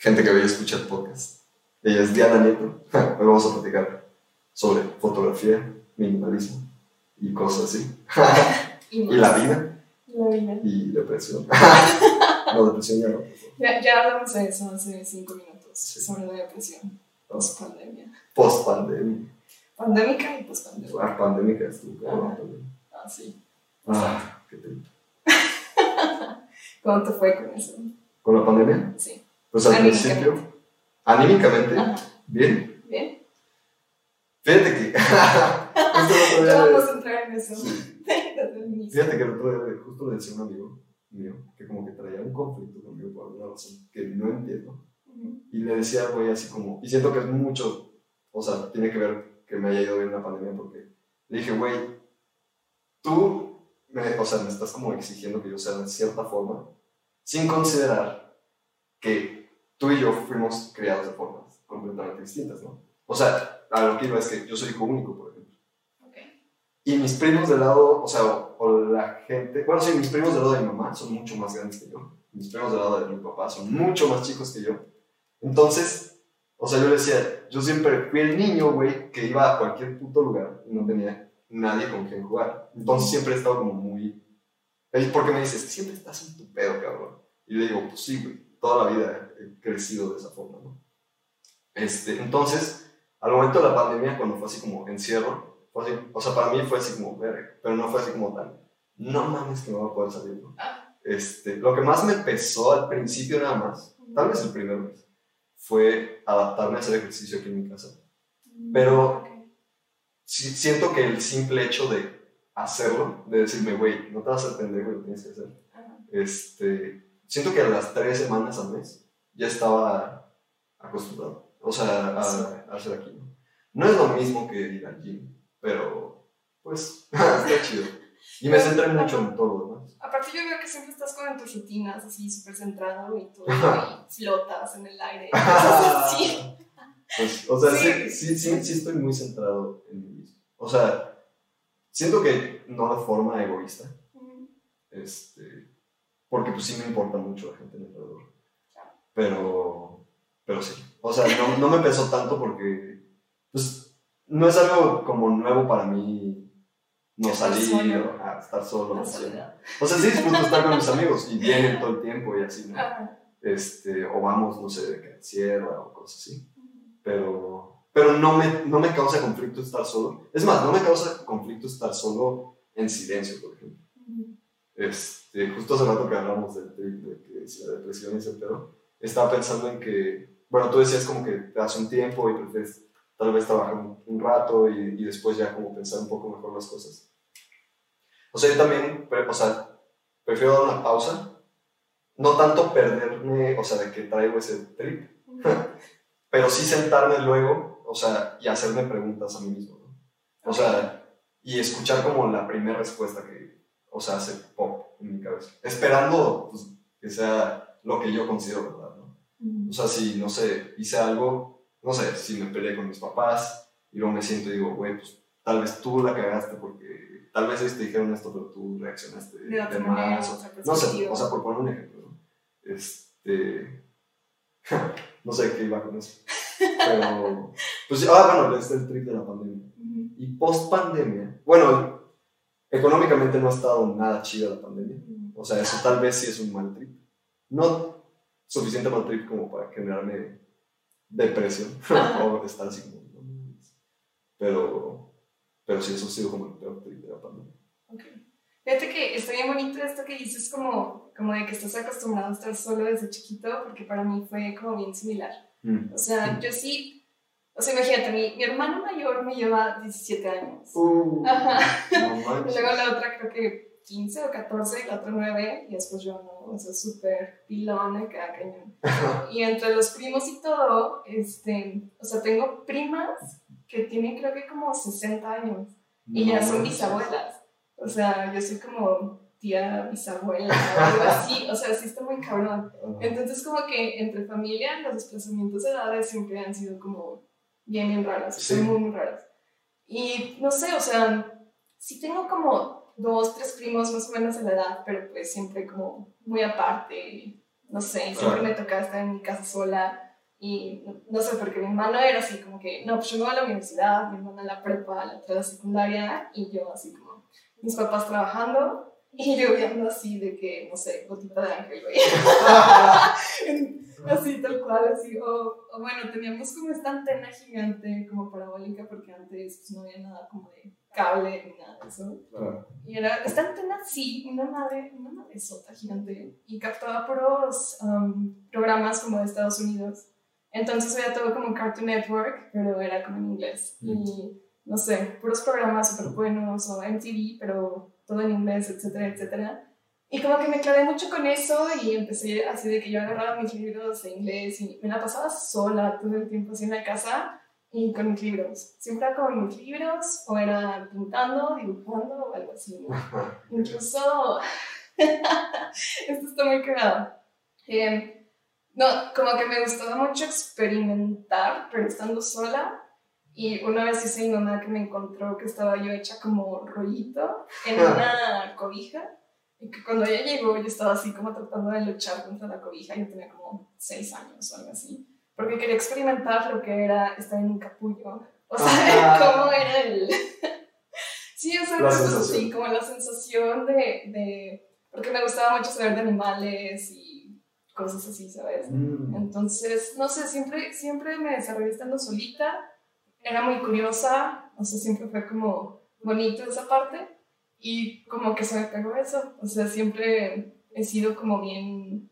gente que veía escuchar podcast. Ella es Diana Nieto. Hoy vamos a platicar sobre fotografía, minimalismo y cosas así. y, la vida. La vida. Y depresión. no, depresión ya no. Ya, ya hablamos de eso hace cinco minutos, sobre la depresión, post-pandemia. Post-pandemia. Pandémica y post-pandemia. Ah, pandémica estuvo. Ah, ah, sí. Ah, qué triste. ¿Cómo te fue con eso? ¿Con la pandemia? Sí. Pues al principio, anímicamente, bien. Bien. Fíjate que. justo Ya vamos a entrar en eso. Fíjate que el otro día justo le decía a un amigo mío que como que traía un conflicto conmigo por alguna razón que no entiendo. Y le decía, güey, así como. Y siento que es mucho. O sea, tiene que ver que me haya ido bien la pandemia porque le dije, güey, tú, me, o sea, me estás como exigiendo que yo sea de cierta forma, sin considerar que tú y yo fuimos criados de formas completamente distintas, ¿no? O sea, a lo que iba es que yo soy hijo único, por ejemplo. Y mis primos del lado, o sea, o, la gente, bueno, sí, mis primos del lado de mi mamá son mucho más grandes que yo. Mis primos del lado de mi papá son mucho más chicos que yo. Entonces, o sea, yo le decía, yo siempre fui el niño, güey, que iba a cualquier puto lugar y no tenía nadie con quien jugar. Entonces siempre he estado como muy... Porque me dices, siempre estás en tu pedo, cabrón. Y le digo, pues sí, güey, toda la vida he crecido de esa forma, ¿no? Este, entonces, al momento de la pandemia, cuando fue así como encierro, fue así, o sea, para mí fue así como, pero no fue así como tan, no mames que no voy a poder salir, ¿no? Este, lo que más me pesó al principio nada más, tal vez el primer mes, fue adaptarme a hacer ejercicio aquí en mi casa. Pero siento que el simple hecho de hacerlo, de decirme, güey, no te vas a pendejo, lo tienes que hacer. Este, siento que a las tres semanas al mes ya estaba acostumbrado, o sea, a, hacer aquí. ¿no? ¿no? es lo mismo que ir al gym, pero pues está chido. Y me centré mucho en todo lo demás. Aparte yo veo que siempre estás con tus rutinas, así súper centrado y todo, y flotas en el aire. sí. Pues, o sea, sí. Sí, sí, sí, estoy muy centrado en mí mismo. O sea, siento que no de forma egoísta. Este, porque pues sí me importa mucho la gente en alrededor. Pero, pero sí. O sea, no, no me pesó tanto porque, pues, no es algo como nuevo para mí no salir o a estar solo. O sea, sí disfruto estar con mis amigos y vienen todo el tiempo y así, ¿no? Este, o vamos, no sé, de que sierra o cosas así pero, pero no, me, no me causa conflicto estar solo. Es más, no me causa conflicto estar solo en silencio, por ejemplo. Este, justo hace rato que hablamos del de, que si la depresión y ese pedo, estaba pensando en que, bueno, tú decías como que te das un tiempo y prefieres tal vez trabajar un, rato y, y, después ya como pensar un poco mejor las cosas. O sea, yo también, o sea, prefiero dar una pausa, no tanto perderme, o sea, de que traigo ese trip, pero sí sentarme luego, o sea, y hacerme preguntas a mí mismo, ¿no? O sea, y escuchar como la primera respuesta que, o sea, hace pop en mi cabeza, esperando pues, que sea lo que yo considero verdad, ¿no? O sea, si, no sé, hice algo, no sé, si me peleé con mis papás y luego me siento y digo, güey, pues tal vez tú la cagaste porque tal vez ellos te dijeron esto, pero tú reaccionaste de, de más. no sé, o sea, por poner un ejemplo, ¿no? Este no sé qué iba con eso. Pero, pues, ah, bueno, este es el trip de la pandemia. Y post pandemia, bueno, económicamente no ha estado nada chida la pandemia. O sea, eso tal vez sí es un mal trip. No suficiente mal trip como para generarme depresión o estar así como. Pero, pero sí, eso ha sido como el peor trip de la pandemia. Okay. Fíjate que está bien bonito esto que dices como, como de que estás acostumbrado a estar solo desde chiquito, porque para mí fue como bien similar. Mm. O sea, yo sí, o sea, imagínate, mi, mi hermano mayor me lleva 17 años. Uh, Ajá. luego la otra creo que 15 o 14, la otra 9, y después yo no, o sea, súper pilón cada cañón. y entre los primos y todo, este, o sea, tengo primas que tienen creo que como 60 años, y ya son bisabuelas. O sea, yo soy como tía, bisabuela o algo así. O sea, sí está muy cabrón. Entonces, como que entre familia, los desplazamientos de edades siempre han sido como bien, bien raros. Son muy, muy raros. Y no sé, o sea, sí tengo como dos, tres primos más o menos de la edad, pero pues siempre como muy aparte. no sé, siempre me tocaba estar en mi casa sola y no, sé, porque mi hermano era así como que, no, pues yo me voy a la universidad, mi hermana a la prepa, la otra a la secundaria y yo así como, mis papás trabajando y yo viendo así de que, no sé, botita de ángel, güey. así, tal cual, así. O, bueno, teníamos como esta antena gigante, como parabólica, porque antes pues, no había nada como de cable ni nada de eso. Y era esta antena, sí, una madre, una madre sota gigante. Y captaba puros um, programas como de Estados Unidos. Entonces veía todo como Cartoon Network, pero era como en inglés. Y mm. no sé, puros programas súper buenos o MTV, pero todo en inglés, etcétera, etcétera. Y como que me clavé mucho con eso y empecé así de que yo agarraba mis libros de inglés y me la pasaba sola todo el tiempo así en la casa y con mis libros. Siempre era con mis libros o era pintando, dibujando o algo así. Incluso, esto está muy cagado. Eh, no, como que me gustaba mucho experimentar, pero estando sola y una vez hice mi mamá que me encontró que estaba yo hecha como rollito en una cobija. Y que cuando ella llegó yo estaba así como tratando de luchar contra la cobija. Yo tenía como seis años o algo así. Porque quería experimentar lo que era estar en un capullo. O sea, cómo era el... sí, o sea, sí, como la sensación de, de... Porque me gustaba mucho saber de animales y cosas así, ¿sabes? Mm. Entonces, no sé, siempre, siempre me desarrollé estando solita era muy curiosa, o sea, siempre fue como bonito esa parte y como que se me pegó eso, o sea, siempre he sido como bien,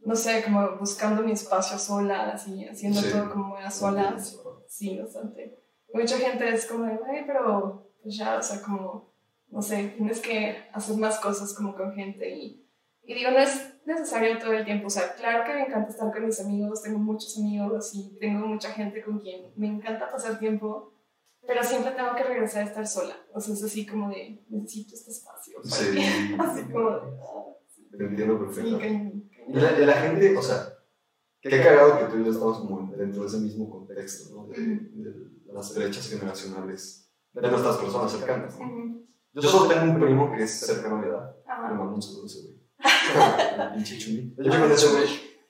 no sé, como buscando mi espacio sola, así, haciendo todo como a solas, sí, bastante. Mucha gente es como ay, pero pues ya, o sea, como, no sé, tienes que hacer más cosas como con gente y, y digo, no es necesario todo el tiempo. O sea, claro que me encanta estar con mis amigos, tengo muchos amigos y tengo mucha gente con quien me encanta pasar tiempo, pero siempre tengo que regresar a estar sola. O sea, es así como de, necesito este espacio. Sí. así como de, ah, Te entiendo perfectamente. y, la, gente, o sea, qué cagado que tú y yo estamos como dentro de ese mismo contexto, ¿no? De, las brechas generacionales de nuestras personas cercanas. Yo solo tengo un primo que es cercano a mi edad. Le mando un saludo Yo con ese güey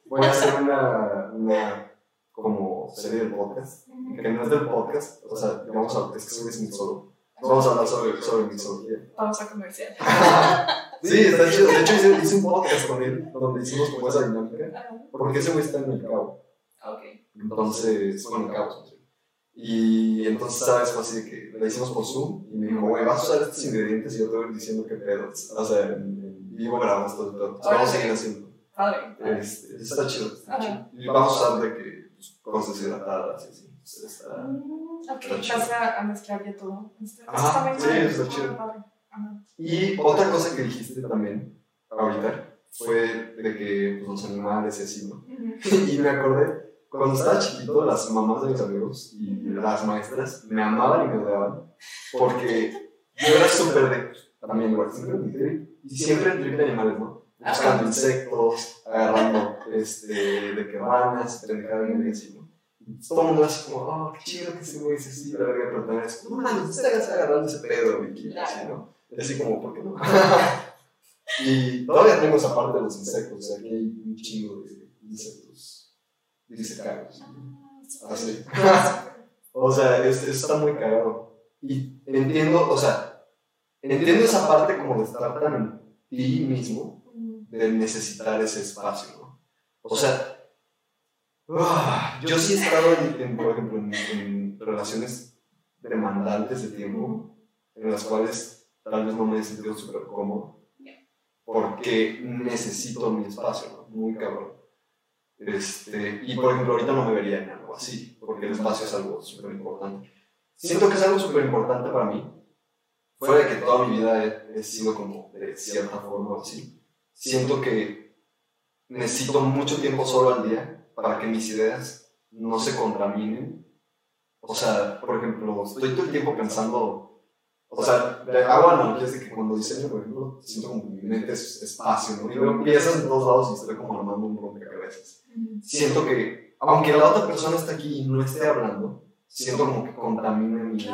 voy a hacer una, una como serie de podcast, que no es del podcast, o sea, vamos a, es que soy es solo. Vamos a hablar sobre, sobre mixología. Vamos a comercial. sí, está chido. De hecho, hice, hice, un podcast con él donde hicimos como esa dinámica, porque ese güey está en el cabo. Ok. Entonces, bueno, en el cabo, y entonces, ¿sabes? Fue así de que la hicimos por Zoom y me dijo, güey, vas a usar estos ingredientes y yo te voy diciendo qué pedo. O sea, vivo grabamos todo el todo. Vamos a seguir haciendo. Este, está chido. Está chido. Y vamos a usar de que pues, cosas deshidratadas y así. Está, mm, ok, vas a, mezclar ya todo. Ah, sí, está chido. Y otra cosa que dijiste también, ahorita, fue de que pues, los animales y así, ¿no? y me acordé, cuando estaba chiquito, las mamás de mis amigos y las maestras me amaban y me odiaban porque yo era súper de, también igual, siempre y siempre en trip de animales, ¿no? Buscando insectos, agarrando este, de que ranas, pendejadas y así, ¿no? Todo el mundo así como, oh, qué chido que se me dice así, la verga, pero también es como, no mames, estás agarrando ese pedo, y así, ¿no? Así como, ¿por qué no? y todavía tengo esa parte de los insectos, o sea, aquí hay un chingo de insectos disecados. Así. o sea, eso está muy cagado. Y entiendo, o sea, entiendo esa parte como de estar tan en ti mismo, de necesitar ese espacio, ¿no? O sea, ah, yo sí he estado, en, por ejemplo, en, relaciones demandantes de tiempo, en las cuales tal vez no me he sentido súper cómodo, porque necesito mi espacio, ¿no? Muy cabrón. Este, y por ejemplo, ahorita no me vería en algo así, porque el espacio es algo súper importante. Siento que es algo súper importante para mí, fuera de que toda mi vida he, sido como de cierta forma así, siento que necesito mucho tiempo solo al día para que mis ideas no se contaminen. O sea, por ejemplo, estoy todo el tiempo pensando, o sea, hago analogías de que cuando diseño, por ejemplo, siento como que mi mente es espacio, ¿no? Y veo piezas en todos lados y estoy como armando un rompecabezas. Siento que, aunque la otra persona esté aquí y no esté hablando, siento como que contamina mi, mi,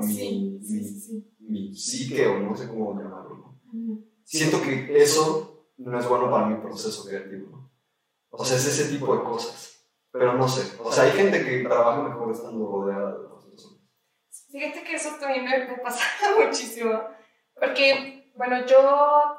mi, mi, mi psique o no sé cómo llamarlo. ¿no? Siento que eso no es bueno para mi proceso creativo. ¿no? O sea, es ese tipo de cosas. Pero no sé. O sea, hay gente que trabaja mejor estando rodeada de otras personas. Fíjate que eso también me, pasa muchísimo. Porque, bueno, yo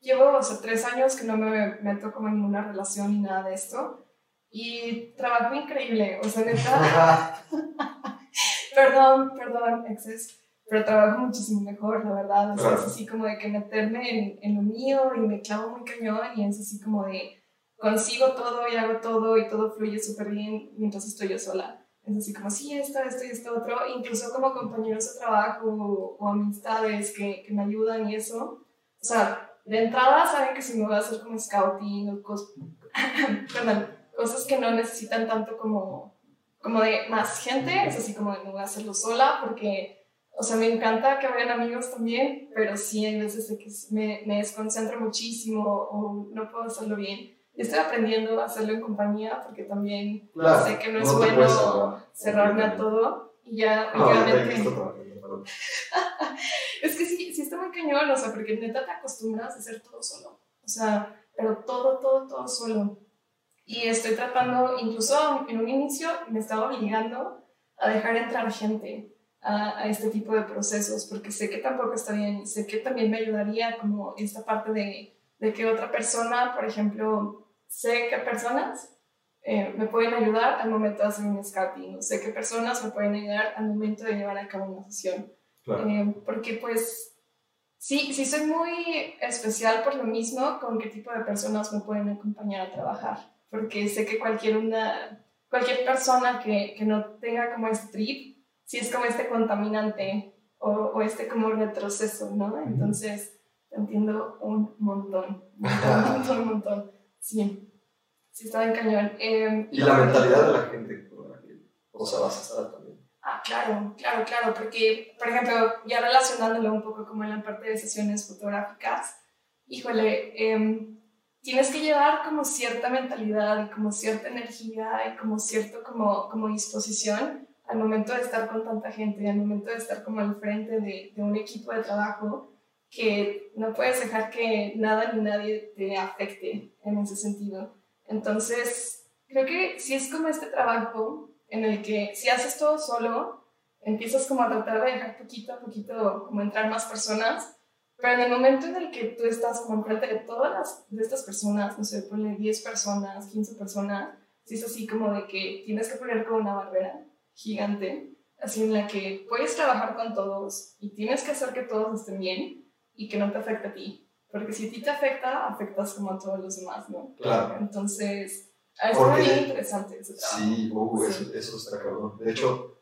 llevo o sea, tres años que no me meto como en ninguna relación ni nada de esto. Y trabajo increíble. O sea, neta. perdón, perdón, exes pero trabajo muchísimo mejor, la verdad. O sea, es así como de que meterme en, en, lo mío y me clavo muy cañón y es así como de consigo todo y hago todo y todo fluye súper bien mientras estoy yo sola. Es así como, sí, esto, esto y esto otro. Incluso como compañeros de trabajo o, amistades que, que, me ayudan y eso. O sea, de entrada saben que si me voy a hacer como scouting o cosas, perdón, cosas que no necesitan tanto como, como de más gente, es así como de no voy a hacerlo sola porque o sea, me encanta que vayan amigos también, pero sí hay veces de que me, me desconcentro muchísimo o no puedo hacerlo bien. Estoy aprendiendo a hacerlo en compañía porque también sé que no es bueno cerrarme a todo y ya, obviamente... es que sí, sí está muy cañón, o sea, porque neta te acostumbras a hacer todo solo. O sea, pero todo, todo, todo solo. Y estoy tratando, incluso en un inicio me estaba obligando a dejar entrar gente a, este tipo de procesos, porque sé que tampoco está bien, sé que también me ayudaría como esta parte de, de que otra persona, por ejemplo, sé que personas eh, me pueden ayudar al momento de hacer un scouting, sé que personas me pueden ayudar al momento de llevar a cabo una sesión. Eh, porque pues sí, sí soy muy especial por lo mismo con qué tipo de personas me pueden acompañar a trabajar, porque sé que cualquier, una, cualquier persona que, que no tenga como este trip, si es como este contaminante o, o este como retroceso, ¿no? Entonces, entiendo un montón, un montón, un montón, Sí, sí está en cañón. Em, y la mentalidad de la gente con la que o sea, vas a estar también. Ah, claro, claro, claro, porque, por ejemplo, ya relacionándolo un poco como en la parte de sesiones fotográficas, híjole, eh, tienes que llevar como cierta mentalidad y como cierta energía y como cierto como, como disposición al momento de estar con tanta gente, al momento de estar como al frente de, de un equipo de trabajo, que no puedes dejar que nada ni nadie te afecte en ese sentido. Entonces, creo que si es como este trabajo en el que si haces todo solo, empiezas como a tratar de dejar poquito a poquito como entrar más personas, pero en el momento en el que tú estás como enfrente de todas las, de estas personas, no sé, ponle 10 personas, 15 personas, si es así como de que tienes que poner como una barrera, gigante, así en la que puedes trabajar con todos y tienes que hacer que todos estén bien y que no te afecte a ti. Porque si a ti te afecta, afectas como a todos los demás, ¿no? Claro. Entonces, es muy interesante ese trabajo. Sí, uh, Eso, eso, está cabrón. De hecho,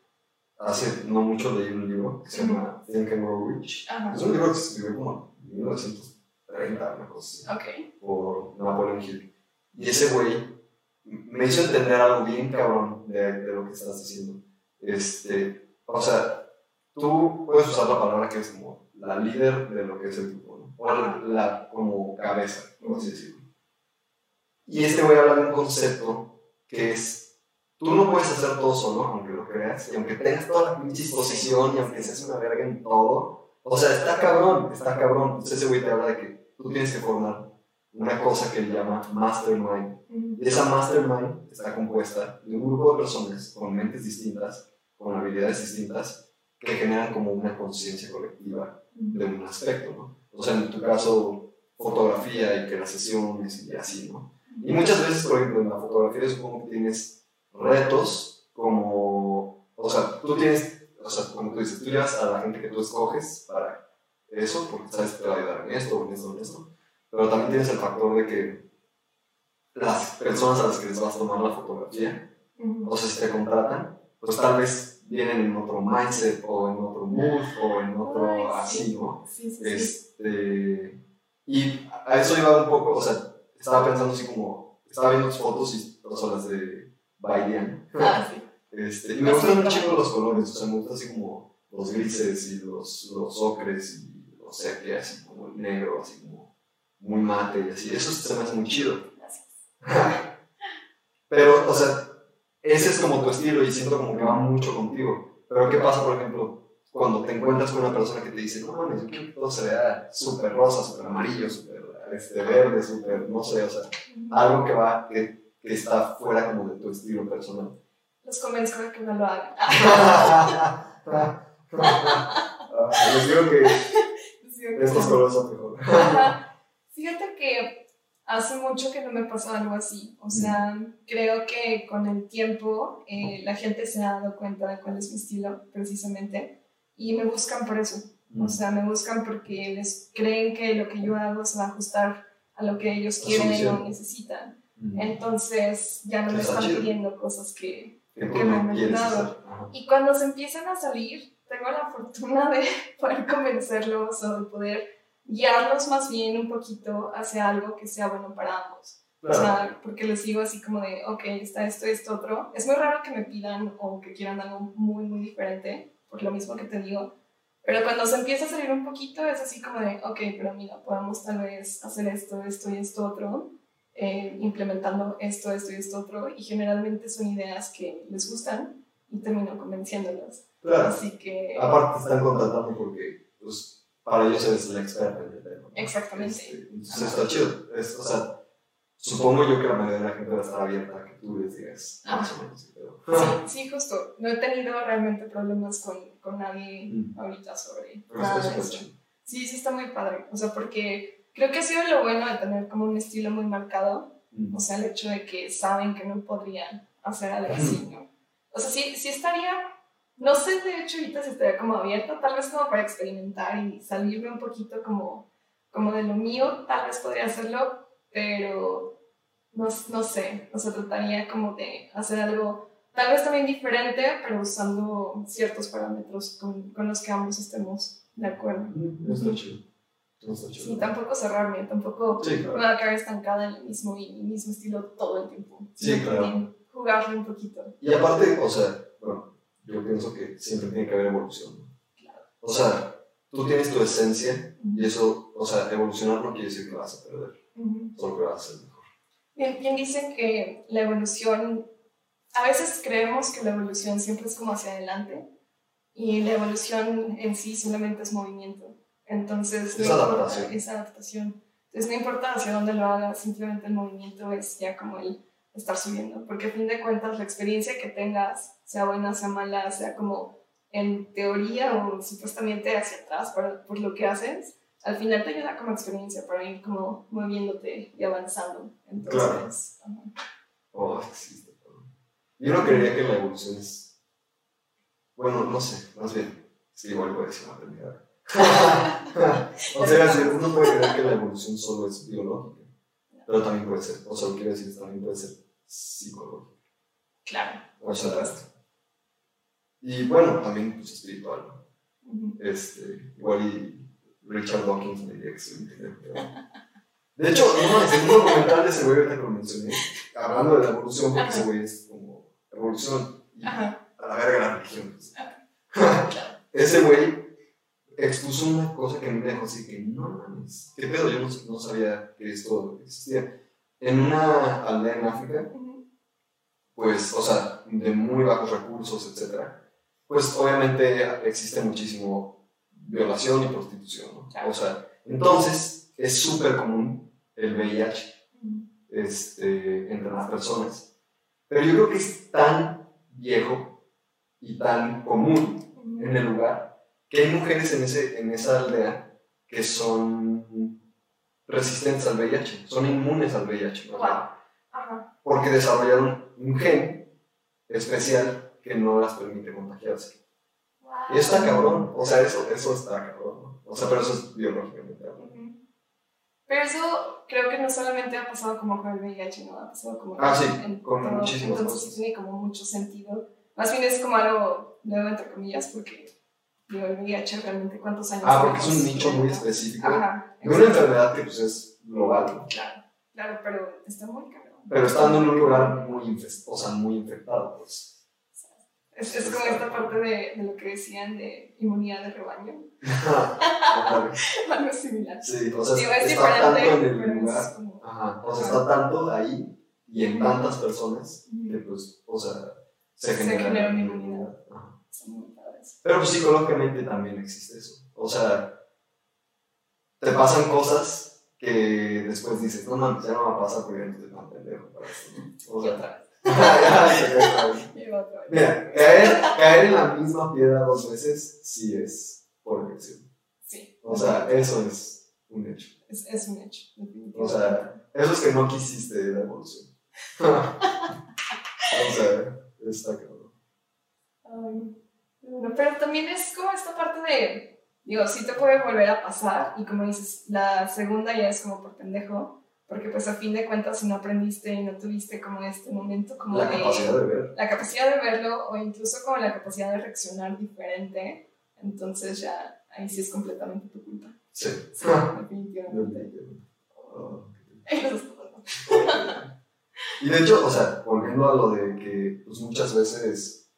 hace no mucho leí un libro que se llama Think and Grow Rich. Es un libro que se escribió como en 1930, una cosa así, por Napoleon Hill. Y ese güey me hizo entender algo bien cabrón de, de, lo que estás diciendo. Este, o sea, tú puedes usar la palabra que es como la líder de lo que es el grupo, ¿no? O la, como cabeza, por así decirlo. Y este voy a hablar de un concepto que es, tú no puedes hacer todo solo, aunque lo creas, y aunque tengas toda la disposición y aunque seas una verga en todo, o sea, está cabrón, está cabrón. Entonces ese güey te habla de que tú tienes que formar una cosa que él llama mastermind. Y esa mastermind está compuesta de un grupo de personas con mentes distintas, con habilidades distintas, que generan como una conciencia colectiva de un aspecto, ¿no? O sea, en tu caso, fotografía y creaciones y así, ¿no? Y muchas veces, por ejemplo, en la fotografía supongo que tienes retos como, o sea, tú tienes, o sea, como tú dices, tú llevas a la gente que tú escoges para eso, porque sabes que te va a ayudar en esto, en esto, en esto pero también tienes el factor de que las personas a las que les vas a tomar la fotografía, o sea, si te contratan, pues tal vez vienen en otro mindset o en otro mood o en otro así, ¿no? Sí, sí, este, y a eso iba un poco, o sea, estaba pensando así como, estaba viendo tus fotos y todas las de Bailean. Ah, sí. Este, y me gustan mucho los colores, o sea, me gustan así como los grises y los, los ocres y los sepias y como el negro, así como muy mate y así. Eso se me hace muy chido. Pero, o sea, ese es como tu estilo y siento como que va mucho contigo. Pero, ¿qué pasa, por ejemplo, cuando te encuentras con una persona que te dice, no mames, yo quiero que todo se vea súper rosa, súper amarillo, súper este, verde, súper, no sé, o sea, algo que va, que que está fuera como de tu estilo personal. Los convenzco de que no lo hagan. Les digo que estos colores son mejor. Que hace mucho que no me pasa algo así. O sea, creo que con el tiempo eh, la gente se ha dado cuenta de cuál es mi estilo, precisamente, y me buscan por eso. O sea, me buscan porque les creen que lo que yo hago se va a ajustar a lo que ellos quieren o necesitan. Entonces ya no me están pidiendo cosas que, que, me han ayudado. Y cuando se empiezan a salir, tengo la fortuna de poder convencerlos o de poder guiarlos más bien un poquito hacia algo que sea bueno para ambos. O sea, porque les digo así como de, ok, está esto, esto, otro. Es muy raro que me pidan o que quieran algo muy, muy diferente, por lo mismo que te digo. Pero cuando se empieza a salir un poquito, es así como de, ok, pero mira, podemos tal vez hacer esto, esto y esto otro, eh, implementando esto, esto y esto otro. Y generalmente son ideas que les gustan y termino convenciéndolos. Claro. Así que... Aparte están contratando porque pues, para ellos eres la experta en el tema. Exactamente. Este, entonces está chido. Es, o sea, supongo yo que la mayoría de la gente va a estar abierta a que tú les digas más o menos. Sí, sí, justo. No he tenido realmente problemas con, con nadie mm. ahorita sobre nada de eso. Sí, sí está muy padre. O sea, porque creo que ha sido lo bueno de tener como un estilo muy marcado. Mm. O sea, el hecho de que saben que no podrían hacer algo así, ¿no? O sea, sí, sí estaría no sé, de hecho, ahorita si estaría como abierta, tal vez como para experimentar y salirme un poquito como, como de lo mío, tal vez podría hacerlo, pero no, no sé, o sea, trataría como de hacer algo tal vez también diferente, pero usando ciertos parámetros con, con los que ambos estemos de acuerdo. No está chido. No está chido. Sí, tampoco cerrarme, tampoco sí, claro. me va a quedar estancada en el mismo, y el mismo estilo todo el tiempo. Sí, claro. Jugarle un poquito. Y aparte, o sea, yo pienso que siempre tiene que haber evolución. O sea, tú tienes tu esencia y eso, o sea, evolucionar no quiere decir que vas a perder, solo que vas a ser mejor. Bien, bien dicen que la evolución, a veces creemos que la evolución siempre es como hacia adelante y la evolución en sí solamente es movimiento. Entonces, es no adaptación. Es adaptación. Entonces, no importa hacia dónde lo hagas, simplemente el movimiento es ya como el estar subiendo, porque a fin de cuentas la experiencia que tengas, sea buena, sea mala, sea como en teoría o supuestamente hacia atrás por, por lo que haces, al final te ayuda como experiencia para ir como moviéndote y avanzando. Entonces, claro. Oh, existe. Yo no creería que la evolución es. Bueno, no sé, más bien, sí, igual puede ser una pendeja. o sea, uno puede creer que la evolución solo es biológica, pero también puede ser, o sea, lo que quiero decir también puede ser psicológica. Claro, por supuesto. Y bueno, también pues, espiritual. este, igual y Richard Dawkins me diría que De hecho, no, en un documental de ese güey ahorita que lo mencioné, hablando de la evolución, porque ese güey es como evolución y a la verga la religión. Pues. ese güey expuso una cosa que me dejó así que no mames, qué pedo, yo no, no sabía que esto existía. En una aldea en África, pues, o sea, de muy bajos recursos, etcétera, pues obviamente existe muchísimo violación y prostitución, ¿no? O sea, entonces es súper común el VIH este, entre las personas. Pero yo creo que es tan viejo y tan común en el lugar que hay mujeres en, ese, en esa aldea que son resistentes al VIH, son inmunes al VIH. Porque desarrollaron un gen especial que no las permite contagiarse. Y eso está cabrón, o sea, eso, eso está cabrón, o sea, pero eso es biológicamente Pero eso creo que no solamente ha pasado como con el VIH, ¿no? Ha pasado como ah, sí, con muchísimas Entonces tiene como mucho sentido. Más bien es como algo nuevo, entre comillas, porque digo, el VIH realmente cuántos años Ah, porque es un nicho muy específico. Ajá, de una enfermedad que pues es global. Claro, claro, pero está muy cabrón. Pero estando en un lugar muy, infestado, o sea, muy infectado, pues es, es como esta parte de, de, lo que decían de inmunidad de rebaño. Algo similar. Sí, o sea, está tanto en el lugar. Como, ajá, o sea, está tanto ahí y en tantas personas que, pues, o sea, se, se genera, una inmunidad. Pero pues, psicológicamente también existe eso. O sea, te pasan cosas que después dices, no mames, ya no va a pasar porque no estoy tan pendejo para esto. ¿no? O sea, Mira, caer, caer en la misma piedra dos veces sí es por elección. Sí. O sea, eso es un hecho. Es, es un hecho, O sea, eso es que no quisiste la evolución. o sea, está cabrón. Bueno, pero también es como esta parte de, digo, sí te puede volver a pasar y como dices, la segunda ya es como por pendejo, porque pues a fin de cuentas si no aprendiste y no tuviste como este momento como La de... capacidad de ver. La capacidad de verlo o incluso como la capacidad de reaccionar diferente, entonces ya ahí sí es completamente tu culpa. Sí. Sí, definitivamente. Y de hecho, o sea, volviendo a lo de que pues muchas veces,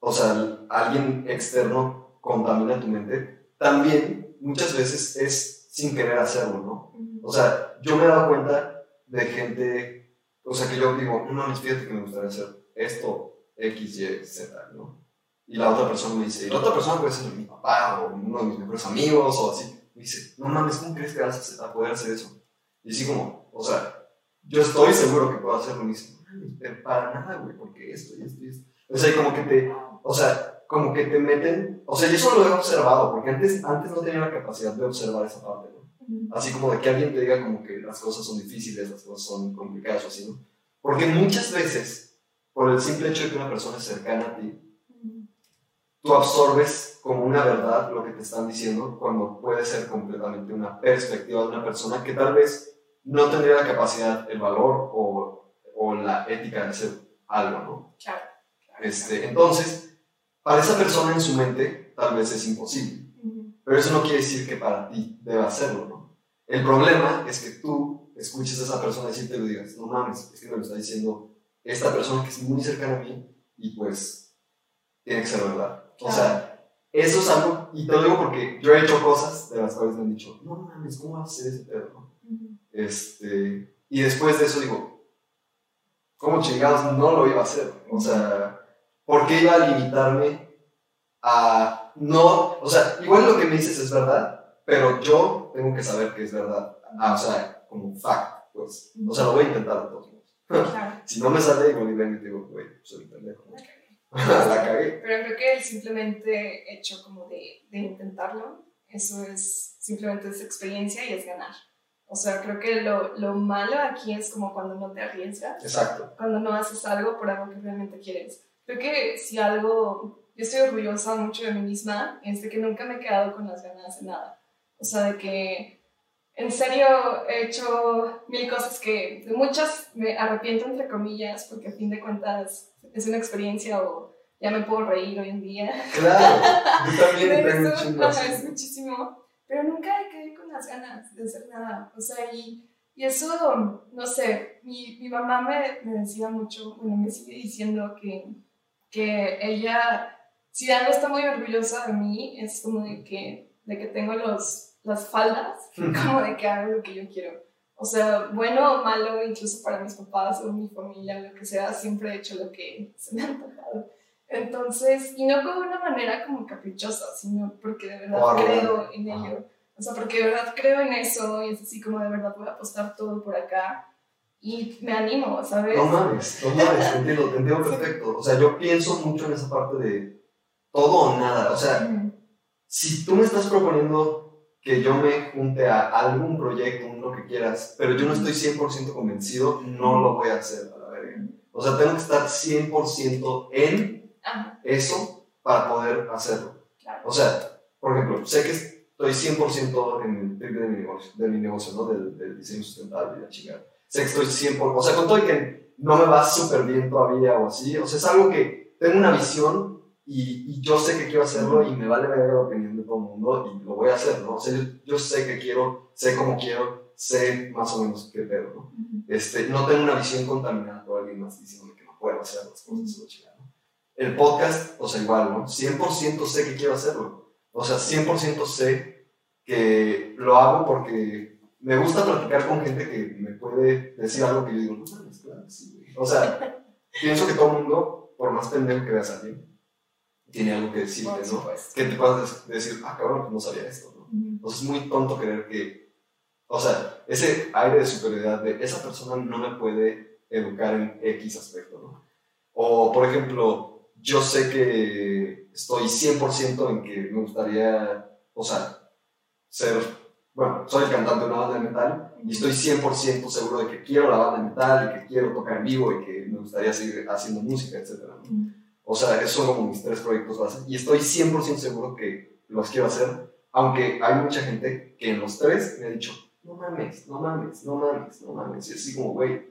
o sea, alguien externo contamina tu mente, también muchas veces es sin querer hacerlo, ¿no? O sea, yo me he dado cuenta de gente, o sea, que yo digo, no mames, fíjate que me gustaría hacer esto, X, Y, Z, ¿no? Y la otra persona me dice, y la otra persona puede ser mi papá o uno de mis mejores amigos o así, me dice, no mames, ¿cómo crees que vas a poder hacer eso? Y así como, o sea, yo estoy seguro que puedo hacerlo mismo. Pero para nada, güey, porque esto y esto y esto. O sea, y como que te, o sea, como que te meten, o sea, yo eso lo he observado, porque antes, antes no tenía la capacidad de observar esa parte, ¿no? Así como de que alguien te diga como que las cosas son difíciles, las cosas son complicadas o así, ¿no? Porque muchas veces, por el simple hecho de que una persona es cercana a ti, tú absorbes como una verdad lo que te están diciendo cuando puede ser completamente una perspectiva de una persona que tal vez no tendría la capacidad, el valor o, o la ética de hacer algo, ¿no? Claro. Este, entonces, para esa persona en su mente tal vez es imposible, pero eso no quiere decir que para ti deba hacerlo, ¿no? El problema es que tú escuches a esa persona decirte y digas, no mames, es que me lo está diciendo esta persona que es muy cercana a mí y pues tiene que ser verdad. O sea, eso es algo, y te lo digo porque yo he hecho cosas de las cuales me han dicho, no mames, ¿cómo vas a hacer ese pedo? no?" Este, y después de eso digo, ¿cómo chingados no lo iba a hacer? O sea, ¿por qué iba a limitarme a no? O sea, igual lo que me dices es verdad, pero yo tengo que saber que es verdad. Ah, o sea, como fact, pues. O sea, lo voy a intentar de todos modos. Claro. Si no me sale, igual y vengo y te digo, güey, soy un pendejo. La cagué. La cagué. Pero creo que el simplemente hecho como de, de intentarlo, eso es simplemente es experiencia y es ganar. O sea, creo que lo, lo malo aquí es como cuando no te arriesgas, Exacto. cuando no haces algo por algo que realmente quieres. Creo que si algo, yo estoy orgullosa mucho de mí misma, es de que nunca me he quedado con las ganas de nada. O sea, de que en serio he hecho mil cosas que de muchas me arrepiento entre comillas, porque a fin de cuentas es una experiencia o ya me puedo reír hoy en día. Claro. Yo también tengo así. es muchísimo, pero nunca me quedé con las ganas de hacer nada. O sea, y, y eso, no sé, mi, mi mamá me, me decía mucho, bueno, me sigue diciendo que, que ella, si algo está muy orgullosa de mí, es como de que, de que tengo los, las faldas, como de que hago lo que yo quiero. O sea, bueno o malo, incluso para mis papás o mi familia, lo que sea, siempre he hecho lo que se me ha antojado. Entonces, y no como una manera como caprichosa, sino porque de verdad creo en ello. O sea, porque de verdad creo en eso y es así como de verdad voy a apostar todo por acá y me animo, ¿sabes? No mames, no mames, te entiendo, te entiendo perfecto. O sea, yo pienso mucho en esa parte de todo o nada. O sea, Ujú. si tú me estás proponiendo que yo me junte a algún proyecto, lo que quieras, pero yo no estoy 100% convencido, no lo voy a hacer a la verga. O sea, tengo que estar 100% en Ajá, eso para poder hacerlo. claro. O sea, por ejemplo, sé que estoy 100% en el trip de mi negocio, de mi negocio ¿no? Del, del diseño sustentable y la chingada. Sé que estoy 100%, o sea, con todo y que no me va súper bien todavía o así, o sea, es algo que tengo una visión y, y yo sé que quiero hacerlo y me vale ver la opinión de todo el mundo y lo voy a hacer, ¿no? O sea, yo, yo sé que quiero, sé cómo quiero, sé más o menos qué pedo, ¿no? Este, no tengo una visión contaminada por alguien más diciéndome que no puedo hacer las cosas chingada, ¿no? El podcast, o sea, igual, ¿no? 100% sé que quiero hacerlo. O sea, 100% sé que lo hago porque me gusta platicar con gente que me puede decir algo que yo digo, no mames, claro, que sí, güey. O sea, pienso que todo el mundo, por más pendejo que veas a alguien, tiene algo que decirte, ¿no? Que te puedas decir, ah, cabrón, pues no sabía esto, ¿no? Entonces es muy tonto creer que O sea, ese aire de superioridad de esa persona no me puede educar en X aspecto, ¿no? O, por ejemplo, yo sé que estoy 100% en que me gustaría, o sea, ser, bueno, soy el cantante de una banda de metal y estoy 100% seguro de que quiero la banda de metal y que quiero tocar en vivo y que me gustaría seguir haciendo música, etc. O sea, esos son como mis tres proyectos base y estoy 100% seguro que los quiero hacer, aunque hay mucha gente que en los tres me ha dicho, no mames, no mames, no mames, no mames. Y así como, güey,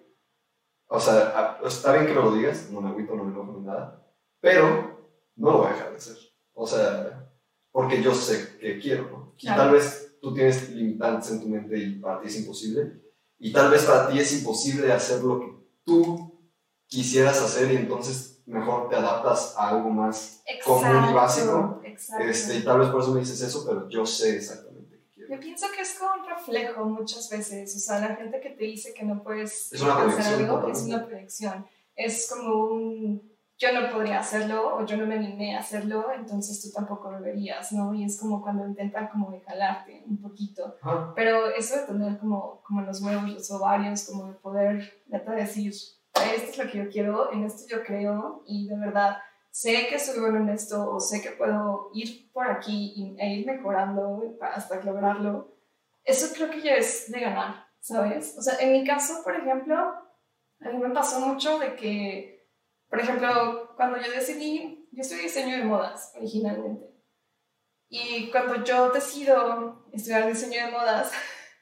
o sea, está bien que me lo digas, no me agüito, no me enojo ni nada, pero no lo voy a dejar de hacer. O sea, porque yo sé que quiero, ¿no? Y tal vez tú tienes limitantes en tu mente y para ti es imposible. Y tal vez para ti es imposible hacer lo que tú quisieras hacer y entonces mejor te adaptas a algo más común y básico. Exacto. Este, y tal vez por eso me dices eso, pero yo sé exactamente yo pienso que es como un reflejo muchas veces, o sea, la gente que te dice que no puedes hacer algo es una proyección, es como un yo no podría hacerlo o yo no me animé a hacerlo, entonces tú tampoco deberías, ¿no? Y es como cuando intentan como de jalarte un poquito, pero eso de tener como, como los huevos, los ovarios, como de poder, neta, decir, esto es lo que yo quiero, en esto yo creo y de verdad sé que soy bueno en esto o sé que puedo ir por aquí e ir mejorando hasta lograrlo, eso creo que ya es de ganar, ¿sabes? O sea, en mi caso, por ejemplo, a mí me pasó mucho de que, por ejemplo, cuando yo decidí, yo estudié diseño de modas originalmente, y cuando yo decido estudiar diseño de modas,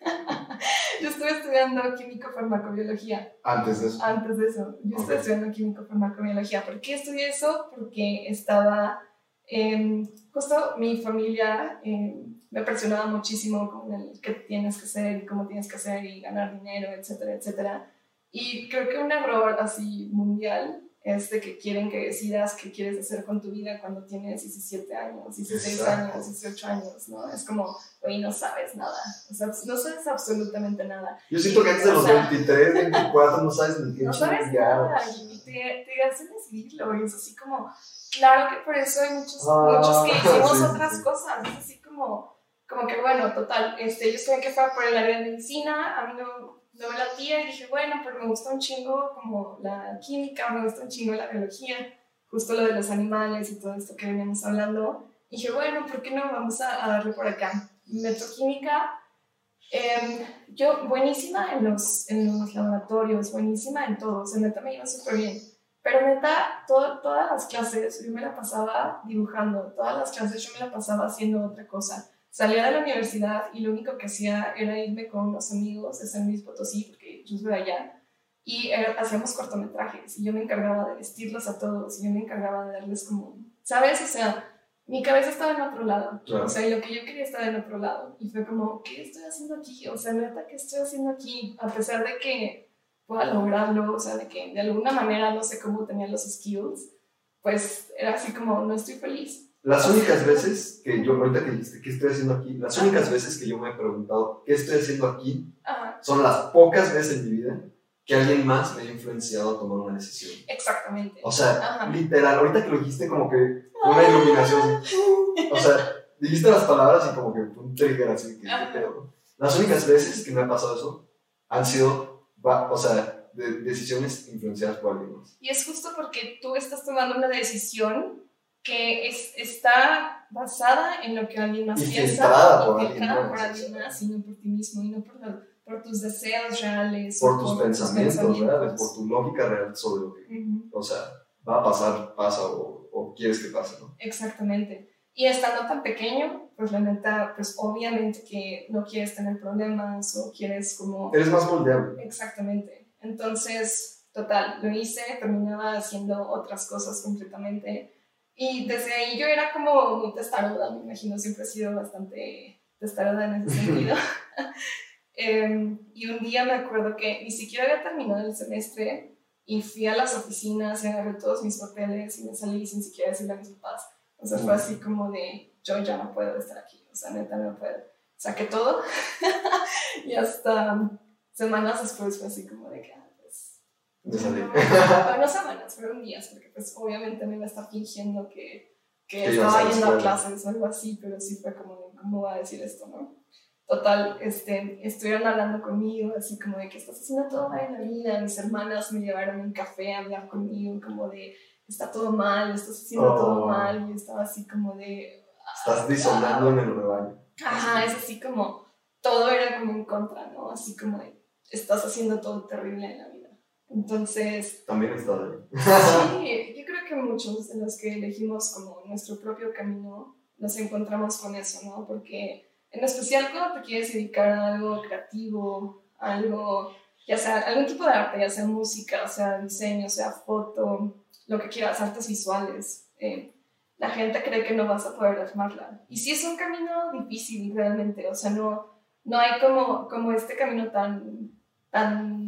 yo estuve estudiando químico-farmacobiología. Antes de eso. Antes de eso. Yo estuve estudiando químico-farmacobiología. ¿Por qué estudié eso? Porque estaba. Eh, justo mi familia em, me presionaba muchísimo con el qué tienes que hacer y cómo tienes que hacer y ganar dinero, etcétera, etcétera. Y creo que un error así mundial es de que quieren que decidas qué quieres hacer con tu vida cuando tienes 17 años, 16 años, 18 años, ¿no? Es como, oye, no sabes nada, o sea, no sabes absolutamente nada. Yo siento que antes de los 23, 24 no sabes ni qué No sabes nada y te, te hacen decidirlo y es así como, claro que por eso hay muchos, ah, muchos que hicimos otras cosas, es así como, como que bueno, total, este, ellos creen que fue por el área de medicina, a mí no no me latía y dije, bueno, pero me gusta un chingo como la química, me gusta un chingo la biología, justo lo de los animales y todo esto que veníamos hablando. Y dije, bueno, ¿por qué no vamos a, darle por acá? Metroquímica, eh, yo buenísima en los, en los laboratorios, buenísima en todo, se neta me iba súper bien. Pero neta, todo, todas las clases yo me la pasaba dibujando, todas las clases yo me la pasaba haciendo otra cosa salía de la universidad y lo único que hacía era irme con los amigos de San Luis Potosí, porque yo soy de allá, y hacíamos cortometrajes y yo me encargaba de vestirlos a todos y yo me encargaba de darles como, ¿sabes? O sea, mi cabeza estaba en otro lado, o sea, lo que yo quería estaba en otro lado y fue como, ¿qué estoy haciendo aquí? O sea, neta, ¿qué estoy haciendo aquí? A pesar de que pueda lograrlo, o sea, de que de alguna manera no sé cómo tenía los skills, pues era así como, no estoy feliz. Las únicas veces que yo, ahorita que dijiste, ¿qué estoy haciendo aquí? Las únicas veces que yo me he preguntado, ¿qué estoy haciendo aquí? Son las pocas veces en mi vida que alguien más me ha influenciado a tomar una decisión. Exactamente. O sea, literal, ahorita que lo dijiste como que una iluminación. O sea, dijiste las palabras y como que un trigger así. Que, pero, las únicas veces que me ha pasado eso han sido, o sea, de decisiones influenciadas por alguien más. Y es justo porque tú estás tomando una decisión que es, está basada en lo que alguien más piensa, por alguien más, por alguien más, sino por ti mismo y no por, por tus deseos reales. Por, tus, pensamientos, reales, por tu lógica real sobre lo que, o sea, va a pasar, pasa o, o, quieres que pase, ¿no? Exactamente. Y estando tan pequeño, pues la neta, pues obviamente que no quieres tener problemas o quieres como... Eres más moldeable. Exactamente. Entonces, total, lo hice, terminaba haciendo otras cosas completamente y desde ahí yo era como muy testaruda, me imagino, siempre he sido bastante testaruda en ese sentido. Em, y un día me acuerdo que ni siquiera había terminado el semestre y fui a las oficinas y agarré todos mis papeles y me salí sin siquiera decirle a mis papás. O sea, fue así como de, yo ya no puedo estar aquí, o sea, neta no puedo. Saqué todo y hasta semanas después fue así como de que, no, semanas, fueron días, porque pues obviamente me iba a estar fingiendo que, que estaba yendo a clases o algo así, pero sí fue como, ¿cómo va a decir esto, no? total, este, estuvieron hablando conmigo, así como de que estás haciendo todo mal en la vida. Mis hermanas me llevaron un café a hablar conmigo, como de está todo mal, estás haciendo todo oh. mal. Y estaba así como de. Estás disonando en el rebaño. Ajá, es así como. Todo era como en contra, ¿no? Así como de. Estás haciendo todo terrible en la vida. Entonces. También está Sí, yo creo que muchos de los que elegimos como nuestro propio camino nos encontramos con eso, ¿no? Porque en especial cuando te quieres dedicar a algo creativo, algo, ya sea algún tipo de arte, ya sea música, sea diseño, sea foto, lo que quieras, artes visuales, eh, la gente cree que no vas a poder armarla. Y sí es un camino difícil realmente, o sea, no, no hay como, como este camino tan, tan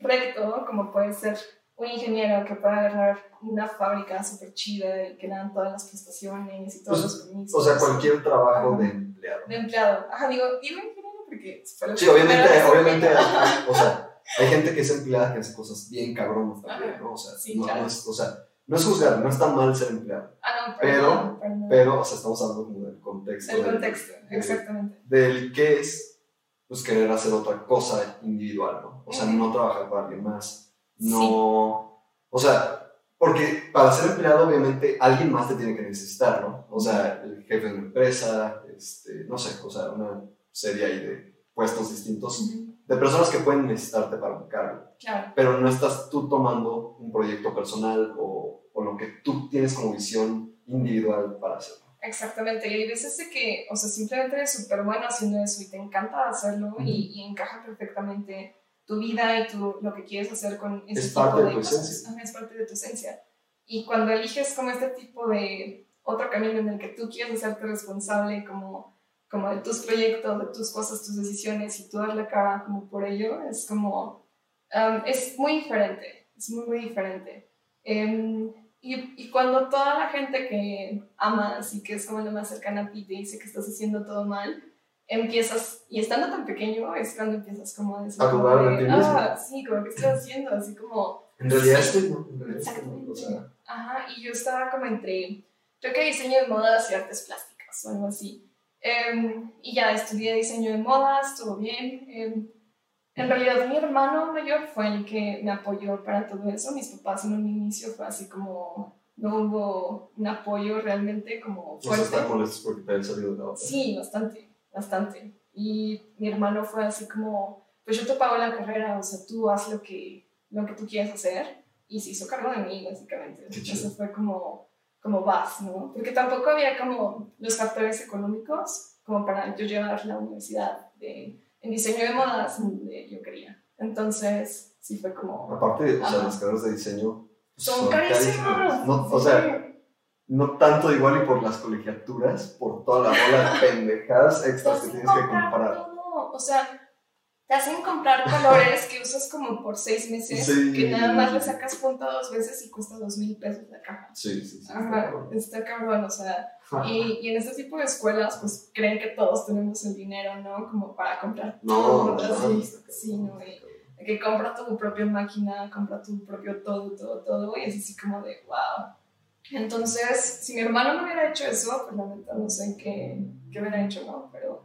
recto como puede ser un ingeniero que pueda agarrar una fábrica súper chida y que le dan todas las prestaciones y todos pues, los permisos. O sea, cualquier trabajo de empleado. De empleado. Ajá, digo, digo ingeniero porque... Sí, obviamente, obviamente hay, o sea, hay gente que es empleada que hace cosas bien cabronas también, ¿no? O sea, sí, no, claro. es, o sea, no es juzgar, no está mal ser empleado. Ah, no, pero, pero, o sea, estamos hablando como del contexto. El contexto, exactamente. Del qué es, pues, querer hacer otra cosa individual, ¿no? O sea, no trabajar para alguien más no, o sea, porque para ser empleado obviamente alguien más te tiene que necesitar, ¿no? O sea, el jefe de una empresa, este, no sé, o sea, una serie ahí de puestos distintos, de personas que pueden necesitarte para un cargo. Claro. Pero no estás tú tomando un proyecto personal o, o lo que tú tienes como visión individual para hacerlo. Exactamente, y hay veces de que, o sea, simplemente eres súper bueno haciendo eso y te encanta hacerlo y, y, encaja perfectamente tu vida y tu, lo que quieres hacer con ese es parte de, tu Esencia. es parte de tu esencia. Y cuando eliges como este tipo de otro camino en el que tú quieres hacerte responsable como, como de tus proyectos, de tus cosas, tus decisiones y tú dar la cara como por ello, es como, um, es muy diferente, es muy, muy diferente. Em, y, y, cuando toda la gente que amas y que es como la más cercana a ti te dice que estás haciendo todo mal, empiezas, y estando tan pequeño, es cuando empiezas como a decir, a dudar de. Ah, sí, como, ¿qué estoy haciendo? Así como... En realidad estoy, ¿no? Exactamente. O sea. Ajá, y yo estaba como entre, creo que diseño de modas y artes plásticas o algo así. Um, y ya estudié diseño de modas, todo bien. Um, en realidad mi hermano mayor fue el que me apoyó para todo eso. Mis papás en un inicio fue así como, no hubo un apoyo realmente como fuerte. ¿No están molestos porque te han salido de la? Sí, bastante bastante. Y mi hermano fue así como, pues yo te pago la carrera, o sea, tú haz lo que, lo que tú quieras hacer. Y se hizo cargo de mí, básicamente. Eso fue como, como vas, ¿no? Porque tampoco había como los factores económicos como para yo llevar la universidad de, en diseño de modas donde yo quería. Entonces, sí fue como... Aparte, o sea, las carreras de diseño son, carísimas. No, o sea, no tanto igual y por las colegiaturas, por toda la bola de pendejadas extras que tienes que comprar. O sea, te hacen comprar colores que usas como por seis meses, que nada más le sacas punto dos veces y cuesta dos mil pesos la caja. Sí, sí, sí. Ajá, está cabrón, o sea, y, y, en este tipo de escuelas, pues creen que todos tenemos el dinero, ¿no? Como para comprar no, todo, no, sí, no, que compra tu propia máquina, compra tu propio todo, todo, todo, y es así como de, wow entonces, si mi hermano no hubiera hecho eso, pues la neta no sé qué, qué hubiera hecho, ¿no? Pero,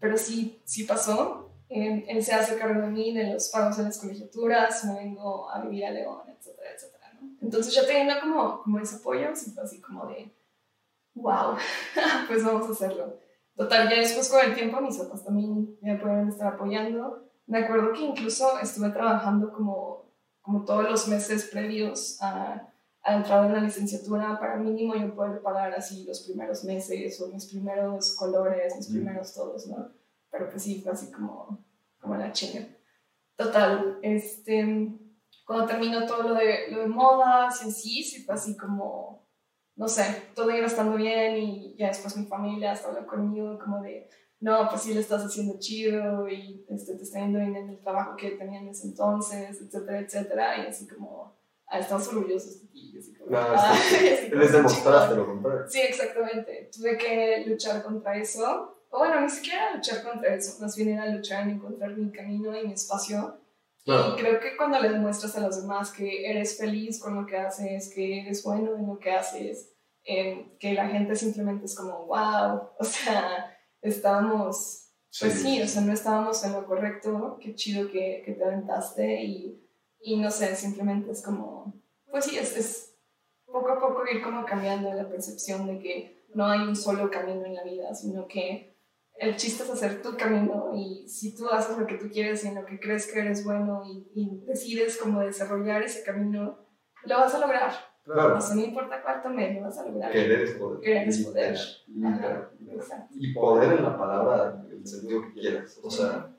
pero sí, sí pasó. él se hace cargo de mí, de los pagos de las colegiaturas, me vengo a vivir a León, etcétera, etcétera, ¿no? Entonces ya teniendo como, como ese apoyo, así como de, wow, pues vamos a hacerlo. Total, ya después con el tiempo mis papás también me pueden estar apoyando. Me acuerdo que incluso estuve trabajando como, como todos los meses previos a al entrar en la licenciatura, para mínimo yo poder pagar así los primeros meses o mis primeros colores, mis primeros todos, ¿no? Pero pues sí, fue así como, como la chinga. Total, este, cuando terminó todo lo de, lo de modas y así, sí fue así como, no sé, todo iba estando bien y ya después mi familia hasta habló conmigo como de, no, pues sí le estás haciendo chido y este, te está yendo bien en el trabajo que tenía en ese entonces, etcétera, etcétera, y así como ah, estamos orgullosos de ti. Así como, no, ah, les demostraste lo contrario. Sí, exactamente. Tuve que luchar contra eso. O bueno, ni siquiera luchar contra eso, más bien era luchar en encontrar mi camino y mi espacio. Y creo que cuando le demuestras a los demás que eres feliz con lo que haces, que eres bueno en lo que haces, eh, que la gente simplemente es como, wow, o sea, estamos pues sí, o sea, no estábamos en lo correcto, qué chido que, que te aventaste y, y, no sé, simplemente es como, pues sí, es, es poco a poco ir como cambiando la percepción de que no hay un solo camino en la vida, sino que el chiste es hacer tu camino y si tú haces lo que tú quieres y en lo que crees que eres bueno y, y decides como desarrollar ese camino, lo vas a lograr. Claro. no importa cuánto me lo vas a lograr. Querer es poder. Querer es poder. Y poder en la palabra, en el sentido que quieras. O sea,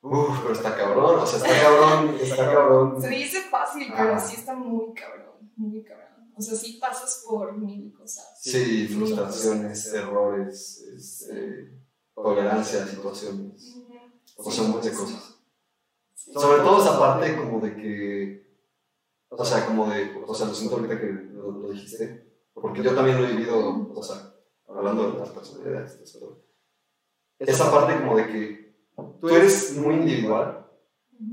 uff, pero está cabrón. O sea, está cabrón, está cabrón. Se dice fácil, pero sí está muy cabrón. Muy cabrón. O sea, sí pasas por mil cosas. Sí, frustraciones, errores, este, tolerancia a situaciones. O sea, muchas cosas. Sobre todo esa parte como de que o sea, como de, o sea, lo siento ahorita que lo, dijiste, porque yo también lo he vivido, o sea, hablando de las personalidades, esa parte como de que tú eres muy individual,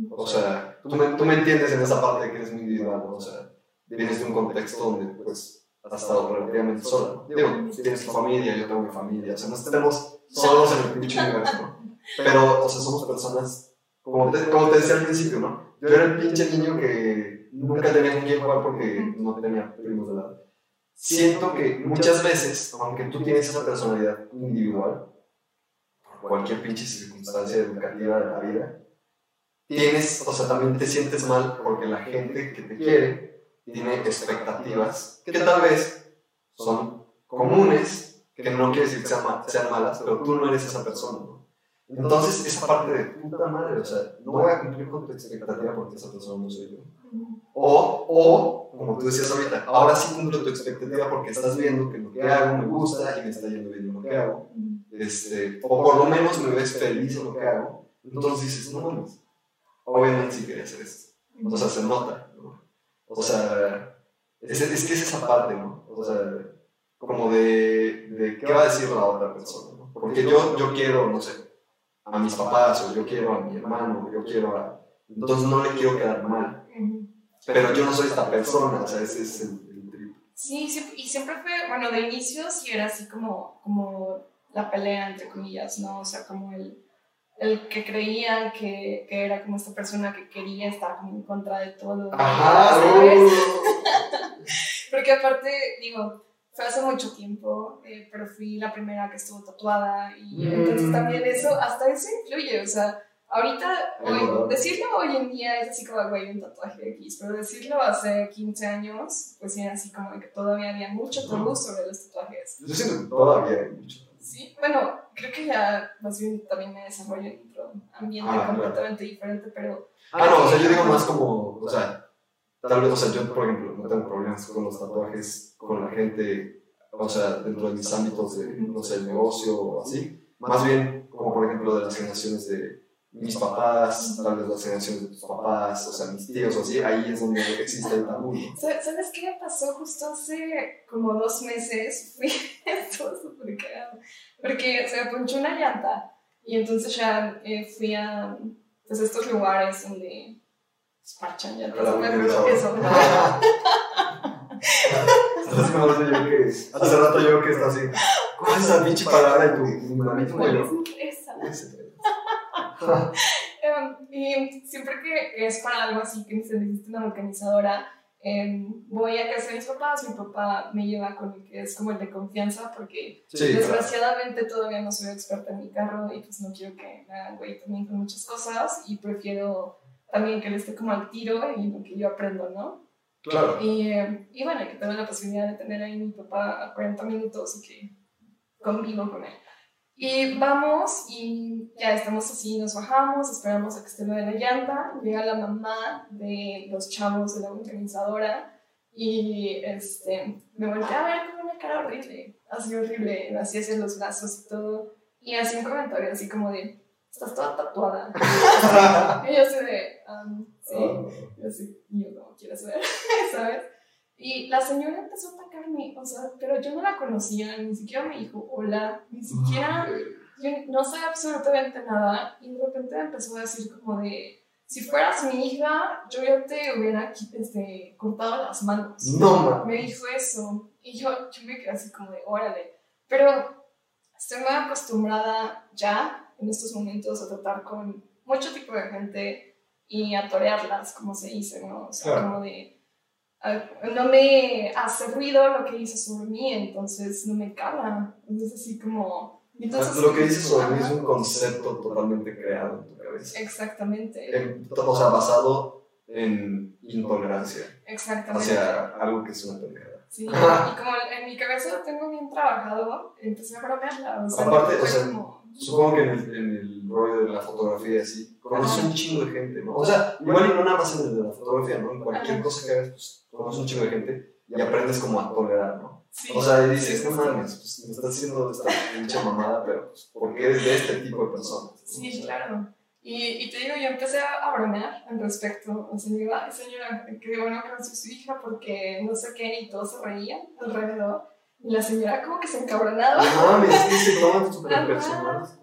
o sea, tú me, tú me entiendes en esa parte de que eres muy individual, o sea, vienes de un contexto donde, pues, has estado relativamente sola. Digo, tienes tu familia, yo tengo mi familia, o sea, no estamos solos en el pinche universo. Pero, o sea, somos personas, como te, como te decía al principio, ¿no? Yo era el pinche niño que nunca tenía con quién jugar porque no tenía primos de lado. Siento que muchas veces, aunque tú tienes esa personalidad individual, por cualquier pinche circunstancia educativa de la vida, tienes, o sea, también te sientes mal porque la gente que te quiere tiene expectativas que tal vez son comunes, que no quiere decir que sean, sean malas, pero tú no eres esa persona. ¿no? Entonces, esa parte de puta madre, o sea, no voy a cumplir con tu expectativa porque esa persona no soy yo. O, o, como tú decías ahorita, ahora sí cumplo tu expectativa porque estás viendo que lo que hago me gusta y me está yendo bien lo que hago. Este, o por lo menos me ves feliz en lo que hago. Entonces dices, no mames, obviamente sí quería hacer esto. O sea, se nota. O sea, es, es, que es esa parte, ¿no? O sea, como de, de qué va a decir la otra persona. ¿no? Porque yo, yo quiero, no sé, a mis papás, o yo quiero a mi hermano, o yo quiero a... Entonces no le quiero quedar mal pero yo no soy esta persona, o sea, ese es el, el Sí, y siempre fue, bueno, de inicio sí era así como, como la pelea, entre comillas, ¿no? O sea, como el, el que creían que, que, era como esta persona que quería estar como en contra de todo. Ajá, uh. Porque aparte, digo, fue hace mucho tiempo, eh, pero fui la primera que estuvo tatuada y entonces mm. también eso, hasta eso influye, o sea, Ahorita, decirlo hoy en día es así como, güey, un tatuaje X, pero decirlo hace 15 años, pues era así como que todavía había mucho tabú sobre los tatuajes. Yo siento que todavía hay mucho. Sí, bueno, creo que ya más bien también me desarrollo en otro ambiente ah, completamente diferente, pero... Ah, no, o sea, yo digo más como, o sea, tal vez, o sea, yo, por ejemplo, no tengo problemas con los tatuajes, con la gente, o sea, dentro de mis ámbitos de, no sé, el negocio o así, más bien como, por ejemplo, de las generaciones de mis papás, tal vez las generaciones de tus papás, o sea, mis tíos o así, ahí es donde existe el tabú. ¿Sabes qué me pasó justo hace como dos meses? Fui, estuvo súper cagado, porque se me ponchó una llanta y entonces ya eh, fui a pues, estos lugares donde parchan llantas. Eso. Hace rato yo que está así, ¿cuál es esa pinche palabra de tu mamita? Esa. Em, y siempre que es para algo así que se necesita una organizadora, em, voy a casa de mis papás, mi papá me lleva con el que es como el de confianza, porque desgraciadamente todavía no soy experta en mi carro y pues no quiero que me hagan güey también con muchas cosas y prefiero también que le esté como al tiro y lo que yo aprendo, ¿no? Claro. Y, em, y bueno, que tengo la posibilidad de tener ahí mi papá a 40 minutos y que convivo con él. Y vamos y ya estamos así, nos bajamos, esperamos a que esté lo de la llanta, llega la mamá de los chavos de la organizadora y este, me voltea a ver con una cara horrible, así horrible, así hacia los brazos y todo, y así un comentario así como de, estás toda tatuada. y yo así de, um, sí, oh. yo así, yo no quieres ver, ¿sabes? Y la señora empezó a atacarme, o sea, pero yo no la conocía, ni siquiera me dijo hola, ni siquiera, yo no sé absolutamente nada. Y de repente empezó a decir como de, si fueras mi hija, yo ya te hubiera este, cortado las manos. No, Me dijo eso. Y yo, yo me quedé así como de, órale. Pero estoy muy acostumbrada ya en estos momentos a tratar con mucho tipo de gente y a torearlas, como se dice, ¿no? O sea, como de no me hace ruido lo que dice sobre mí, entonces no me cala. Entonces, así como. Entonces, lo que dice sobre mí es un concepto totalmente creado en tu cabeza. Exactamente. o sea, basado en intolerancia. Exactamente. Hacia algo que es una pendejada. Sí, y como en mi cabeza lo tengo bien trabajado, empecé a bromearla. O sea, Aparte, o sea, supongo que en el, en el rollo de la fotografía y así, conoces un chingo de gente, ¿no? O sea, igual no nada más en el de la fotografía, ¿no? En cualquier cosa que hagas, pues conoces un chingo de gente y aprendes como a tolerar, ¿no? Sí, o sea, y dices, no mames, pues me estás haciendo esta pinche mamada, pero pues, porque eres de este tipo de personas. Sí, claro. Y, y, te digo, yo empecé a, bromear al respecto. O sea, digo, ay señora, qué bueno que su hija porque no sé qué, y todos se reían alrededor. Y la señora como que se encabronaba. No mames, sí se toman súper.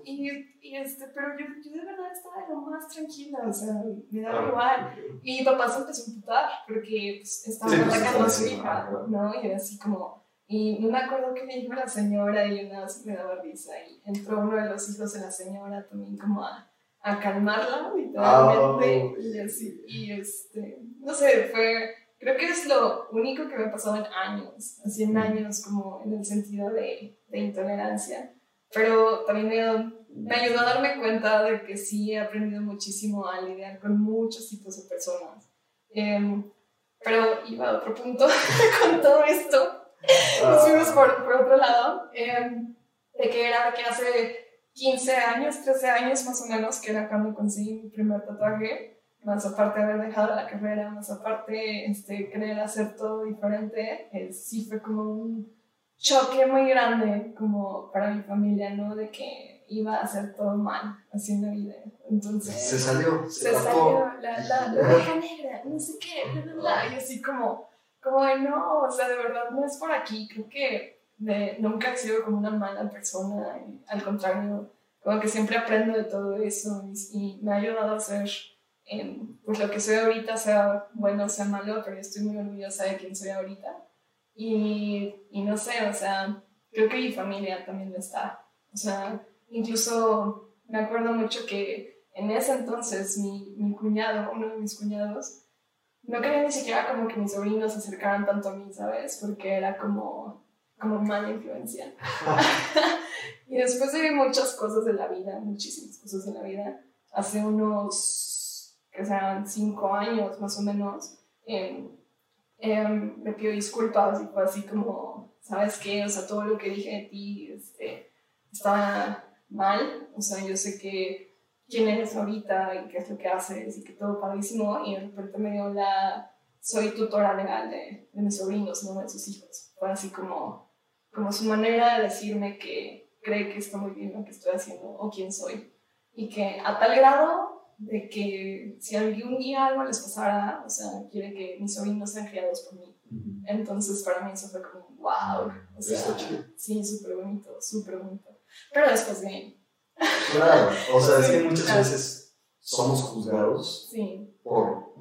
Y, y este, pero yo, yo de verdad estaba de lo más tranquila, o sea, me daba ah, igual. Y mi papá se empezó a imputar porque pues, estaba pues, atacando a su hija, ¿no? Y era así como, y no me acuerdo qué me dijo la señora y una vez me daba risa y entró uno de los hijos de la señora también como a, a calmarla literalmente oh, y así, y este, no sé, fue creo que es lo único que me ha pasado en años, así en años, como en el sentido de, de intolerancia. Pero también me, me, ayudó a darme cuenta de que sí he aprendido muchísimo a lidiar con muchos tipos de personas. Em, pero iba a otro punto con todo esto. Nos fuimos por, por otro lado, em, de que era que hace 15 años, 13 años más o menos, que era cuando conseguí mi primer tatuaje más aparte de haber dejado la carrera, más aparte este, querer hacer todo diferente, eh, sí fue como un choque muy grande como para mi familia, ¿no? De que iba a hacer todo mal la vida. Entonces... Se salió, se, salió la, la, la negra, no sé qué, y así como, como de no, o sea, de verdad no es por aquí, creo que de, nunca he sido como una mala persona, al contrario, como que siempre aprendo de todo eso y, y me ha ayudado a ser pues lo que soy ahorita, sea bueno o sea malo, pero estoy muy orgullosa de quién soy ahorita. Y, y no sé, o sea, creo que mi familia también lo está. O sea, incluso me acuerdo mucho que en ese entonces mi, mi cuñado, uno de mis cuñados, no quería ni siquiera como que mis sobrinos se acercaran tanto a mí, ¿sabes? Porque era como, como mala influencia. y después de muchas cosas de la vida, muchísimas cosas de la vida, hace unos que sean cinco años más o menos, em, em, me pidió disculpas y fue así como, ¿sabes qué? O sea, todo lo que dije de ti este, estaba mal, o sea, yo sé que quién eres ahorita y qué es lo que haces y que todo padrísimo y de repente me dio la, soy tutora legal de, de mis sobrinos, no de sus hijos. Fue así como, como su manera de decirme que cree que está muy bien lo que estoy haciendo o quién soy. Y que a tal grado de que si algún día algo les pasara, o sea, quiere que mis sobrinos sean criados por mí. Entonces, para mí eso fue como, wow. O sea, sí, súper bonito, súper bonito. Pero después de... Claro, o sea, es que muchas veces somos juzgados sí. por,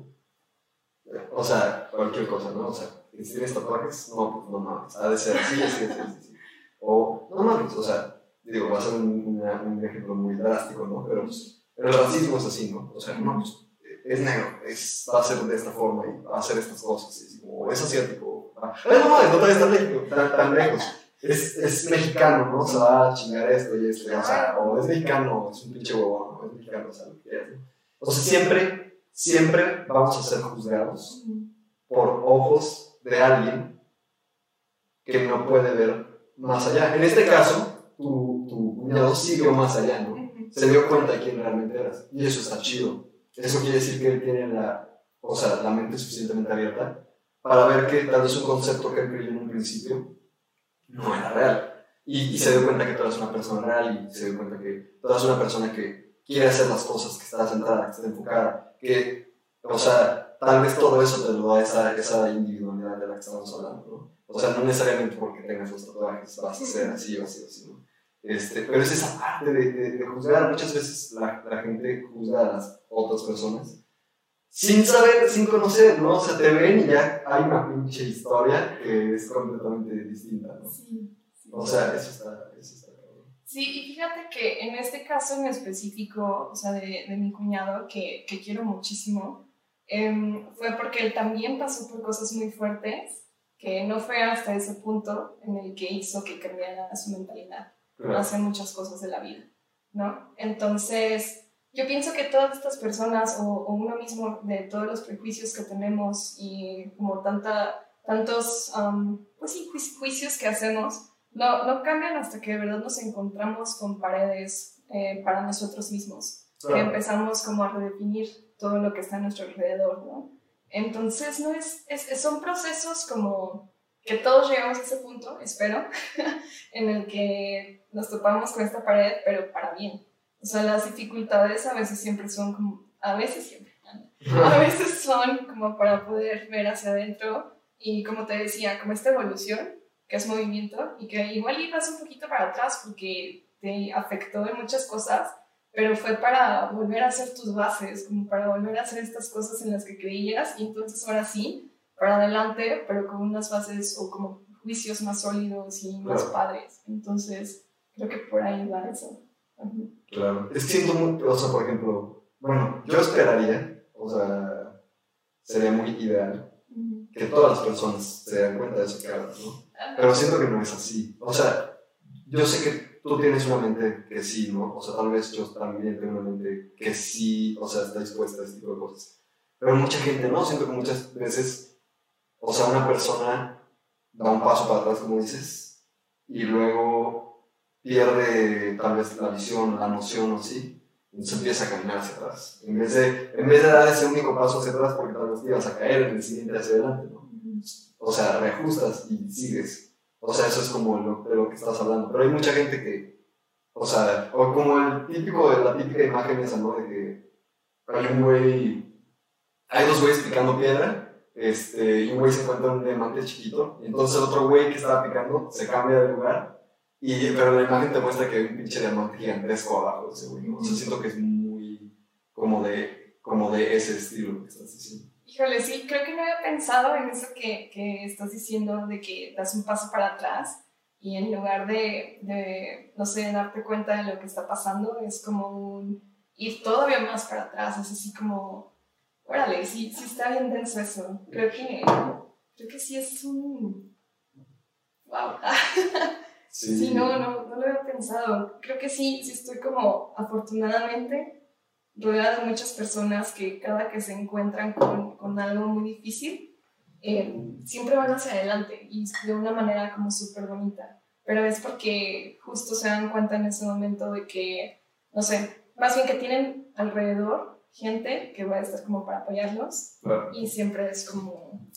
o sea, cualquier cosa, ¿no? O sea, si tienes tatuajes, no, no mames, ha de ser así, así, así, así. O, no mames, o sea, digo, va a ser un, un ejemplo muy drástico, ¿no? Pero pues, el racismo es así, ¿no? O sea, no, pues, es negro, es, va a ser de esta forma y va a hacer estas cosas. Y como, es asiático. Ah, no no te tan lejos, tan, lejos. Es, es, mexicano, ¿no? Se va a chingar esto y esto, o sea, o es mexicano, es un pinche huevón, o es mexicano, o sea, lo que es, ¿no? O sea, siempre, siempre vamos a ser juzgados por ojos de alguien que no puede ver más allá. En este caso, tu, tu cuñado sí vio más allá, ¿no? Se dio cuenta de quién realmente eras. Y eso está chido. Eso quiere decir que él tiene la, o sea, la mente suficientemente abierta para ver que tal vez un concepto que él creyó en un principio no era real. Y, se dio cuenta que tú eres una persona real y se dio cuenta que tú eres una persona que quiere hacer las cosas, que está centrada, que está enfocada, que, o sea, tal vez todo eso te lo da esa, esa individualidad de la que estamos hablando, ¿no? O sea, no necesariamente porque tengas los tatuajes vas a ser así o así o así, ¿no? Este, pero es esa parte de, de, juzgar. Muchas veces la, la, gente juzga a las otras personas sin saber, sin conocer, ¿no? O sea, te ven y ya hay una pinche historia que es completamente distinta, ¿no? Sí. O sea, eso está, eso está Sí, y fíjate que en este caso en específico, o sea, de, de mi cuñado, que, que quiero muchísimo, em, fue porque él también pasó por cosas muy fuertes, que no fue hasta ese punto en el que hizo que cambiara su mentalidad, claro. hacer muchas cosas de la vida, ¿no? Entonces, yo pienso que todas estas personas, o, o uno mismo, de todos los prejuicios que tenemos y como tanta, tantos, um, pues sí, juicios que hacemos, no, no cambian hasta que de verdad nos encontramos con paredes eh, para nosotros mismos, que empezamos como a redefinir todo lo que está a nuestro alrededor, ¿no? Entonces, no es, es, son procesos como que todos llegamos a ese punto, espero, en el que nos topamos con esta pared, pero para bien. O sea, las dificultades a veces siempre son como, a veces siempre, a veces son como para poder ver hacia adentro y como te decía, como esta evolución que es movimiento y que igual ibas un poquito para atrás porque te afectó en muchas cosas, pero fue para volver a hacer tus bases, como para volver a hacer estas cosas en las que creías y entonces ahora sí, para adelante, pero con unas bases o como juicios más sólidos y más padres. Entonces, creo que por ahí va eso. Claro, es que siento mucho, o sea, por ejemplo, bueno, yo esperaría, o sea, sería muy ideal que todas las personas se den cuenta de eso que hablas, ¿no? Pero siento que no es así. O sea, yo sé que tú tienes una mente que sí, ¿no? O sea, tal vez yo también tengo una mente que sí, o sea, está dispuesta a este tipo de cosas. Pero mucha gente no, siento que muchas veces, o sea, una persona da un paso para atrás, como dices, y luego pierde tal vez la visión, la noción o sí, entonces empieza a caminar hacia atrás. En vez de, en vez de dar ese único paso hacia atrás porque tal vez te ibas a caer en el siguiente hacia adelante, ¿no? O sea, reajustas y sigues. O sea, eso es como lo, de lo que estás hablando. Pero hay mucha gente que, o sea, o como el típico, la típica imagen esa, ¿no? De que hay un güey, hay dos güeyes picando piedra, este, y un güey se encuentra un diamante chiquito, y entonces el otro güey que estaba picando se cambia de lugar, y, pero la imagen te muestra que hay un pinche diamante gigantesco abajo ese güey. O sea, siento que es muy como de, como de ese estilo que estás diciendo. Híjole, sí, creo que no había pensado en eso que, que, estás diciendo de que das un paso para atrás y en lugar de, de, no sé, darte cuenta de lo que está pasando, es como un ir todavía más para atrás, es así como, órale, sí, sí está bien denso eso. Creo que, creo que sí es un... ¡Wow! Sí. sí, no, no, no lo había pensado. Creo que sí, sí estoy como, afortunadamente, rodeada de muchas personas que cada que se encuentran con, con algo muy difícil, eh, siempre van hacia adelante y de una manera como súper bonita. Pero es porque justo se dan cuenta en ese momento de que, no sé, más bien que tienen alrededor gente que va a estar como para apoyarlos y siempre es como,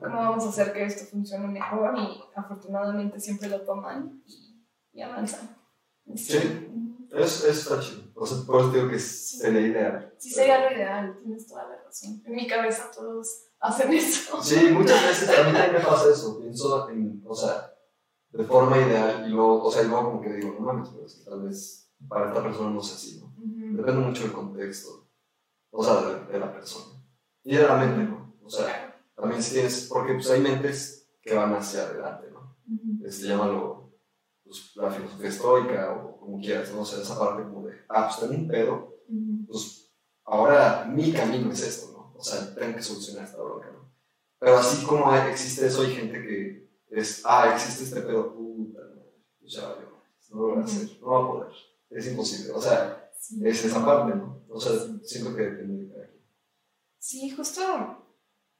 ¿cómo vamos a hacer que esto funcione mejor? Y afortunadamente siempre lo toman y, avanzan. Sí. Es, es chido. O sea, por eso digo que sería ideal. Sí, sería lo ideal, tienes toda la razón. En mi cabeza todos hacen eso. Sí, muchas veces a mí también me pasa eso. Pienso en, o sea, de forma ideal y luego, o sea, y luego como que digo, no mames, pero es que tal vez para esta persona no sea así, ¿no? Depende mucho del contexto, o sea, de, la persona. Y de la mente, ¿no? O sea, también si tienes, porque pues hay mentes que van hacia adelante, ¿no? Se llama lo pues, la filosofía estoica o como quieras, no sé, esa parte como de, ah, pues tengo un pedo, pues ahora mi camino es esto, ¿no? O sea, tengo que solucionar esta bronca, ¿no? Pero así como existe eso, hay gente que es, ah, existe este pedo, puta, pues ya vale, no lo voy a hacer, no va a poder, es imposible, o sea, es esa parte, ¿no? O sea, siento que depende de cada quien. Sí, justo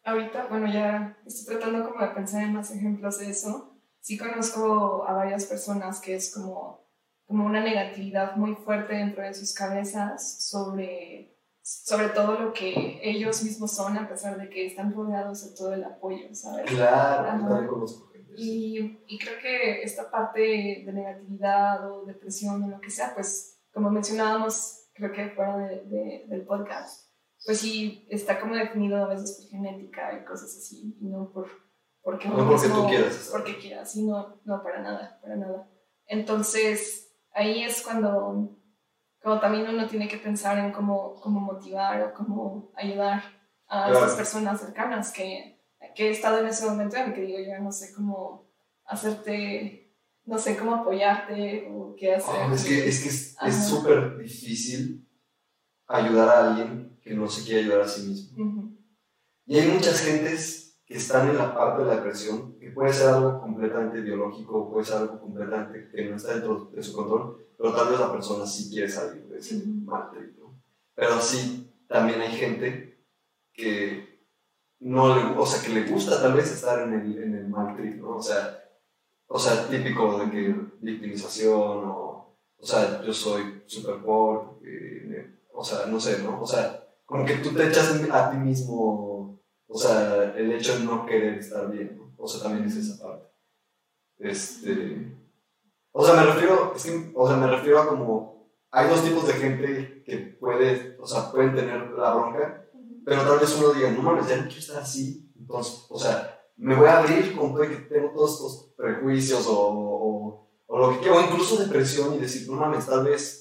ahorita, bueno, ya estoy tratando como de pensar en más ejemplos de eso, sí conozco a varias personas que es como, como una negatividad muy fuerte dentro de sus cabezas sobre, sobre todo lo que ellos mismos son, a pesar de que están rodeados de todo el apoyo, ¿sabes? Claro, conozco y, y, creo que esta parte de negatividad o depresión o lo que sea, pues como mencionábamos, creo que fuera de, del podcast, pues sí está como definido a veces por genética y cosas así, y no por porque no porque tú quieras. Porque quieras, y no, no, para nada, para nada. Entonces, ahí es cuando, como también uno tiene que pensar en cómo, cómo motivar o cómo ayudar a esas personas cercanas que, que he estado en ese momento en el que digo, yo no sé cómo hacerte no sé cómo apoyarte o qué hacer. Oh, es que es súper difícil ayudar a alguien que no se quiere ayudar a sí mismo. Y hay muchas gentes que están en la parte de la depresión, que puede ser algo completamente biológico, puede ser algo completamente que no está dentro de su control, pero tal vez la persona sí quiere salir de ese mal trip, Pero sí, también hay gente que no le, o sea, que le gusta tal vez estar en el, en el mal trip, ¿no? O sea, o sea, típico de que victimización o, o sea, yo soy súper pobre, o sea, no sé, ¿no? O sea, como que tú te echas a ti mismo, o sea, el hecho de no querer estar bien, ¿no? O sea, también es esa parte. Este, o sea, me refiero, es que, o sea, me refiero a como, hay dos tipos de gente que puede, o sea, pueden tener la bronca, pero tal vez uno diga, no mames, ya no quiero estar así, entonces, o sea, me voy a abrir con todo que tengo todos estos prejuicios o, o, o lo que quiero, o incluso depresión y decir, no mames, tal vez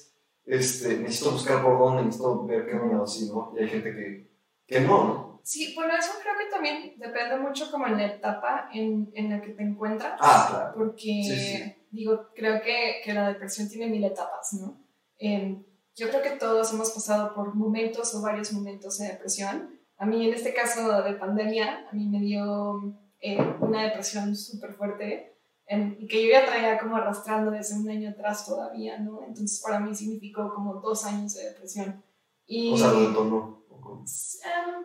este, necesito buscar por dónde, necesito ver qué onda así, ¿no? Y hay gente que, que no, ¿no? Sí, bueno, eso creo que también depende mucho como en la etapa en, en la que te encuentras. Ah, claro. Porque, digo, creo que, que, la depresión tiene mil etapas, ¿no? Eh, yo creo que todos hemos pasado por momentos o varios momentos de depresión. A mí, en este caso de pandemia, a mí me dio eh, una depresión súper fuerte y que yo ya traía como arrastrando desde un año atrás todavía, ¿no? Entonces para mí significó como dos años de depresión. Y, o sea, lo detonó. Um,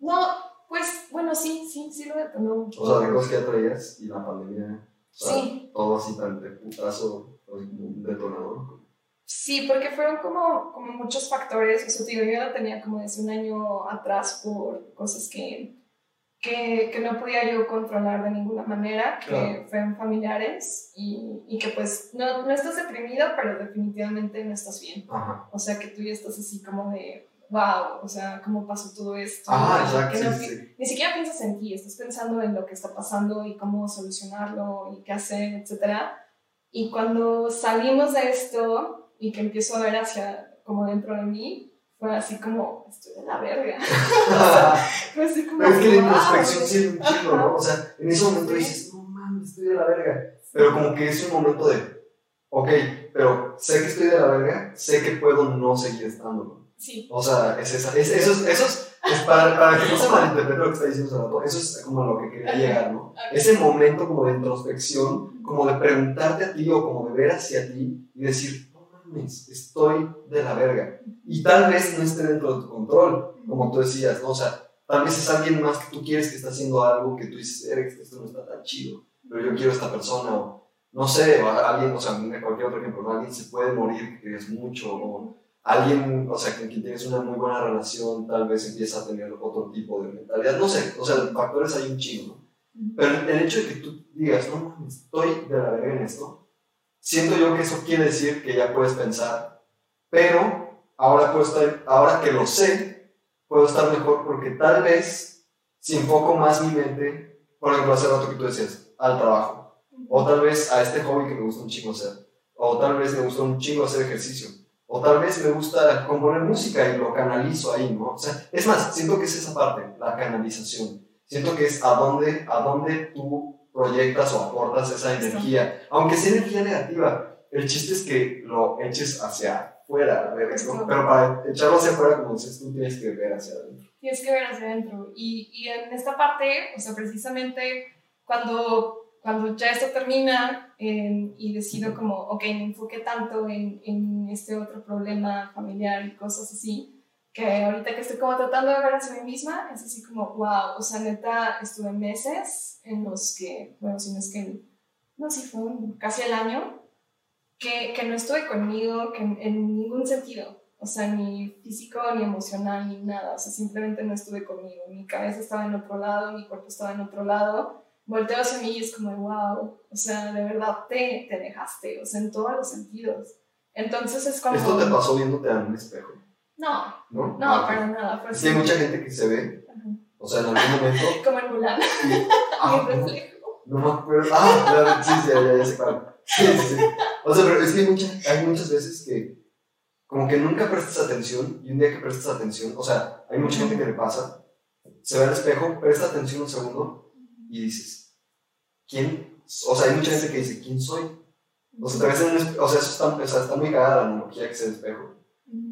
no, pues bueno, sí, sí, sí lo detonó. O sea, de cosas que ya traías y la pandemia. sí. Todo así tan de putazo, como un detonador. Sí, porque fueron como, como muchos factores. O sea, digo, yo lo tenía como desde un año atrás por cosas que que, que, no podía yo controlar de ninguna manera, que fueron familiares y, y, que pues no, no, estás deprimido, pero definitivamente no estás bien. O sea, que tú ya estás así como de, wow, o sea, ¿cómo pasó todo esto? Ah, exacto, Ni siquiera piensas en ti, estás pensando en lo que está pasando y cómo solucionarlo y qué hacer, etc. Y cuando salimos de esto y que empiezo a ver hacia como dentro de mí, fue así como, estoy de la verga. fue así como. Pero es que la introspección es un chico, ¿no? O sea, en ese momento dices, no mames, estoy de la verga. Pero como que es un momento de, ok, pero sé que estoy de la verga, sé que puedo no seguir estando. Sí. O sea, es esa, es, eso, es, eso es, para, para, que no se malinterprete lo que está diciendo rato, eso es como lo que quería llegar, ¿no? Ese momento como de introspección, como de preguntarte a ti o como de ver hacia ti y decir, estoy de la verga. Y tal vez no esté dentro de tu control, como tú decías, ¿no? O sea, tal vez es alguien más que tú quieres que está haciendo algo que tú dices, Eric, esto no está tan chido, pero yo quiero a esta persona, o no sé, o alguien, o sea, cualquier otro ejemplo, alguien se puede morir que es mucho, o alguien, o sea, con quien tienes una muy buena relación, tal vez empieza a tener otro tipo de mentalidad, no sé, o sea, factores hay un chingo, Pero el hecho de que tú digas, no, estoy de la verga en esto, siento yo que eso quiere decir que ya puedes pensar, pero ahora, puedo estar, ahora que lo sé, puedo estar mejor porque tal vez si enfoco más mi mente, por ejemplo, hace rato que tú decías, al trabajo, o tal vez a este hobby que me gusta un chingo hacer, o tal vez me gusta un chingo hacer ejercicio, o tal vez me gusta componer música y lo canalizo ahí, ¿no? O sea, es más, siento que es esa parte, la canalización. Siento que es a dónde, a dónde tú proyectas o aportas esa energía, aunque sea energía negativa. El chiste es que lo eches hacia afuera, pero para echarlo hacia afuera, como dices tú, tienes que ver hacia adentro. Tienes que ver hacia adentro. Y, y en esta parte, o sea, precisamente cuando, cuando ya esto termina em, y decido como, ok, me enfoqué tanto en, en este otro problema familiar y cosas así, que ahorita que estoy como tratando de ver hacia mí misma, es así como, wow, o sea, neta, estuve meses en los que, bueno, si no es que, no, sí, fue casi el año, que, que no estuve conmigo que en, ningún sentido, o sea, ni físico, ni emocional, ni nada, o sea, simplemente no estuve conmigo, mi cabeza estaba en otro lado, mi cuerpo estaba en otro lado, volteo hacia mí y es como, wow, o sea, de verdad te, te dejaste, o sea, en todos los sentidos. Entonces es como... ¿Esto te pasó viéndote a un espejo? No, no, no para nada. Fue sí, hay mucha gente que se ve, o sea, en algún momento. Como en Mulan. ah, reflejo. No, me acuerdo. Ah, claro, sí, sí, ya, ya sé cuál. Sí, sí, sí. O sea, pero es que hay, mucha, hay muchas veces que como que nunca prestas atención y un día que prestas atención, o sea, hay mucha gente que le pasa, se ve al espejo, presta atención un segundo y dices, ¿quién? O sea, hay mucha gente que dice, ¿quién soy? O sea, te ves en un espejo, o sea, eso está, o sea, está muy cagada la analogía que es el espejo.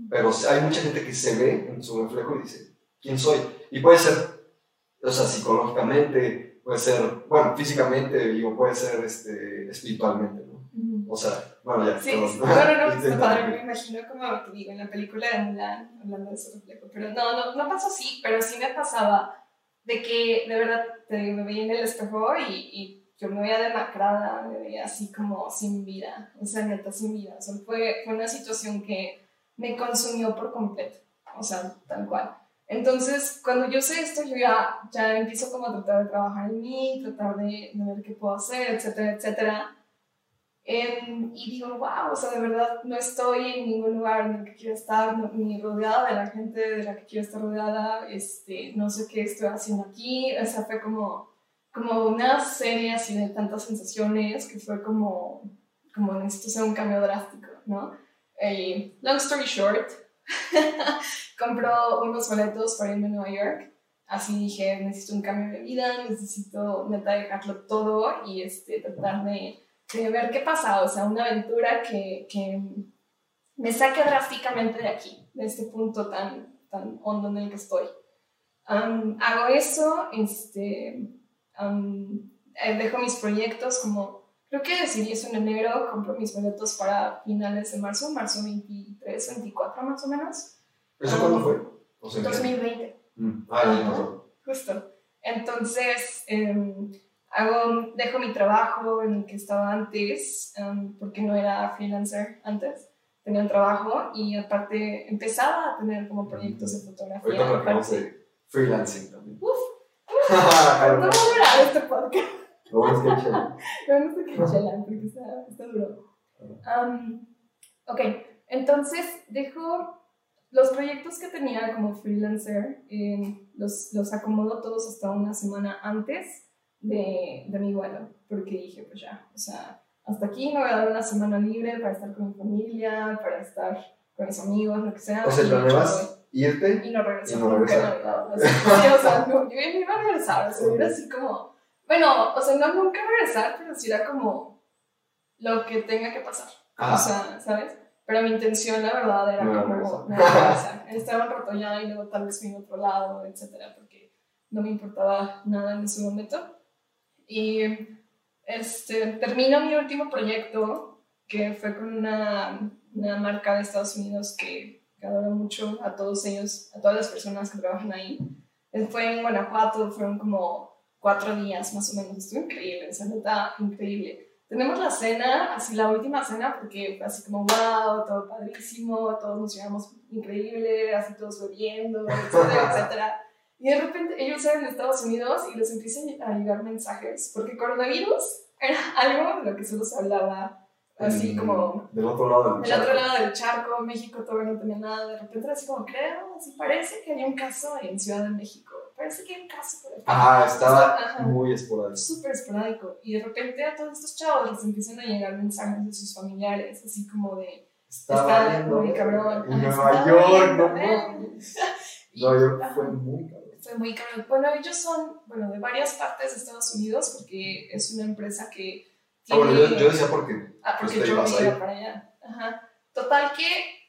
Pero hay mucha gente que se ve en su reflejo y dice, ¿quién soy? Y puede ser, o sea, psicológicamente, puede ser, bueno, físicamente, digo, puede ser este, espiritualmente, ¿no? O sea, bueno, ya. Sí, sí. no, no, padre, me imagino como te digo en la película de Mulan, hablando de ese reflejo. Pero no, no, no pasó así, pero sí me pasaba de que de verdad te digo, me veía en el espejo y, y yo me veía demacrada, me veía así como sin vida, o sea, neta sin vida. O sea, fue, fue una situación que me consumió por completo, o sea, tal cual. Entonces, cuando yo sé esto, yo ya, ya empiezo como a tratar de trabajar en mí, tratar de, de ver qué puedo hacer, etcétera, etcétera. y digo, wow, o sea, de verdad no estoy en ningún lugar en el que quiero estar, ni rodeada de la gente de la que quiero estar rodeada, este, no sé qué estoy haciendo aquí, o sea, fue como, como una serie así de tantas sensaciones que fue como, como necesito hacer un cambio drástico, ¿no? Eh, long story short, compró unos boletos para irme a Nueva York. Así dije, necesito un cambio de vida, necesito neta dejarlo todo y este, tratar de, de ver qué pasa. O sea, una aventura que, que me saque drásticamente de aquí, de este punto tan, tan hondo en el que estoy. hago eso, este, eh, dejo mis proyectos como Creo que decidí eso en enero, compro mis boletos para finales de marzo, marzo 23, 24 más o menos. ¿Eso cuándo fue? O 2020. Mm. Ah, ya Justo. Entonces, em, hago, dejo mi trabajo en el que estaba antes, em, porque no era freelancer antes. Tenía un trabajo y aparte empezaba a tener como proyectos de fotografía. Ahorita freelancing también. Uf, uf. no voy a este podcast. Lo bueno es que hay chela. Lo bueno es que hay chela, porque está, está duro. Um, ok, entonces dejo los proyectos que tenía como freelancer, eh, los, los acomodo todos hasta una semana antes de, de mi vuelo, porque dije, pues ya, o sea, hasta aquí me voy a dar una semana libre para estar con mi familia, para estar con mis amigos, lo que sea. O sea, planeabas irte y no regresar. Y no regresar. No, no, sí, o sea, no, yo iba a regresar, o sea, era así como bueno, o sea, no nunca regresar, pero sí era como lo que tenga que pasar. O sea, ¿sabes? Pero mi intención, la verdad, era como no regresar. Estaba un rato ya y luego tal vez fui a otro lado, etcétera, porque no me importaba nada en ese momento. Y este, termino mi último proyecto, que fue con una, una marca de Estados Unidos que, que adoro mucho a todos ellos, a todas las personas que trabajan ahí. Fue en Guanajuato, fueron como cuatro días más o menos. Estuvo increíble, esa nota increíble. Tenemos la cena, así la última cena, porque fue así como, wow, todo padrísimo, todos nos llevamos increíble, así todos bebiendo, etcétera, etcétera. Y de repente ellos eran en Estados Unidos y les empiezan a llegar mensajes, porque coronavirus era algo de lo que solo se hablaba así como del otro lado del, del charco. otro lado del charco, México todavía no tenía nada, de repente era así como, creo, así parece que había un caso en Ciudad de México parece que un caso por aquí. Ajá, estaba muy esporádico. Súper esporádico. Y de repente a todos estos chavos les empiezan a llegar mensajes de sus familiares, así como de. Estaba está muy cabrón. En Nueva York, no Nueva York fue muy cabrón. Fue muy cabrón. Bueno, ellos son, bueno, de varias partes de Estados Unidos, porque es una empresa que. Tiene, ah, bueno, yo, decía porque. Ah, porque yo iba para allá. Ajá. Total que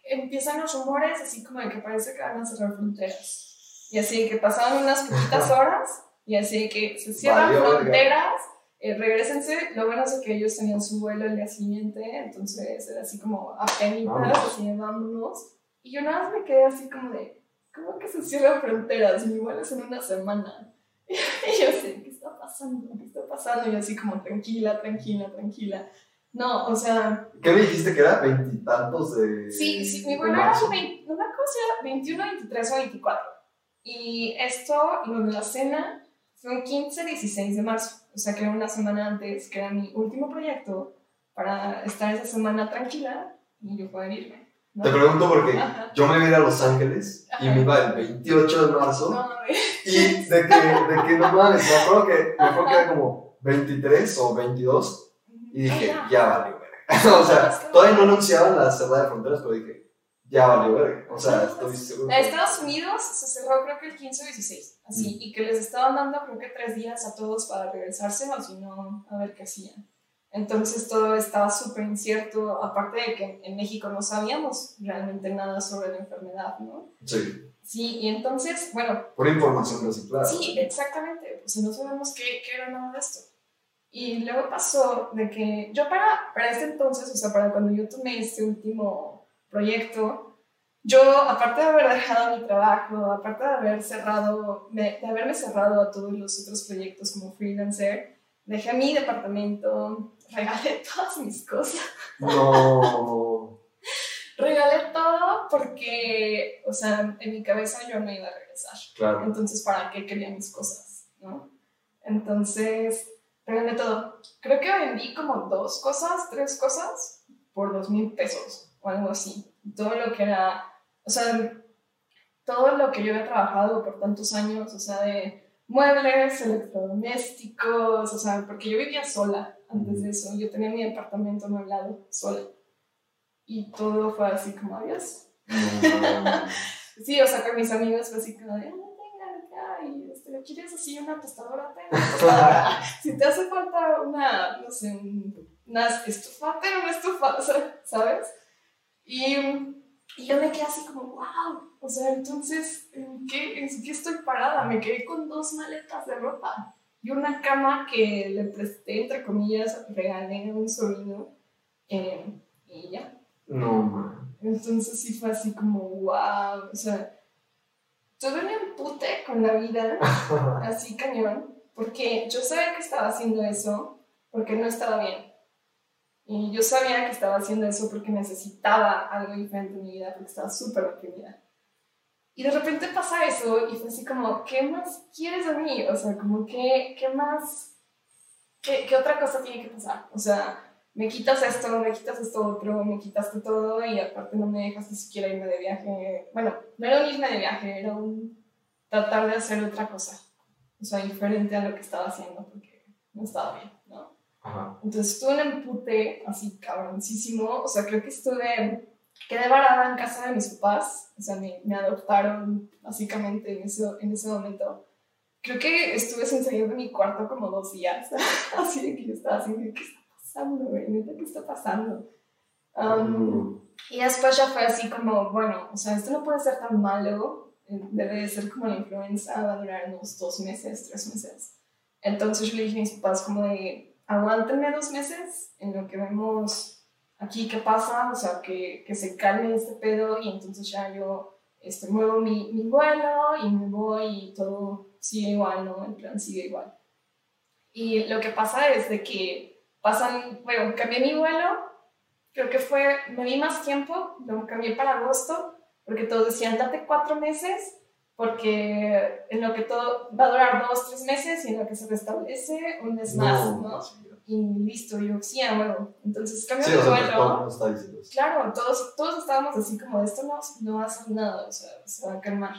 empiezan los rumores así como de que parece que van a cerrar fronteras y así que pasaban unas poquitas horas y así que se cierran fronteras, eh, regresense. Lo bueno es que ellos tenían su vuelo el día siguiente, entonces era así como apenas, así vámonos. Y yo nada más me quedé así como de, ¿cómo que se cierran fronteras? Mi vuelo es en una semana. Y yo así, ¿qué está pasando? ¿Qué está pasando? Y así como, tranquila, tranquila, tranquila. No, o sea... ¿Qué me dijiste que era? ¿Veintitantos de...? Sí, sí, mi vuelo era, 20, no me acuerdo si era 21, 23 o 24. Y esto, lo de la cena, fue un 15-16 de marzo, o sea que era una semana antes, que era mi último proyecto, para estar esa semana tranquila y yo poder irme. Te pregunto porque yo me iba a Los Ángeles y me iba el 28 de marzo. No, y de que, de que no mames, me acuerdo que, me acuerdo que era como 23 o 22 y dije, ya vale, güey. o sea, todavía no anunciaban la cerrada de fronteras, pero dije, ya valió ver. O sea, estoy seguro. En Estados Unidos se cerró creo que el 15 o 16, así, y que les estaban dando creo que tres días a todos para regresarse, o si no, a ver qué hacían. Entonces todo estaba súper incierto, aparte de que en México no sabíamos realmente nada sobre la enfermedad, ¿no? Sí. Sí, y entonces, bueno... Por información reciclada. Sí, exactamente, pues no sabemos qué, qué era nada de esto. Y luego pasó de que yo para, para este entonces, o sea, para cuando yo tomé este último proyecto, yo, aparte de haber dejado mi trabajo, aparte de haber cerrado, de haberme cerrado a todos los otros proyectos como freelancer, dejé mi departamento, regalé todas mis cosas. No. regalé todo porque, o sea, en mi cabeza yo no iba a regresar. Claro. Entonces, ¿para qué quería mis cosas? ¿No? Entonces, regalé todo. Creo que vendí como dos cosas, tres cosas por dos mil pesos o algo así. Todo lo que era, o sea, todo lo que yo había trabajado por tantos años, o sea, de muebles, electrodomésticos, o sea, porque yo vivía sola antes de eso, yo tenía mi departamento amueblado sola. Y todo fue así como, adiós. sí, o sea, con mis amigos fue así como, de, no tengan y este, ¿quieres así una tostadora? si te hace falta una, no sé, una estufa, pero una estufa, ¿sabes? Y, y yo me quedé así como, wow, o sea, entonces, ¿en qué, ¿en qué estoy parada? Me quedé con dos maletas de ropa y una cama que le presté, entre comillas, regalé a un sobrino eh, y ya. No, man. Entonces sí fue así como, wow, o sea, tuve un empute con la vida, así cañón, porque yo sabía que estaba haciendo eso porque no estaba bien. Y yo sabía que estaba haciendo eso porque necesitaba algo diferente en mi vida, porque estaba súper deprimida. Y de repente pasa eso y fue así como, ¿qué más quieres de mí? O sea, como, ¿qué, qué más? ¿Qué, ¿Qué otra cosa tiene que pasar? O sea, me quitas esto, me quitas esto otro, me quitaste todo y aparte no me dejas ni siquiera irme de viaje. Bueno, no era un irme de viaje, era un tratar de hacer otra cosa. O sea, diferente a lo que estaba haciendo porque no estaba bien, ¿no? Ajá. Entonces tuve un empute así cabroncísimo. O sea, creo que estuve, quedé varada en casa de mis papás. O sea, me, me adoptaron básicamente en ese, en ese momento. Creo que estuve sin salir de mi cuarto como dos días. así de que yo estaba así de que pasando, ¿Qué está pasando? Um, y después ya fue así como, bueno, o sea, esto no puede ser tan malo, eh, debe de ser como la influenza, va a durar unos dos meses, tres meses. Entonces yo le dije a mis papás como de, aguántenme dos meses en lo que vemos aquí qué pasa, o sea, que, que se calme este pedo y entonces ya yo este, muevo mi, mi vuelo y me voy y todo sigue igual, ¿no? El plan sigue igual. Y lo que pasa es de que pasan, bueno, cambié mi vuelo, creo que fue, me di más tiempo, lo cambié para agosto, porque todos decían, date cuatro meses, porque en lo que todo va a durar dos, tres meses y en lo que se restablece un mes más, ¿no? Y listo, yo, sí, bueno, entonces cambié mi vuelo. claro, todos, todos estábamos así como, esto no, no va a hacer nada, o sea, se va a calmar.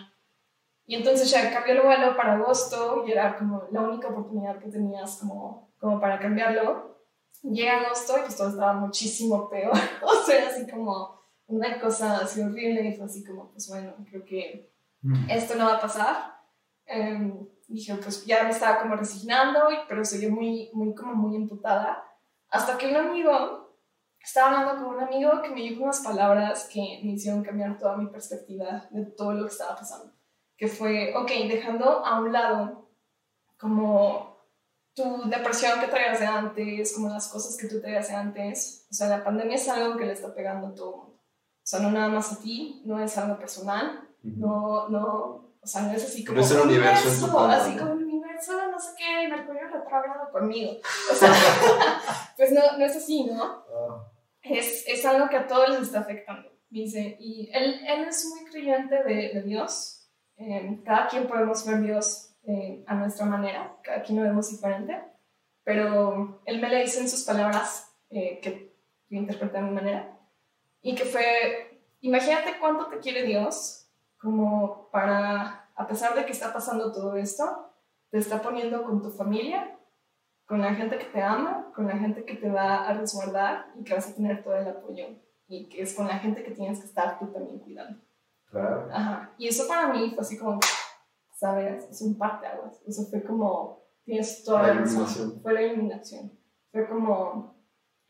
Y entonces ya cambié el vuelo para agosto y era como la única oportunidad que tenías como, como para cambiarlo. Llega agosto y pues todo estaba muchísimo peor. o sea, así como una cosa así horrible y fue así como, pues bueno, creo que mm. esto no va a pasar. Em, dije, pues ya me estaba como resignando, pero seguí muy, muy, como muy imputada. Hasta que un amigo, estaba hablando con un amigo que me dijo unas palabras que me hicieron cambiar toda mi perspectiva de todo lo que estaba pasando. Que fue, ok, dejando a un lado como tu depresión que traías de antes, como las cosas que tú traías de antes. O sea, la pandemia es algo que le está pegando a todo el mundo. O sea, no nada más a ti, no es algo personal, no, no, o sea, no es así como... No es el universo, Así como el universo, no sé qué, Mercurio retrógrado conmigo. O sea, pues no, no es así, ¿no? Ah. Es, es algo que a todos les está afectando, dice. Y él, él es muy creyente de, de Dios. Eh, cada quien podemos ver Dios eh, a nuestra manera, cada quien lo vemos diferente, pero él me le dice en sus palabras eh, que yo interpreté a mi manera, y que fue, imagínate cuánto te quiere Dios, como para, a pesar de que está pasando todo esto, te está poniendo con tu familia, con la gente que te ama, con la gente que te va a resguardar y que vas a tener todo el apoyo, y que es con la gente que tienes que estar tú también cuidando. Claro. Ajá. Y eso para mí fue así como, ¿sabes? Es un parteaguas. O sea, fue como, tienes toda la, razón. Fue la iluminación. Fue como,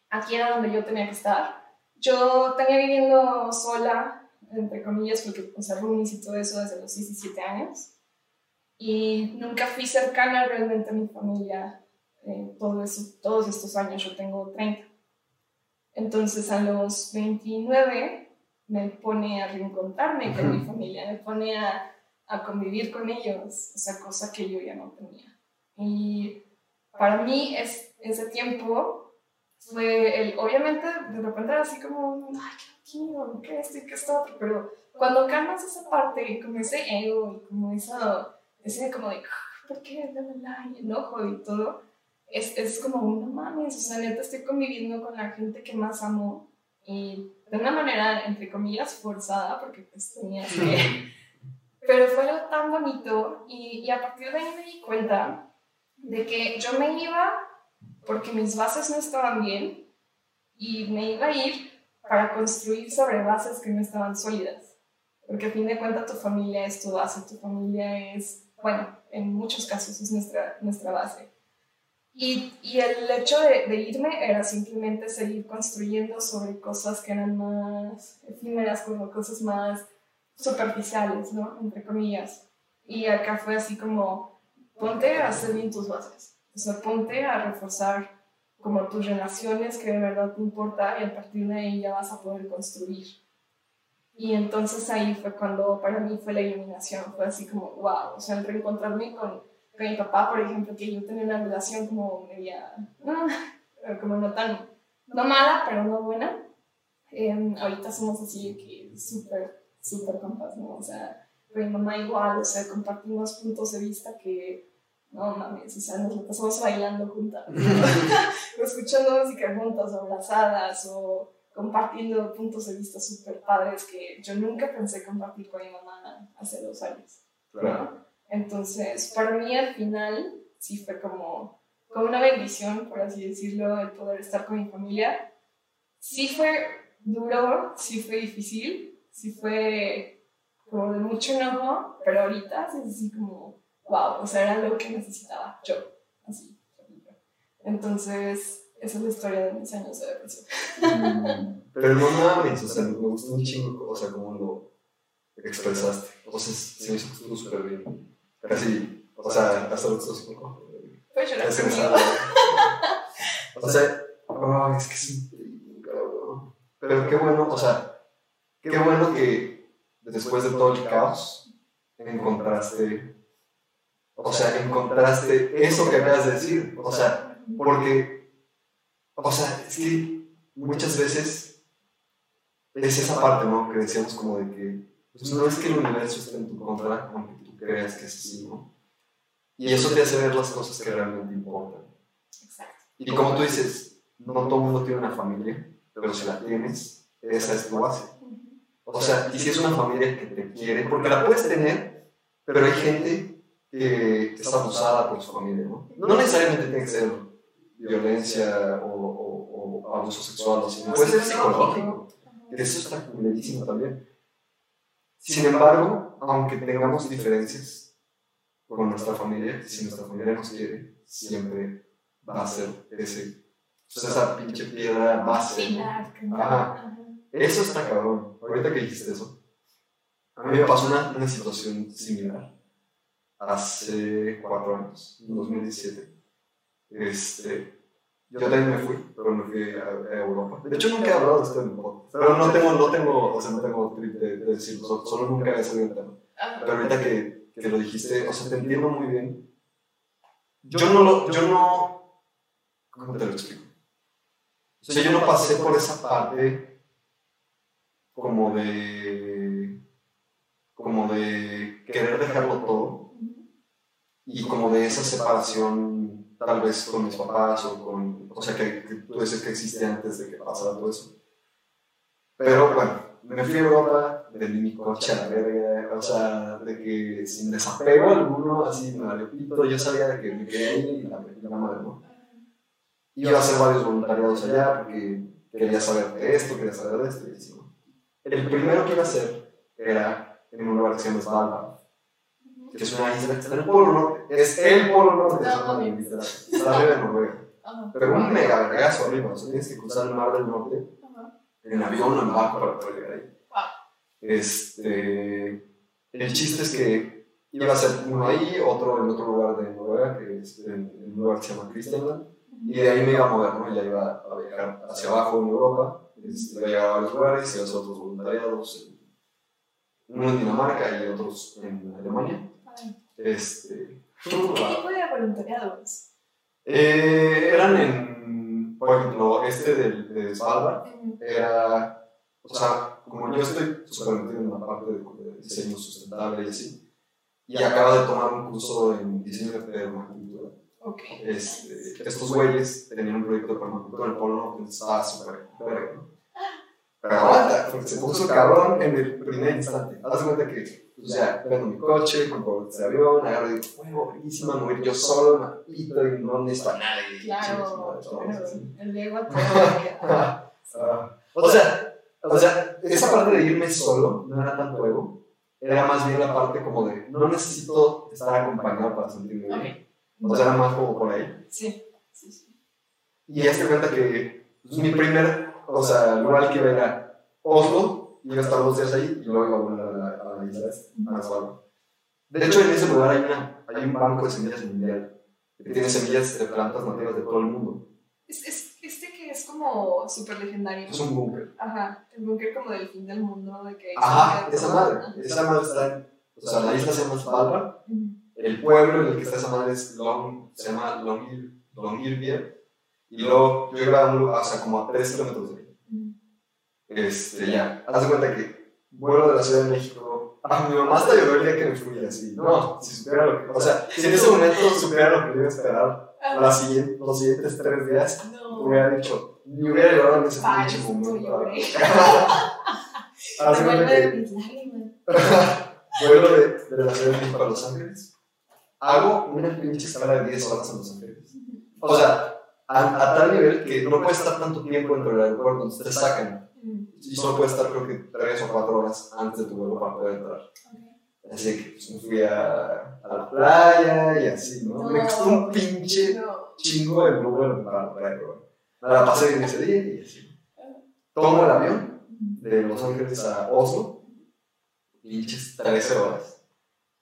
aquí era donde yo tenía que estar. Yo tenía viviendo sola, entre comillas, porque, o sea, roomies y todo eso desde los 17 años. Y nunca fui cercana realmente a mi familia eh, todo eso, todos estos años. Yo tengo 30. Entonces, a los 29 me pone a reencontrarme con mi familia, me pone a, a convivir con ellos, esa cosa que yo ya no tenía. Y para mí es, ese tiempo fue el, obviamente de repente era así como, ay, qué tío, qué esto y qué esto otro, pero cuando calmas esa parte, como ese ego y como eso, ese como de, ah, ¿por qué? Y enojo y todo, es, es como, no mames, o sea, neta estoy conviviendo con la gente que más amo y de una manera, entre comillas, forzada, porque pues tenía que... Pero fue algo tan bonito y, y a partir de ahí me di cuenta de que yo me iba porque mis bases no estaban bien y me iba a ir para construir sobre bases que no estaban sólidas. Porque a fin de cuentas tu familia es tu base, tu familia es, bueno, en muchos casos es nuestra, nuestra base. Y, y el hecho de, de, irme era simplemente seguir construyendo sobre cosas que eran más efímeras, como cosas más superficiales, ¿no? Entre comillas. Y acá fue así como, ponte a hacer bien tus bases. O sea, ponte a reforzar como tus relaciones que de verdad te importa y a partir de ahí ya vas a poder construir. Y entonces ahí fue cuando para mí fue la iluminación, fue así como, wow, o sea, el reencontrarme con, con mi papá, por ejemplo, que yo tenía una relación como media, como no tan, no mala, pero no buena. Eh, ahorita somos así que súper, súper compas, ¿no? O sea, con mi mamá igual, o sea, compartimos puntos de vista que no mames, o sea, nos lo pasamos bailando juntas, o escuchando música juntas, o abrazadas, o compartiendo puntos de vista súper padres que yo nunca pensé compartir con mi mamá hace dos años. Claro. Entonces, para mí al final sí fue como, como una bendición, por así decirlo, el poder estar con mi familia. Sí fue duro, sí fue difícil, sí fue como de mucho enojo, pero ahorita es así como wow, o sea, era lo que necesitaba yo, así. Entonces, esa es la historia de mis años de depresión. Mm, pero no mames, o sea, me gustó un chingo, o sea, cómo lo expresaste. Entonces, se me hizo súper bien. Casi, o sea, hasta lo que estoy como... Pues llorar O sea, oh, es que es Pero qué bueno, o sea, qué bueno que después de todo el caos encontraste o sea, encontraste eso que acabas de decir. O sea, porque, o sea, es que muchas veces es esa parte, ¿no? Que decíamos como de que pues no es que el universo esté en tu contra, aunque tú creas que es así, ¿no? Y eso te hace ver las cosas que realmente importan. Exacto. Y como tú dices, no todo el mundo tiene una familia, pero si la tienes, esa es tu base. O sea, y si es una familia que te quiere, porque la puedes tener, pero hay gente que está abusada por su familia, ¿no? No necesariamente tiene que ser violencia o, o, abuso sexual, sino puede ser psicológico, que eso está culerísimo también. Sin embargo, aunque tengamos diferencias con nuestra familia, si nuestra familia nos quiere, siempre va a ser ese, pues, esa pinche piedra base. Ajá. Eso está cabrón. Ahorita que dijiste eso, a mí me pasó una, una situación similar hace cuatro años, en 2017. Este, yo también me fui, pero me fui a, Europa. De hecho, nunca he hablado de esto en podcast, pero no tengo, no tengo, o sea, no tengo trip de, decirlo, solo, nunca he salido el tema. Pero ahorita que, que, lo dijiste, o sea, te entiendo muy bien. Yo no lo, yo no, ¿cómo te lo explico? O sea, yo no pasé por esa parte como de, como de querer dejarlo todo y como de esa separación tal vez con mis papás o con, o sea, que, que tú dices que existe antes de que pasara todo eso. Pero bueno, me fui a Europa, vendí mi coche a la verga, o sea, de que sin desapego alguno, así me valió pito, yo sabía de que me quería ir y la, la madre, ¿no? Iba a hacer varios voluntariados allá porque quería saber de esto, quería saber de esto, y así, ¿no? El primero que iba a hacer era en un lugar que se llama que es una isla que está en el polo norte. Es el polo norte. No, está arriba de Noruega. pero un mega vergazo arriba, o sea, tienes que cruzar el mar del norte en avión o en barco para poder llegar ahí. Este, el chiste es que iba a ser uno ahí, otro en otro lugar de Noruega, que es en, un lugar que se llama Christianland, y de ahí me iba a mover, ¿no? Ya iba a viajar hacia abajo en Europa, este, iba a llegar a varios lugares, iba a hacer otros voluntariados, uno en Dinamarca y otros en Alemania. Este, ¿Qué tipo de voluntariados? Eh, eran en, por ejemplo, este de, de Svalbard, era, o sea, como yo estoy súper metido en la parte de, diseño sustentable y así, y acaba de tomar un curso en diseño de permacultura. Okay. Este, estos güeyes tenían un proyecto de permacultura en el Polo Norte, estaba súper Pero aguanta, porque se puso cabrón en el primer instante. Haz cuenta que o sea, vendo mi coche, compro este avión, agarro y digo, buenísima, me voy yo solo, mapito y no necesito a nadie. Claro, el Diego O sea, o sea, esa parte de irme solo no era tanto ego, era más bien la parte como de no necesito estar acompañado para sentirme bien. O sea, era más como por ahí. Sí, sí, sí. Y ya se cuenta que pues, mi primer, o sea, lugar que iba era Oslo, iba a estar dos días ahí y luego iba a volver a la de hecho, en ese lugar hay, una, hay un banco de semillas mundial que tiene semillas de plantas nativas de todo el mundo. Es, es, este que es como súper legendario. Es un búnker. Ajá, el búnker como del fin del mundo. De que Ajá, esa madre. Esa madre está en. O sea, la isla se llama Svalbard. El pueblo en el que está esa madre es Long, se llama Longyear. Longyearbyen. Y luego yo iba a un lugar, o sea, como a 3 kilómetros de. Este, ya. Haz de cuenta que vuelo de la Ciudad de México a mi mamá hasta lloró el día que me fui así. No, si supiera lo que. O sea, si en ese momento supiera lo que iba a esperar la siguiente, los siguientes tres días, no. hubiera dicho, ni hubiera llorado en ese pinche momento. Así que. Vuelo de, de la Ciudad de México a Los Ángeles. Hago una pinche escala de 10 horas en Los Ángeles. O sea, a, a, tal nivel que no puedes estar tanto tiempo dentro del aeropuerto, te sacan. Y solo puedes estar creo que 3 o 4 horas antes de tu vuelo para poder entrar. Así que pues, me fui a, a, la playa y así, ¿no? me costó un pinche chingo de vuelo para la playa, Me la pasé bien ese día y así. Tomo el avión de Los Ángeles a Oslo, pinches 13 horas.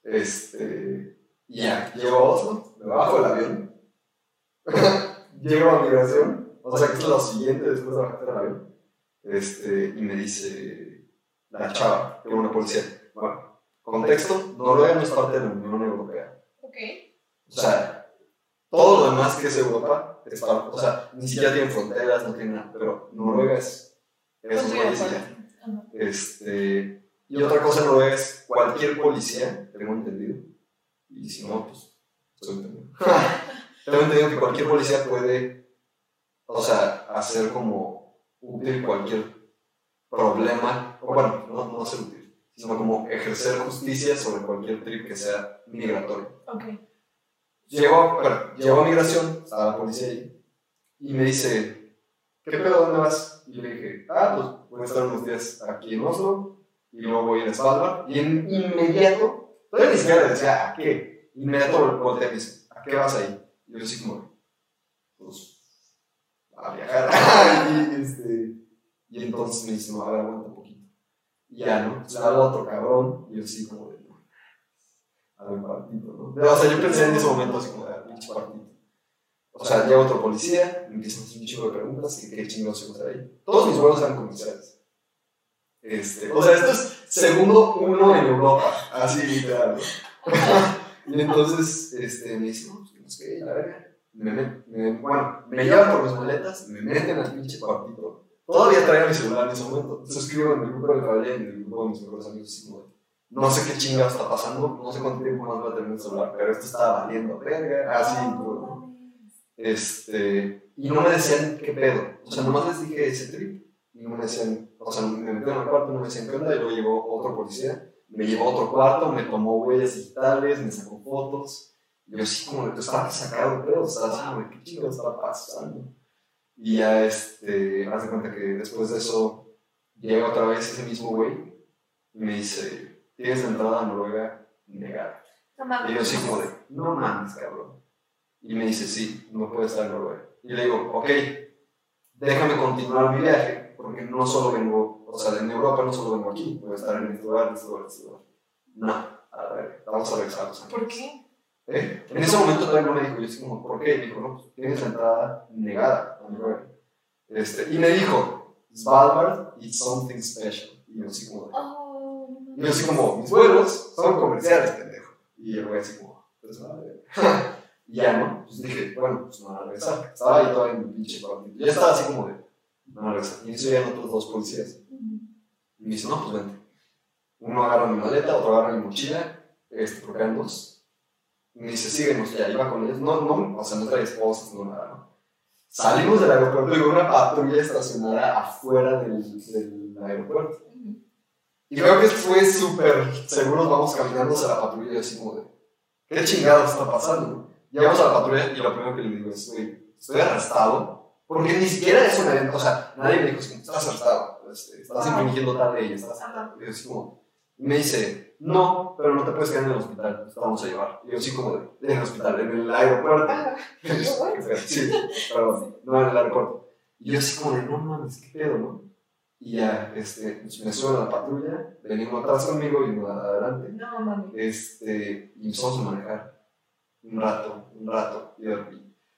Este, y ya, llego a Oslo, me bajo del avión, llego a migración, o sea que es lo siguiente después de bajarte del avión este, y me dice la chava, que es una policía. Bueno, contexto, Noruega no es parte de la Unión Europea. Ok. O sea, todo lo demás que es Europa es parte, o sea, ni siquiera tiene fronteras, no tiene nada, pero Noruega es, es un país Este, y otra cosa en Noruega es cualquier policía, tengo entendido, y si no, pues, soy entendido. tengo entendido que cualquier policía puede, o sea, hacer como útil cualquier problema, o bueno, no, no ser útil, sino como ejercer justicia sobre cualquier trip que sea migratorio. Okay. Llegó, bueno, llegó a migración, estaba la policía ahí, y me dice, ¿qué pedo, dónde vas? Y yo le dije, ah, pues voy a estar unos días aquí en Oslo, y luego voy a ir a Svalbard, y en inmediato, todavía ni siquiera le decía, ¿a qué? Inmediato volteé y me dice, ¿a qué vas ahí? Y yo así como, pues a viajar. y, entonces me dice, no, a ver, aguanta un poquito. Y ya, ¿no? Le hago otro cabrón, y yo así como de, no, a ver, partito, ¿no? O sea, yo pensé en ese momento así como de, pinche partito. O sea, llega otro policía, me empiezan a hacer un chico de preguntas, que qué chingados se gusta ahí. Todos mis vuelos eran comerciales. Este, o sea, esto es segundo uno en Europa, así literal. y entonces este, me dice, no, pues que no sé qué, la verga me, me, bueno, me llevan por mis maletas, me meten al pinche cuartito. Todavía traía mi celular en ese momento. Entonces escribo en el grupo de caballero y en el grupo de mis mejores amigos así como, no sé qué chingado está pasando, no sé cuánto tiempo más va a tener el celular, pero esto está valiendo verga, así, Este, y no me decían qué pedo. O sea, nomás les dije ese trip y no me decían, o sea, me metieron al cuarto, no me decían qué onda, y luego llegó otro policía, me llevó a otro cuarto, me tomó huellas digitales, me sacó fotos yo sí como estaba sacado, pero estaba así como, ¿qué chingo está pasando? Y ya, este, haz de cuenta que después de eso, llega otra vez ese mismo güey y me dice, ¿tienes entrada a Noruega negada? y yo así como de, no mames, cabrón. Y me dice, sí, no puede estar en Noruega. Y le digo, ok, déjame continuar mi viaje, porque no solo vengo, o sea, en Europa no solo vengo aquí, voy a estar en este lugar, en este lugar, en este lugar. No, a ver, vamos a regresar. ¿Por qué? ¿Eh? En ese momento todavía no me dijo, yo así como, ¿por qué? Y dijo, no, pues tienes la entrada negada Este, y me dijo, Svalbard is something special. Y yo así como, oh, y yo así como, mis vuelos son comerciales, pendejo. Y el güey así como, pues madre. y ya no, pues dije, bueno, pues no van a regresar. Estaba ahí todo en mi pinche cuartito. Ya estaba así como de, no van a regresar. Y eso ya otros dos policías. Y me dice, no, pues vente. Uno agarra mi maleta, otro agarra mi mochila, este, porque eran dos me dice, síguenos, ya iba con ellos. No, no, o sea, no traía esposas, no nada, ¿no? Salimos del aeropuerto y una patrulla estacionada afuera del, del aeropuerto. Y creo que fue súper seguro, vamos caminando hacia la patrulla y así como de, ¿qué chingado está pasando? Llegamos a la patrulla y lo primero que le digo es, güey, estoy arrestado, porque ni siquiera es una evento, o sea, nadie me dijo, estás arrestado, este, estás infringiendo tal ley, estás... Y así como, me dice, no, pero no te puedes quedar en el hospital, te vamos a llevar. Y yo sí como, de, en el hospital, en el aeropuerto. sí, perdón, no en el aeropuerto. Y yo así como de, no mames, qué pedo, ¿no? Y ya, este, pues me suben a la patrulla, venimos atrás conmigo y uno adelante. No mames. Este, y empezamos a manejar un rato, un rato. Y yo,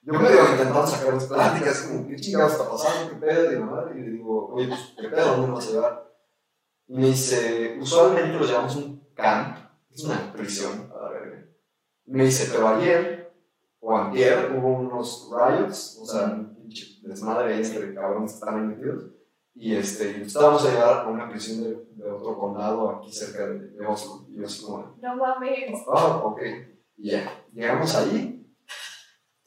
yo medio intentando sacar las pláticas, como, ¿qué chingados está pasando? ¿Qué pedo? Y, y le digo, oye, pues, ¿qué pedo? ¿Dónde me vas a llevar? Y me dice, usualmente lo llamamos un camp, es una prisión, a ver. Me dice, pero ayer o antier hubo unos riots, o sea, un desmadre ahí entre cabrones que están metidos. Y este, estábamos a llevar a una prisión de, de, otro condado aquí cerca de, de Oslo. Y yo así como, no mames. Ah, ok. Y ya, llegamos ahí.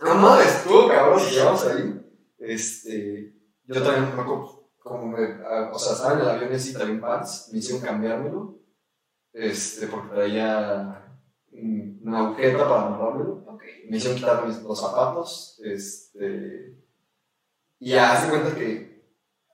No mames, tú, cabrón, llegamos ahí. Este, yo también como me, o sea, estaba en el avión y también pants, me hicieron cambiármelo, este, porque traía una agujeta para amarrármelo, me hicieron quitar mis, los zapatos, este, y ya hace cuenta que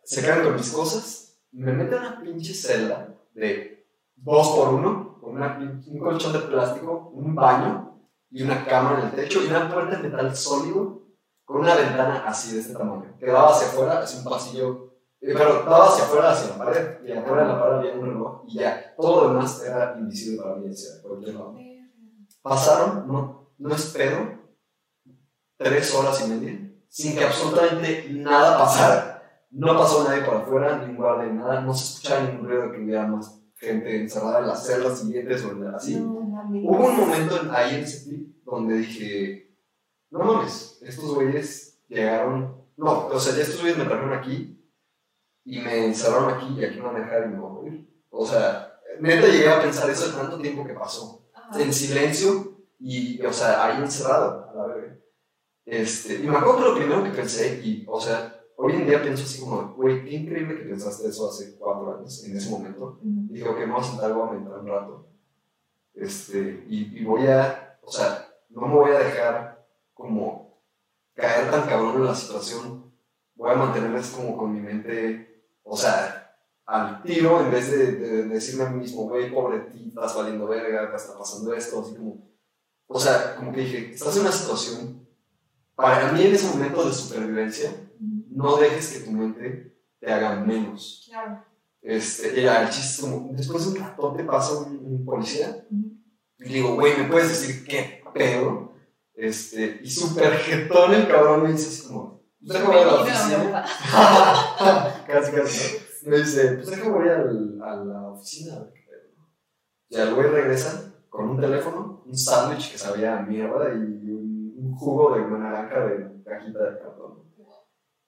se quedan con mis cosas, me meten a una pinche celda de dos por uno, con una, un colchón de plástico, un baño y una cama en el techo y una puerta de metal sólido con una ventana así de este tamaño, que daba hacia afuera, es un pasillo pero daba hacia afuera, hacia la pared, y afuera de la pared había un reloj, y ya, todo lo demás era invisible para mí, hacia cualquier lado. Pasaron, no, no es pedo, tres horas y media, sin que absolutamente nada pasara. No pasó nadie por afuera, ni guardia, nada, no se escuchaba ningún ruido de que hubiera más gente encerrada en las celdas siguientes o así. Hubo un momento ahí en ese clip donde dije, no mames, estos güeyes llegaron, no, o sea, ya estos güeyes me trajeron aquí y me encerraron aquí y aquí me van a dejar y me voy a morir. O sea, neta llegué a pensar eso de tanto tiempo que pasó. En silencio y, o sea, ahí encerrado, a la verga. Este, y me acuerdo que lo primero que pensé, y, o sea, hoy en día pienso así como, güey, qué increíble que pensaste eso hace cuatro años, en ese momento. Y digo, que me voy a sentar, voy a meditar un rato. Este, y, y voy a, o sea, no me voy a dejar como caer tan cabrón en la situación. Voy a mantenerme así como con mi mente o sea, al tiro, en vez de, decirme a mí mismo, güey, pobre ti, estás valiendo verga, te está pasando esto, así como. O sea, como que dije, estás en una situación. Para mí, en ese momento de supervivencia, no dejes que tu mente te haga menos. Claro. Este, ya, el chiste como, después de un rato te pasa un, policía y digo, güey, ¿me puedes decir qué pedo? Este, y súper jetón el cabrón me dice así como, pues déjame ir a la oficina. casi, casi. Me dice, pues déjame ir al, a la oficina. Y al güey regresa con un teléfono, un sándwich que sabía a mierda y un, un, jugo de una naranja de cajita de cartón.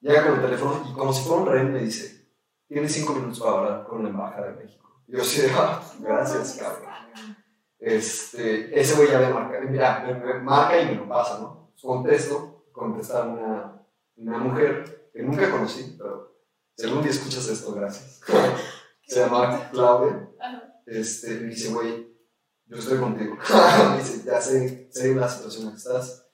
Llega con el teléfono y como si fuera un rey me dice, tienes cinco minutos para hablar con la embajada de México. Y yo sí, ah, gracias, cabrón. Este, ese güey ya me marca, mira, me, me marca y me lo pasa, ¿no? Contesto, contesta una una mujer que nunca conocí, pero si algún día escuchas esto, gracias. Se llama Claudia. Este, me dice, güey, yo estoy contigo. me dice, ya sé, sé la situación en que estás.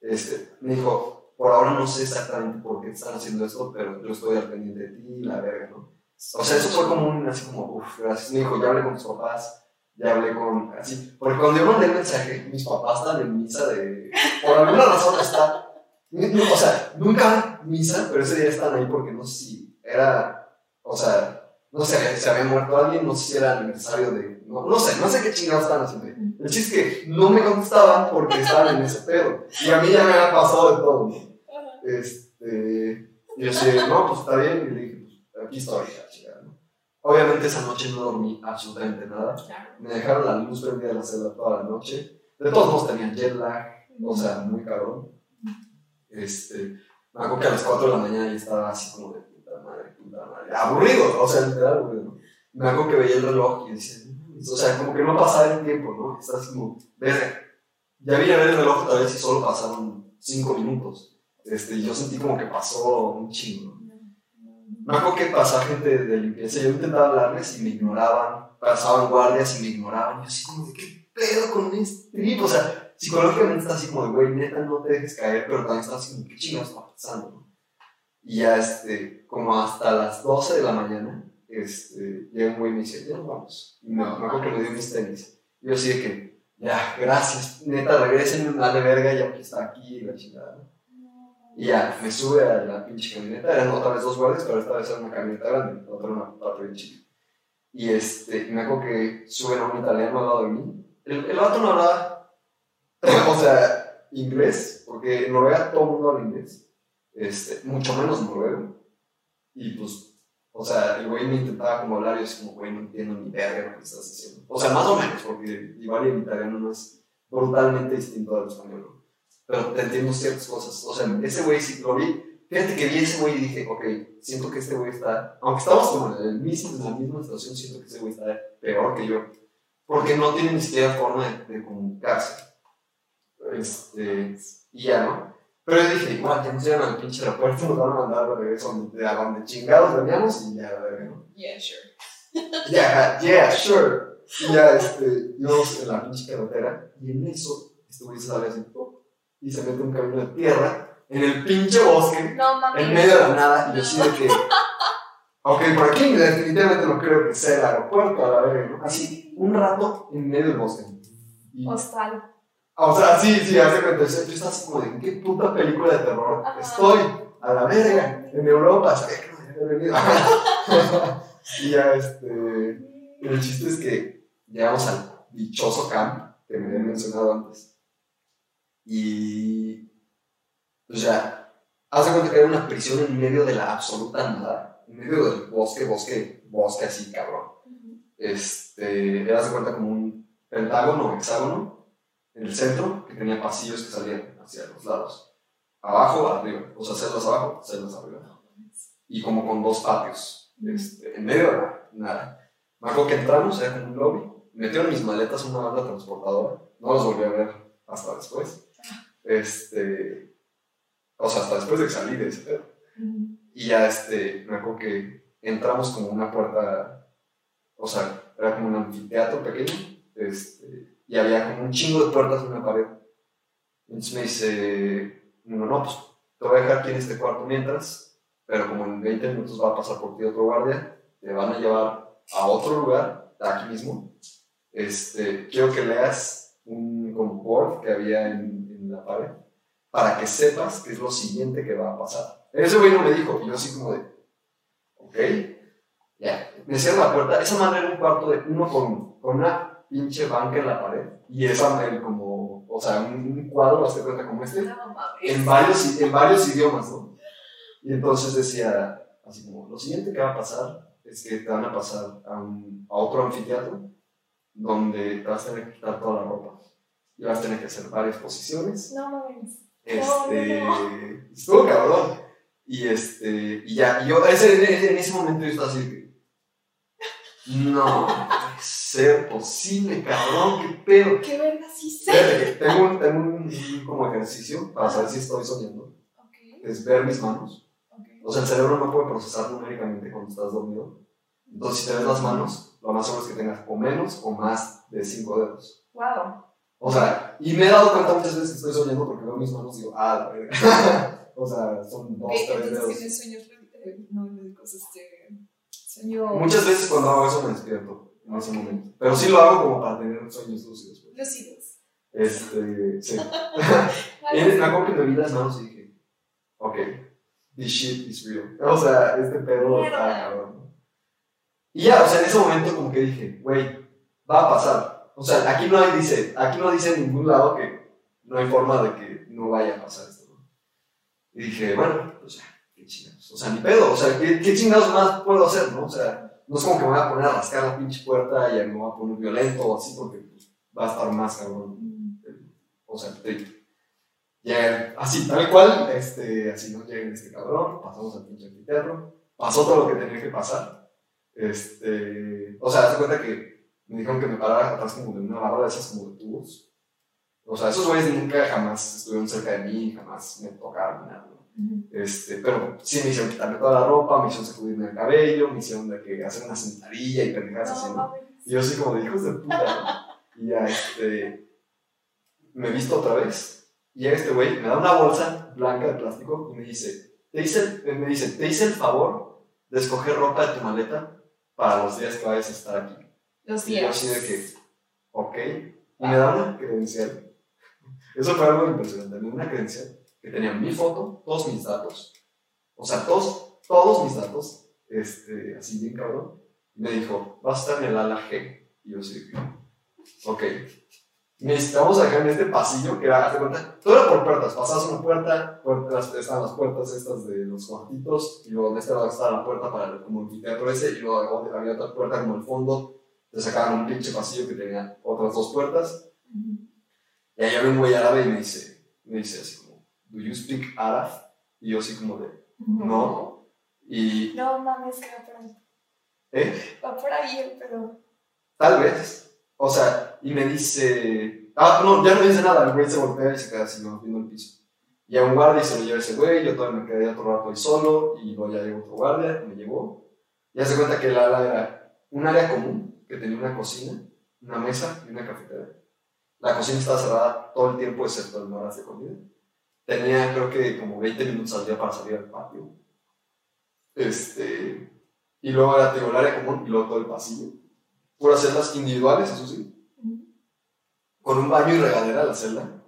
Este, me dijo, por ahora no sé exactamente por qué están haciendo esto, pero yo estoy al pendiente de ti, la verga, ¿no? O sea, eso fue como un, así como, uff, gracias. Me dijo, ya hablé con tus papás, ya hablé con, así, porque cuando yo mandé el mensaje, mis papás están en misa de, por alguna razón está o sea, nunca misa, pero ese día están ahí porque no sé si era, o sea, no sé, se había muerto alguien, no sé si era aniversario de, no, no sé, no sé qué chingados estaban haciendo. El chiste es que no me contestaban porque estaban en ese pedo. Y a mí ya me había pasado de todo. Este, y yo decía, no, pues está bien. Y le dije, pues aquí estoy, chingada, ¿no? Obviamente esa noche no dormí absolutamente nada. Me dejaron la luz prendida de la celda toda la noche. De todos modos tenían jet lag, o sea, muy cabrón. Este, me acuerdo que a las 4 de la mañana ya estaba así como de puta madre, puta madre. Aburrido, o sea, literal aburrido. Me acuerdo que veía el reloj y decía, o sea, como que no pasaba el tiempo, ¿no? Estás como, ya vine a ver el reloj otra vez y solo pasaron 5 minutos. Este, yo sentí como que pasó un chingo. Me acuerdo que pasaba gente de limpieza, yo intentaba hablarles y me ignoraban, pasaban guardias y me ignoraban. Yo así como de, ¿qué pedo con este trip? O sea, psicológicamente está así como de, güey, neta, no te dejes caer, pero también está así como, ¿qué chingados está pasando? Y ya, este, como hasta las 12 de la mañana, este, llega un güey y me dice, ya nos vamos. Y me, me acuerdo que me dio mis tenis. Y yo así de que, ya, gracias, neta, regresen, de verga, ya que está aquí, la chingada. Y ya, me sube a la pinche camioneta, eran otra vez dos guardias, pero esta vez era una camioneta grande, otra una patrulla chica. Y este, me acuerdo que suben a un italiano al lado de mí. El, el no hablaba o sea, inglés, porque en Noruega todo el mundo habla inglés, este, mucho menos noruego. Y pues, o sea, el güey me intentaba como hablar y así como, güey, no entiendo ni verga lo que estás diciendo. O sea, más o menos, porque igual el italiano no es brutalmente distinto al español. Pero te entiendo ciertas cosas. O sea, ese güey sí lo vi. Fíjate que vi ese güey y dije, ok, siento que este güey está, aunque estamos como en, el mismo, en la misma situación, siento que ese güey está peor que yo. Porque no tiene ni siquiera forma de, de comunicarse. Este, y ya, ¿no? Pero yo dije, igual, ya nos llevan al pinche aeropuerto, nos van a mandar de regreso a donde chingados veníamos y ya, ¿no? Yeah, sure. Yeah, yeah, sure. Y ya, este, íbamos en la pinche carretera y en eso, este güey sale así, y se mete un camino de tierra en el pinche bosque, no, en medio de la nada, y yo así de que, ok, por aquí definitivamente no creo que sea el aeropuerto, a la verga, ¿no? Así, un rato en medio del bosque. Y, Hostal. O sea, sí, sí, hace cuenta. Yo estaba así como ¿en qué puta película de terror estoy? A la verga, en Europa, ¿sabes que no venido? y ya, este. El chiste es que llegamos al dichoso camp que me había mencionado antes. Y. O sea, hace cuenta que era una prisión en medio de la absoluta nada. En medio del bosque, bosque, bosque así, cabrón. Este. Era, hace cuenta como un pentágono, hexágono en el centro, que tenía pasillos que salían hacia los lados. Abajo, arriba. O sea, celdas abajo, celdas arriba. Y como con dos patios. Este, en medio, nada. nada. Me acuerdo que entramos, era como un lobby. Metieron mis maletas en una banda transportadora. No los volví a ver hasta después. Este, o sea, hasta después de que salí de ese pedo. Y ya, este, me acuerdo que entramos como una puerta, o sea, era como un anfiteatro pequeño. Este, y había como un chingo de puertas en una pared. Entonces me dice, no, no, pues te voy a dejar aquí en este cuarto mientras, pero como en 20 minutos va a pasar por ti otro guardia, te van a llevar a otro lugar, aquí mismo. Este, quiero que leas un como board que había en, en la pared para que sepas qué es lo siguiente que va a pasar. Ese güey no me dijo, y yo así como de, ok, ya, me cierra la puerta. Esa madre era un cuarto de uno con, con una pinche banca en la pared y esa como, o sea, un, cuadro, hazte cuenta como este, en varios, en varios idiomas, ¿no? Y entonces decía, así como, lo siguiente que va a pasar es que te van a pasar a, un, a otro anfiteatro donde te vas a tener que quitar toda la ropa y vas a tener que hacer varias posiciones. No mames. Este, estuvo cabrón. Y este, y ya, y yo, ese, en ese momento yo estaba así, no ser posible, cabrón, qué pedo. ¿Qué verga sí sé? Tengo, un, tengo un, como ejercicio para saber si estoy soñando. Okay. Es ver mis manos. Okay. O sea, el cerebro no puede procesar numéricamente cuando estás dormido. Entonces, si te ves las manos, lo más seguro es que tengas o menos o más de cinco dedos. Wow. O sea, y me he dado cuenta muchas veces que estoy soñando porque veo mis manos y digo, ah, la verga. o sea, son dos, tres dedos. ¿Tienes sueños eh, no médicos, este Muchas veces cuando hago eso me despierto en ese momento. Pero sí lo hago como para tener sueños lúcidos. Lúcidos. Este, sí. me acuerdo que me vi las manos y dije, ok, this shit is real. O sea, este pedo está cabrón. Y ya, o sea, en ese momento como que dije, güey, va a pasar. O sea, aquí no hay, dice, aquí no dice en ningún lado que no hay forma de que no vaya a pasar esto. ¿no? Y dije, bueno, pues ya, qué chingados. O sea, ni pedo, o sea, ¿qué, qué chingados más puedo hacer, no? O sea, no es como que me voy a poner a rascar la pinche puerta y me voy a poner violento o así, porque pues, va a estar más cabrón. O sea, te, ya, así, tal cual, este, así no llega este cabrón, pasamos al pinche anfiteatro, pasó todo lo que tenía que pasar. Este, o sea, hace cuenta que me dijeron que me parara atrás como de una barra de esas como de tubos. O sea, esos güeyes nunca jamás estuvieron cerca de mí, jamás me tocaron nada. Este, pero sí me hicieron quitarme toda la ropa, me hicieron sacudirme el cabello, me hicieron de que hacer una sentadilla y pendejadas así, ¿no? Y yo así como de hijos de puta, Y ya, este, me visto otra vez. Y llega este güey, me da una bolsa blanca de plástico y me dice, te hice, me dice, te hice el favor de escoger ropa de tu maleta para los días que vayas a estar aquí. Los días. Y yo así de que, ok. Y me da una credencial. Eso fue algo impresionante. Me una credencial que tenía mi foto, todos mis datos. O sea, todos, todos mis datos, este, así bien cabrón. Y me dijo, vas a estar en el ala G. Y yo sí, ok necesitamos acá en este pasillo que era, hazte cuenta, todo era por puertas, pasabas una puerta, puertas, estaban las puertas estas de los cuartitos, y luego de este lado estaba la puerta para el, como el teatro ese, y luego había otra puerta como el fondo, te sacaban un pinche pasillo que tenía otras dos puertas, y ahí había un güey árabe y me dice, me dice así ¿do you speak Arab? Y yo así como de, no, y... No mames, que va por ahí. ¿Eh? Va por ahí el pedo. Tal vez. O sea, y me dice, ah, no, ya no dice nada, el güey se voltea y se queda así, ¿no? viendo el piso. Y a un guardia se lo lleva ese güey, yo todavía me quedé otro rato ahí solo, y luego ya llegó otro guardia, me llevó. Y hace cuenta que el ala era un área común, que tenía una cocina, una mesa y una cafetera. La cocina estaba cerrada todo el tiempo, excepto en horas de comida. Tenía, creo que, como 20 minutos al día para salir al patio. Este, y luego era, el área común y luego todo el pasillo puras celdas individuales, eso sí. Con un baño y regadera la celda.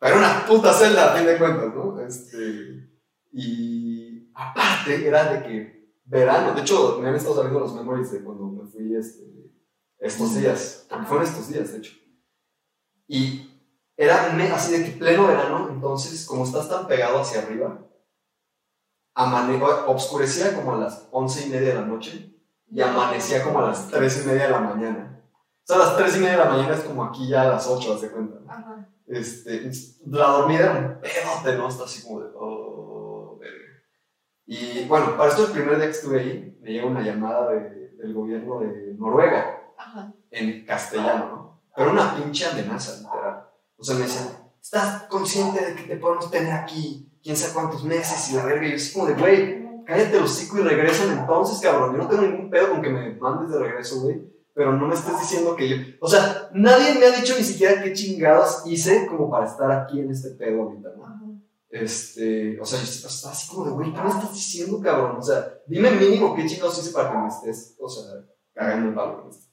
Pero una puta celda, a fin de cuentas, ¿no? Este, y aparte era de que verano, de hecho me han estado saliendo los memories de cuando me fui este, estos días, porque fueron estos días, de hecho. Y era así de que pleno verano, entonces como estás tan pegado hacia arriba, amane obscurecía como a las once y media de la noche y amanecía como a las 3 y media de la mañana. O sea, a las 3 y media de la mañana es como aquí ya a las 8, ¿haz de cuenta? Ajá. Este, la dormida era un pedote, ¿no? Está así como de, oh, verga. Y bueno, para esto el primer día que estuve ahí, me llega una llamada de, del gobierno de Noruega, Ajá. en castellano, ¿no? Pero una pinche amenaza, literal. O sea, me decían, ¿estás consciente de que te podemos tener aquí quién sabe cuántos meses y la verga? Y yo así como de, güey, cállate los hocico y regresan entonces, cabrón. Yo no tengo ningún pedo con que me mandes de regreso, güey. Pero no me estés diciendo que yo. O sea, nadie me ha dicho ni siquiera qué chingados hice como para estar aquí en este pedo ahorita, ¿no? Este, o sea, yo estaba así como de, güey, ¿qué me estás diciendo, cabrón? O sea, dime mínimo qué chingados hice para que me estés, o sea, cagando el palo con esto.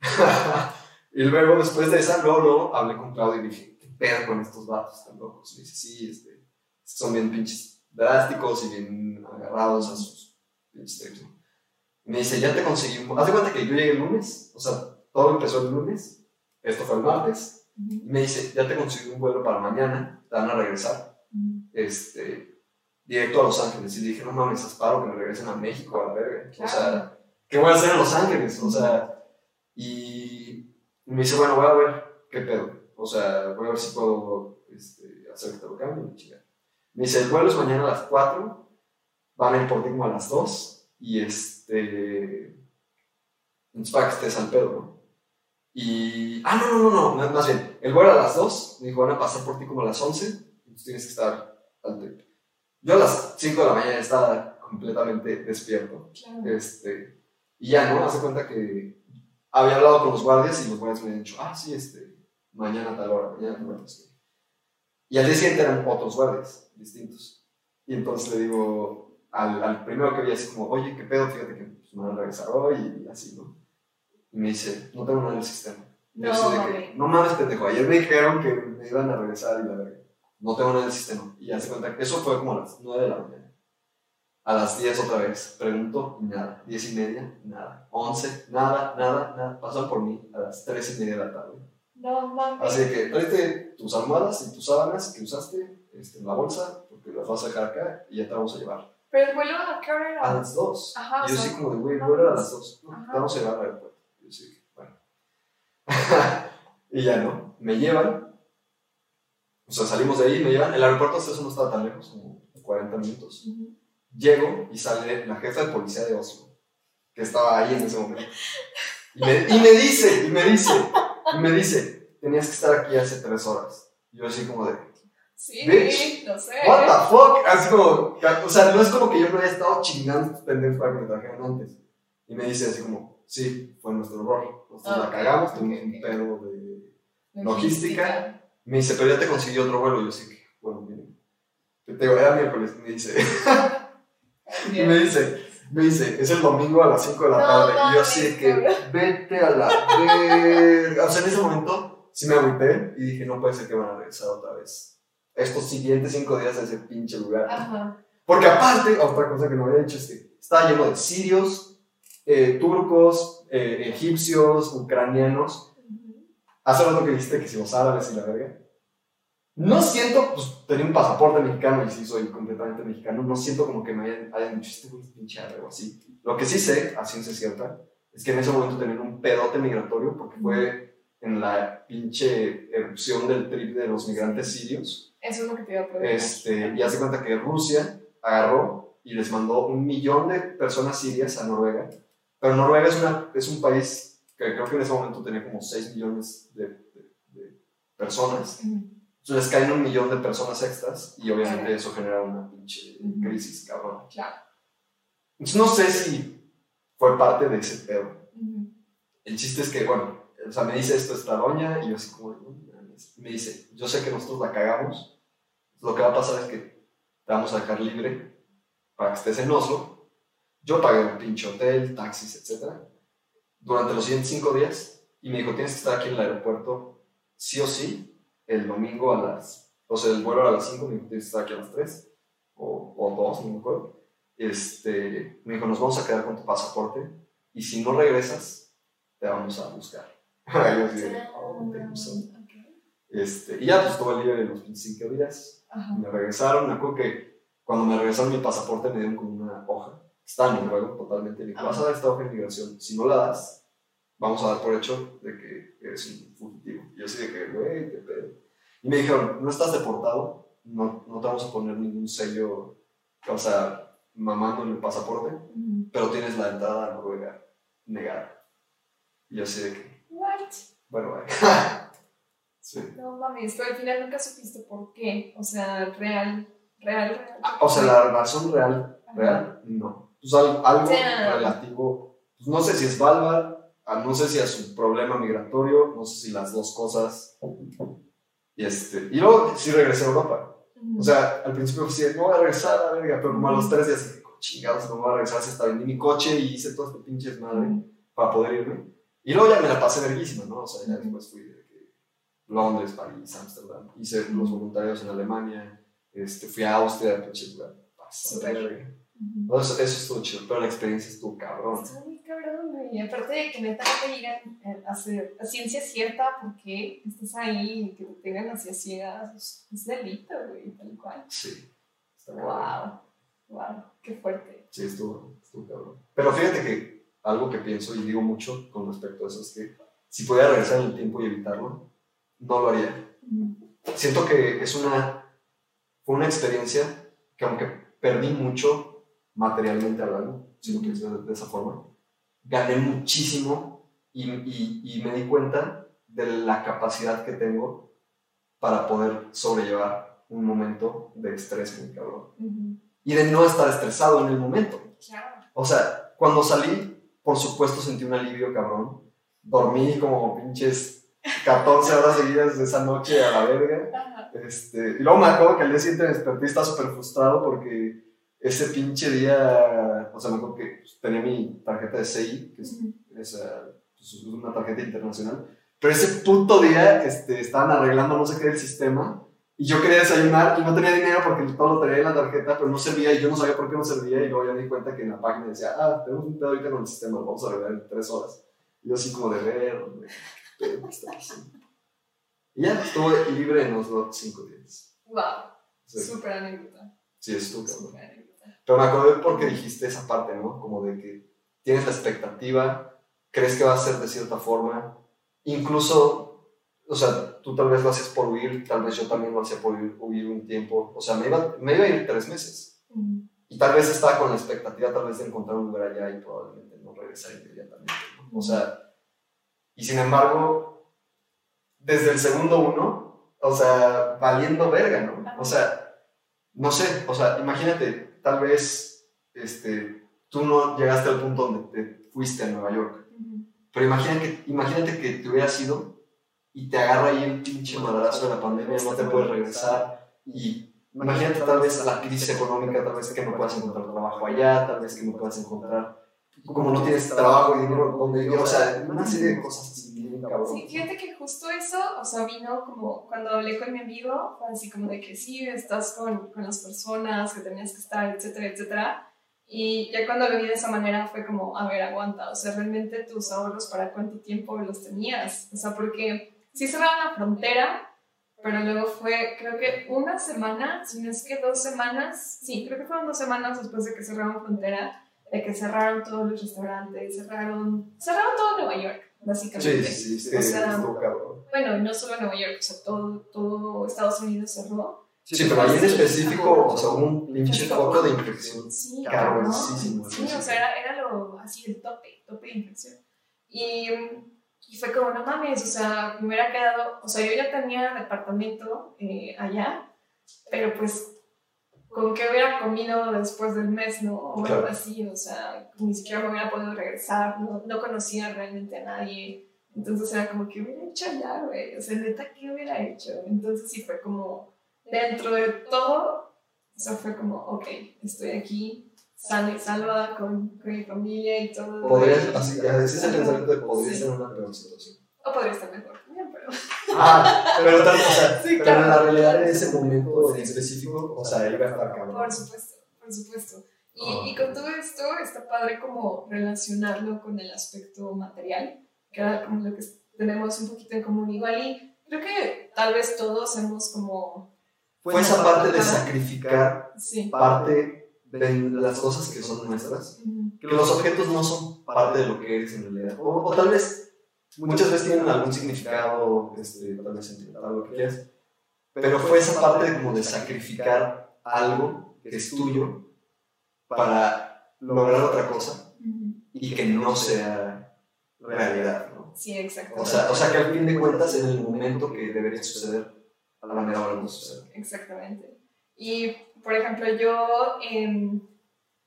y luego, después de esa, luego, luego hablé con Claudio y dije, ¿qué pedo con estos vatos tan locos? Me dice, sí, este, son bien pinches drásticos y bien agarrados a sus pinches Me dice, ya te conseguí un... Haz de cuenta que yo llegué el lunes, o sea, todo empezó el lunes, esto fue el martes, y me dice, ya te conseguí un vuelo para mañana, te van a regresar, este, directo a Los Ángeles. Y dije, no mames, asparo que me regresen a México, a la verga. O sea, ¿qué voy a hacer en Los Ángeles? O sea, y me dice, bueno, voy a ver qué pedo. O sea, voy a ver si puedo este, hacer que te lo cambie y me dice, el vuelo es mañana a las 4, van a ir por ti como a las 2, y este... Entonces para que estés al pedo, ¿no? Y... Ah, no, no, no, no, más bien, el vuelo a las 2, me dijo, van a pasar por ti como a las 11, entonces tienes que estar al trip. Yo a las 5 de la mañana estaba completamente despierto. Este, y ya, ¿no? Hace cuenta que había hablado con los guardias y los guardias me habían dicho, ah, sí, este, mañana a tal hora, mañana tal hora. Y al día siguiente eran otros guardias distintos. Y entonces le digo al, al primero que vi así como, oye, ¿qué pedo? Fíjate que pues, me van a regresar hoy y así, ¿no? Y me dice, no tengo nada en el sistema. No, no mames, pendejo, ayer me dijeron que me iban a regresar y la verga. no tengo nada en el sistema. Y ya se cuenta que eso fue como a las 9 de la mañana. A las 10 otra vez, pregunto, nada. 10 y media, nada. 11, nada, nada, nada. Pasaron por mí a las 3 y media de la tarde. No mames. Así que tráete tus almohadas y tus sábanas que usaste este, en la bolsa, porque las vas a dejar acá y ya te vamos a llevar. Pero el vuelo a qué hora era? A las 2. Ajá, y yo sí como de, güey, no vuelo a las 2. No, te vamos a llevar al aeropuerto. Y yo sí, bueno. y ya no, me llevan. O sea, salimos de ahí, me llevan. El aeropuerto hasta eso no estaba tan lejos, como 40 minutos. Ujú. Llego y sale la jefa de policía de Oslo, que estaba ahí en ese momento. Y me, y me dice, y me dice, y me dice, tenías que estar aquí hace tres horas. Y yo así como de, Sí, Bitch. lo sé. what the fuck? Así como, o sea, no es como que yo no haya estado chingando estos pendejos para que me trajeran antes. Y me dice así como, sí, fue nuestro error. Nosotros la cagamos, ok, tuvimos ok. un pedo de logística. Me dice, pero ya te consiguió otro vuelo. Y yo sí, bueno, miren. Te digo, era miércoles. Me dice, y me dice, me dice, es el domingo a las 5 de la No tarde. y yo así que, vete a la verga. O sea, en ese momento sí me agüité y dije, no puede ser que van a regresar otra vez. Estos siguientes 5 días a ese pinche lugar. Ajá. Porque aparte, otra cosa que no había dicho es que estaba lleno de sirios, eh, turcos, eh, egipcios, ucranianos. Hace rato que dijiste que si los árabes y la verga. No siento, pues tenía un pasaporte mexicano y sí soy completamente mexicano. No siento como que me hayan, hayan dicho este pinche o así. Lo que sí sé, a ciencia cierta, es que en ese momento tenían un pedote migratorio porque fue en la pinche erupción del trip de los migrantes sirios. Eso es lo que te iba a preguntar. Este, y hace cuenta que Rusia agarró y les mandó un millón de personas sirias a Noruega. Pero Noruega es, una, es un país que creo que en ese momento tenía como 6 millones de, de- de personas. Ujú. Entonces caen un millón de personas extras y obviamente Claro. eso genera una pinche crisis, cabrón. Claro. Entonces no sé si fue parte de ese pedo. Ujú. El chiste es que, bueno, o sea, me dice esto esta doña y yo así como, me dice, yo sé que nosotros la cagamos, lo que va a pasar es que te vamos a dejar libre para que estés en Oslo. Yo pagué un pinche hotel, taxis, etc. Durante los siguientes cinco días y me dijo, tienes que estar aquí en el aeropuerto sí o sí el domingo a las, o sea, el vuelo a las 5, me dijo, tienes que estar aquí a las 3 o, o 2, no me acuerdo. Este, me dijo, nos vamos a quedar con tu pasaporte y si no regresas, te vamos a buscar. Y yo así "Oh, pasó". Ok. Este, y ya, pues estuve libre los 25 días. Ajá. Me regresaron, me acuerdo que cuando me regresaron mi pasaporte me dieron como una hoja. Está en Noruego totalmente. Me dijo, vas a dar esta hoja de migración. Si no la das, vamos a dar por hecho de que eres un fugitivo. Y yo así de que, güey, qué pedo. Y me dijeron, no estás deportado, no, no te vamos a poner ningún sello, o sea, mamando en el pasaporte, pero tienes la entrada a Noruega negada. Y yo así de que, What? bueno, vale. sí. No mames, pero al final nunca supiste por qué. O sea, real, real, real. O sea, la razón real, Ajá. real, no. Pues al- algo relativo, pues no sé si es Svalbard, ah, no sé si es su problema migratorio, no sé si las dos cosas. Y, este, y luego sí regresé a Europa. O sea, al principio así, no voy a regresar a la verga, pero como a los tres días chingados, no voy a regresar, está vendí mi coche y hice todo este pinche desmadre Ujú. para poder irme. Y luego ya me la pasé verguísima, ¿no? O sea, ya después fui de Londres, París, Ámsterdam, hice los voluntarios en Alemania, este, fui a Austria, pinche lugar. Eso, eso estuvo chido, pero la experiencia estuvo cabrón. Cabrón, güey. Y aparte de que neta no te digan a, hacer- a ciencia cierta por qué estás ahí y que te tengan hacia ciegas, es, es delito, güey, tal cual. Sí. Está cabrón. Wow, wow, qué fuerte. Sí, estuvo, estuvo cabrón. Pero fíjate que algo que pienso y digo mucho con respecto a eso es que si pudiera regresar en el tiempo y evitarlo, no lo haría. Siento que es una, fue una experiencia que aunque perdí mucho materialmente hablando, si lo quieres ver de esa forma, gané muchísimo y, y, y me di cuenta de la capacidad que tengo para poder sobrellevar un momento de estrés muy cabrón. Ujú. Y de no estar estresado en el momento. Claro. O sea, cuando salí, por supuesto sentí un alivio cabrón. Dormí como pinches 14 horas seguidas de esa noche a la verga. Este, y luego me acuerdo que al día siguiente me desperté y estaba súper frustrado porque ese pinche día, o sea, me acuerdo que pues, tenía mi tarjeta de CI, que es, es, pues, es una tarjeta internacional, pero ese puto día este, estaban arreglando no sé qué del sistema Y yo quería desayunar y no tenía dinero porque todo lo tenía en la tarjeta, pero no servía y yo no sabía por qué no servía. Y luego ya me di cuenta que en la página decía, ah, tenemos un pedo ahorita con el sistema, lo vamos a arreglar en tres horas. Y yo así como de ver, ¿qué está pasando? Y ya estuve libre en los cinco días. ¡Wow! Súper anécdota. Sí, estuvo cabrón. Pero me acordé porque dijiste esa parte, ¿no? Como de que tienes la expectativa, crees que va a ser de cierta forma, incluso, o sea, tú tal vez lo haces por huir, tal vez yo también lo hacía por huir, un tiempo, o sea, me iba, me iba a ir tres meses. Y tal vez estaba con la expectativa tal vez de encontrar un lugar allá y probablemente no regresar inmediatamente. ¿no? O sea, y sin embargo, desde el segundo uno, o sea, valiendo verga, ¿no? O sea, no sé, o sea, imagínate, tal vez este, tú no llegaste al punto donde te fuiste a Nueva York, pero imagínate que, imagínate que te hubieras ido y te agarra ahí el pinche madrazo de la pandemia, no te puedes regresar y imagínate tal vez la crisis económica, tal vez que no puedas encontrar trabajo allá, tal vez que no puedas encontrar, como no tienes trabajo y dinero donde vivir, o sea, una serie de cosas así. Sí, fíjate que justo eso, o sea, vino como cuando hablé con mi amigo, fue así como de que sí, estás con, con las personas que tenías que estar, etcétera, etcétera. Y ya cuando lo vi de esa manera fue como, a ver, aguanta, o sea, realmente tus ahorros para cuánto tiempo los tenías. O sea, porque sí cerraron la frontera, pero luego fue, creo que una semana, si no es que dos semanas, sí, creo que fueron dos semanas después de que cerraron frontera, de que cerraron todos los restaurantes, cerraron, cerraron todo Nueva York, básicamente. Sí, sí, sí, o sea, bueno, no solo Nueva York, o sea, todo, todo Estados Unidos cerró. Sí, pero ahí en específico, o sea, un pinche foco de infección. Sí, cabrón. Sí, o sea, era, era lo, así el tope, tope de infección. Y, y, fue como, no mames, o sea, me hubiera quedado, o sea, yo ya tenía departamento eh, allá, pero pues, ¿con qué hubiera comido después del mes, no? O algo así, o sea, ni siquiera me hubiera podido regresar, no, no conocía realmente a nadie. Entonces era como, ¿qué hubiera hecho allá, güey? O sea, neta, ¿qué hubiera hecho? Entonces sí fue como dentro de todo, o sea, fue como, ok, estoy aquí, sana y salva con, con, mi familia y todo. Podrías, así, ese es el pensamiento de podría sí. una peor situación. O podría estar mejor pero. Ah, pero, tal, o sea, sí, pero en la realidad en ese momento en específico, o sea, iba a estar cabrón. Por supuesto, por supuesto. Y, oh. y, con todo esto está padre como relacionarlo con el aspecto material, que era como lo que tenemos un poquito en común igual y creo que tal vez todos hemos como fue esa parte de sacrificar parte de las cosas que son nuestras, que los objetos no son parte de lo que eres en realidad, o, tal vez muchas veces tienen algún significado, este, tal vez sentimental, lo que quieras, pero fue esa parte de como de sacrificar algo que es tuyo para lograr otra cosa y que no sea realidad, ¿no? Sí, exacto. O sea, o sea que al fin de cuentas en el momento que debería suceder a la manera hora no sucede. Exactamente. Y, por ejemplo, yo, eh,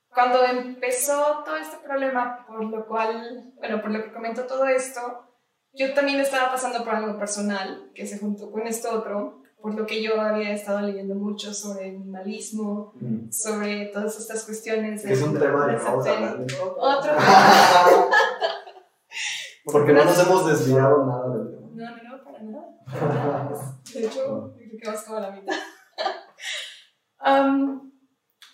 cuando empezó todo este problema, por lo cual, bueno, por lo que comento todo esto, yo también estaba pasando por algo personal que se juntó con esto otro, por lo que yo había estado leyendo mucho sobre minimalismo, mm. sobre todas estas cuestiones. es un tema de vamos a Otro Porque no nos hemos desviado nada del tema. No, no, no, para nada. Para nada. De hecho, creo que vas como a la mitad.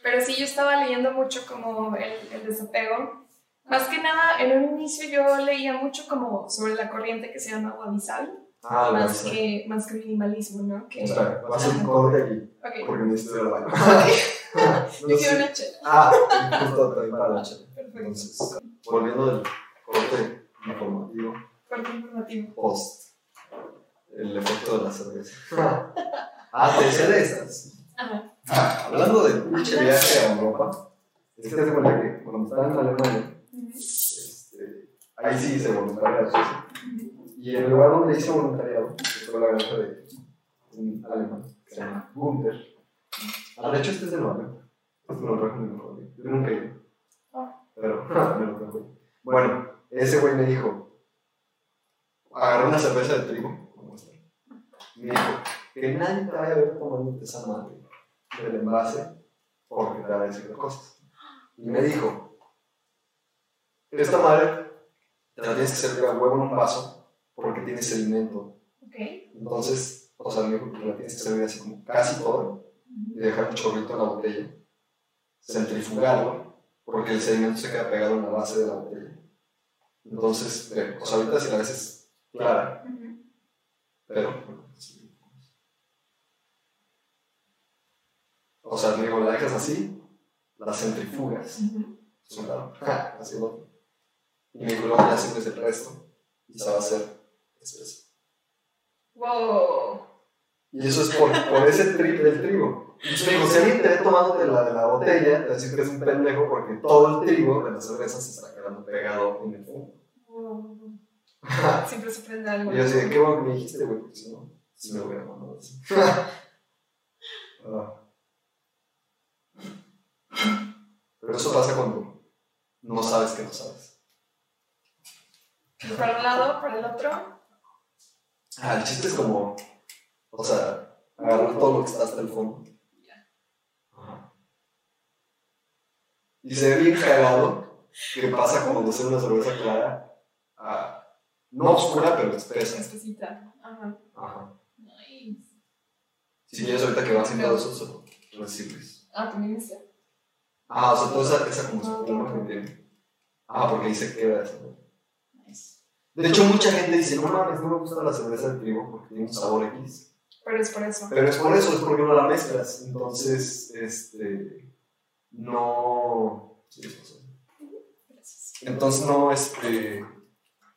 pero sí, yo estaba leyendo mucho como el, el, desapego. Más que nada, en un inicio yo leía mucho como sobre la corriente que se llama Wabisal. Ah, más, que, más que minimalismo, ¿no? Que, Espera, vas a un corte aquí. Okay. Porque necesito de la baño. Yo quiero una chela. Ah, justo también para la chela. Perfecto. Entonces, volviendo del corte informativo. Corte informativo. Post el efecto de la cerveza. ah, de estas. Ah, hablando de pinche viaje a Europa, es que te cuenta que cuando estaba en Alemania, este, ahí sí hice voluntariado. Y en el lugar donde hice voluntariado, fue la granja de un alemán que se llama Gunther. Ah, de hecho, este es de Nueva York. Este me lo trajo mi mejor amigo. Yo nunca. Ah. Pero me lo trajo. Bueno, ese güey me dijo: agarré una cerveza de trigo me dijo, que nadie te vaya a ver tomando esa madre del envase porque te va a decir cosas. Y me dijo, esta madre te la tienes que servir a huevo en un vaso porque tiene sedimento. Okay. Entonces, o sea, me que la tienes que servir así como casi todo y dejar un chorrito en la botella, centrifugarlo, porque el sedimento se queda pegado en la base de la botella. Entonces, eh, o sea, ahorita si la ves clara, pero... O sea, digo, la dejas así, la centrifugas, es un lado, así el otro. Y me dijo, luego ya sirves el resto y se va a hacer espesa. ¡Wow! Y eso es por, por ese trip del trigo. Entonces me dijo, si alguien te ve tomándote la de la botella, te decir que es un pendejo porque todo el trigo de la cerveza se está quedando pegado en el fondo. Wow. Siempre se prende algo. Y yo así, qué bueno que me dijiste, güey, porque si no, si me hubiera mandado así. Ah. Pero eso pasa cuando no sabes que no sabes. Para un lado, para el otro. Ah, el chiste es como, o sea, agarrar todo lo que está hasta el fondo. Ajá. Y se ve bien cagado que pasa como de ser una cerveza clara a no oscura, pero espesa. Espesita. Ajá. Ajá. Nice. Si quieres ahorita que vas haciendo eso, recibes. Ah, también está. Ah, o sea, toda esa, esa como Ah, espuma que tiene. Ah, porque ahí se queda eso. De hecho, mucha gente dice, no mames, no me gusta la cerveza de trigo porque tiene un sabor X. Pero es por eso. Pero es por eso, es porque no la mezclas. Entonces, este, no... Entonces no, este,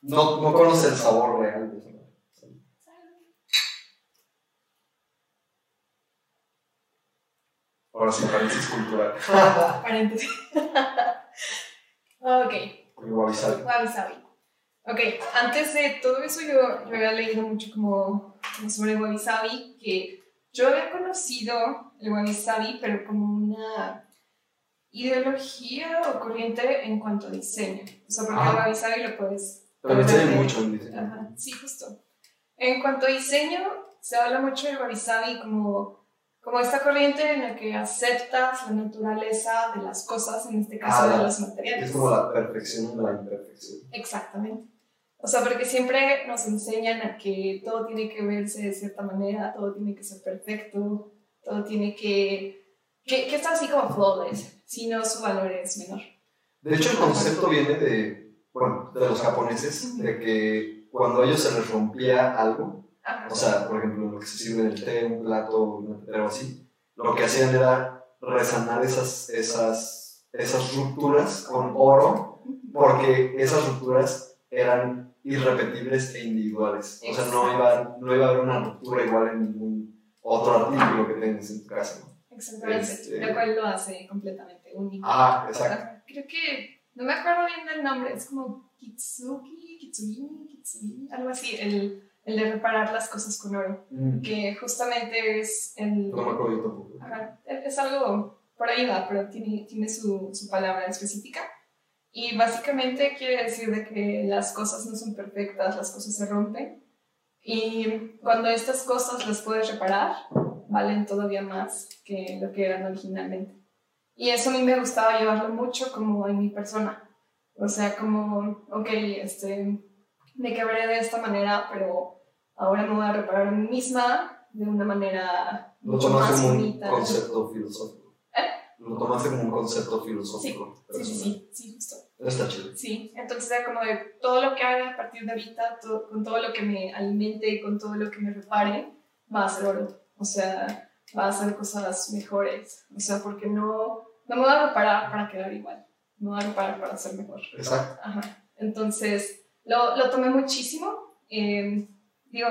no, no conoce el sabor real de. Ahora sí, paréntesis cultural. Paréntesis. ok. Wabi sabi. Wabi Sabi. Ok, antes de todo eso yo, yo había leído mucho como, como sobre Wabi Sabi, que yo había conocido el Wabi Sabi, pero como una ideología o corriente en cuanto a diseño. O sea, porque el Wabi Sabi lo puedes... Pero comprender. mucho en diseño. Ajá, sí, justo. En cuanto a diseño, se habla mucho del Wabi Sabi como, como esta corriente en la que aceptas la naturaleza de las cosas, en este caso Ah, de los materiales. Es como la perfección de la imperfección. Exactamente. O sea, porque siempre nos enseñan a que todo tiene que verse de cierta manera, todo tiene que ser perfecto, todo tiene que... que, que está así como flawless, si no su valor es menor. De hecho, el concepto viene de, bueno, de los japoneses, de que cuando a ellos se les rompía algo, Ajá. o sea, por ejemplo, lo que se sirve en el té, un plato, o así, lo que hacían era resanar esas, esas, esas rupturas con oro, porque esas rupturas eran irrepetibles e individuales. O sea, no iba, no iba a haber una ruptura igual en ningún otro artículo que tengas en tu casa. ¿no? Exactamente, Este- lo cual lo hace completamente único. Ah, exacto. Creo que, no me acuerdo bien del nombre, es como Kitsuki, Kitsugimi, Kitsugimi, algo así, el, el de reparar las cosas con oro, Mm. que justamente es el... No me acuerdo yo tampoco. Ajá, es algo por ahí va, pero tiene, tiene su, su palabra específica. Y básicamente quiere decir de que las cosas no son perfectas, las cosas se rompen. Y cuando estas cosas las puedes reparar, valen todavía más que lo que eran originalmente. Y eso a mí me gustaba llevarlo mucho como en mi persona. O sea, como, ok, este, me quebré de esta manera, pero ahora me voy a reparar a mí misma de una manera mucho más un bonita. concepto filosófico. Lo tomaste como un concepto filosófico. Sí, sí, sí, sí, justo. Está chido. Sí, entonces era como de todo lo que haga a partir de ahorita, todo- con todo lo que me alimente, con todo lo que me repare, va a ser oro. O sea, va a hacer cosas mejores. O sea, porque no, no me voy a reparar para quedar igual. Me voy a reparar para ser mejor. Exacto. Ajá. Entonces, lo, lo tomé muchísimo. Eh, digo,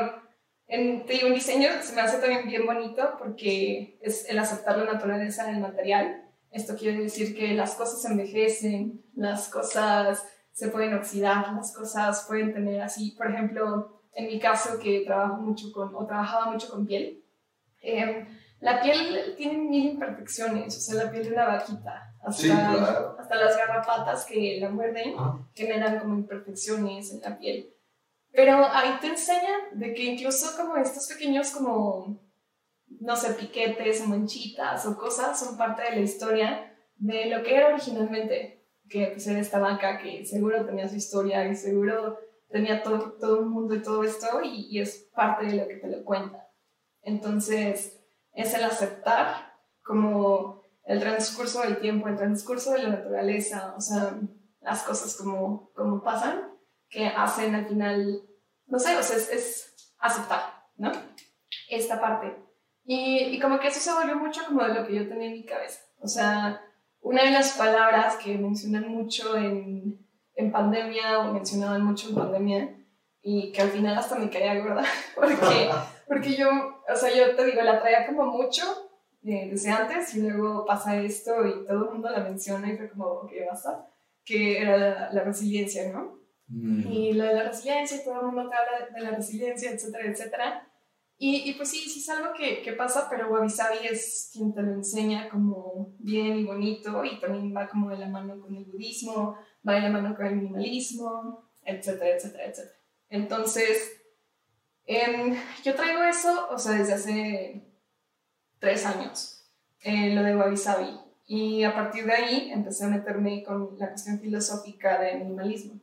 en, te digo, en diseño se me hace también bien bonito porque es el aceptar la naturaleza del material. Esto quiere decir que las cosas envejecen, las cosas se pueden oxidar, las cosas pueden tener así, por ejemplo, en mi caso que trabajo mucho con, o trabajaba mucho con piel, eh, la piel tiene mil imperfecciones, o sea, la piel de una vaquita, hasta, Sí, claro. hasta las garrapatas que la muerden generan como imperfecciones en la piel. Pero ahí te enseñan de que incluso como estos pequeños como, no sé, piquetes manchitas o cosas son parte de la historia de lo que era originalmente, que pues era esta vaca que seguro tenía su historia y seguro tenía todo, todo un mundo y todo esto y, y es parte de lo que te lo cuenta. Entonces, es el aceptar como el transcurso del tiempo, el transcurso de la naturaleza, o sea, las cosas como, como pasan, que hacen al final, no sé, o sea, es, es aceptar, ¿no? Esta parte. Y, y, como que eso se volvió mucho como de lo que yo tenía en mi cabeza. O sea, una de las palabras que mencionan mucho en, en pandemia o mencionaban mucho en pandemia y que al final hasta me caía gorda porque, porque yo, o sea, yo te digo, la traía como mucho eh, desde antes y luego pasa esto y todo el mundo la menciona y fue como, ok, basta, que era la, resiliencia, ¿no? Mm. Y lo de la resiliencia, todo el mundo te habla de la resiliencia, etcétera, etcétera. Y, y, pues sí, sí es algo que, que, pasa, pero Wabi Sabi es quien te lo enseña como bien y bonito y también va como de la mano con el budismo, va de la mano con el minimalismo, etcétera, etcétera, etcétera. Entonces, em, yo traigo eso, o sea, desde hace tres años, eh, lo de Wabi Sabi. Y a partir de ahí empecé a meterme con la cuestión filosófica del minimalismo.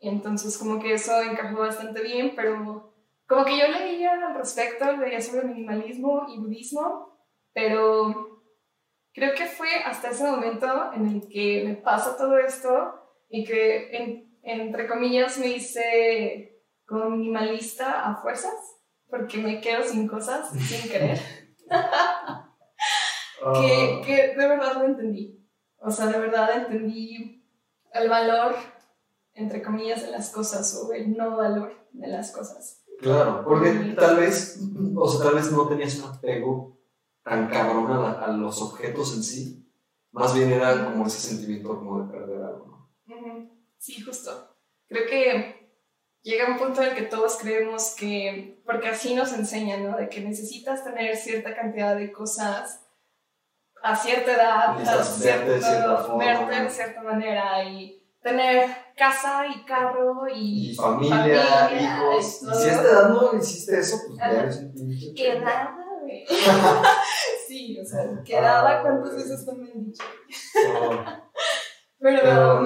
Entonces como que eso encajó bastante bien, pero como que yo leía al respecto, leía sobre minimalismo y budismo, pero creo que fue hasta ese momento en el que me pasa todo esto y que, entre comillas, me hice como minimalista a fuerzas, porque me quedo sin cosas sin querer. que, que de verdad lo entendí. O sea, de verdad entendí el valor, entre comillas, de las cosas o el no valor de las cosas. Claro, porque tal vez, o sea, tal vez no tenías un apego tan cabrón a, los objetos en sí, más bien era como ese sentimiento como de perder algo, ¿no? Sí, justo. Creo que llega un punto en el que todos creemos que, porque así nos enseñan, ¿no? De que necesitas tener cierta cantidad de cosas a cierta edad, a cierto, verte de cierta manera y tener casa y carro y, familia, hijos. Y, si a esta edad no hiciste eso, pues ya eres un pinche. Quedada, güey. sí, o sea, quedada, ¿cuántas veces no me han dicho? Pero, Pero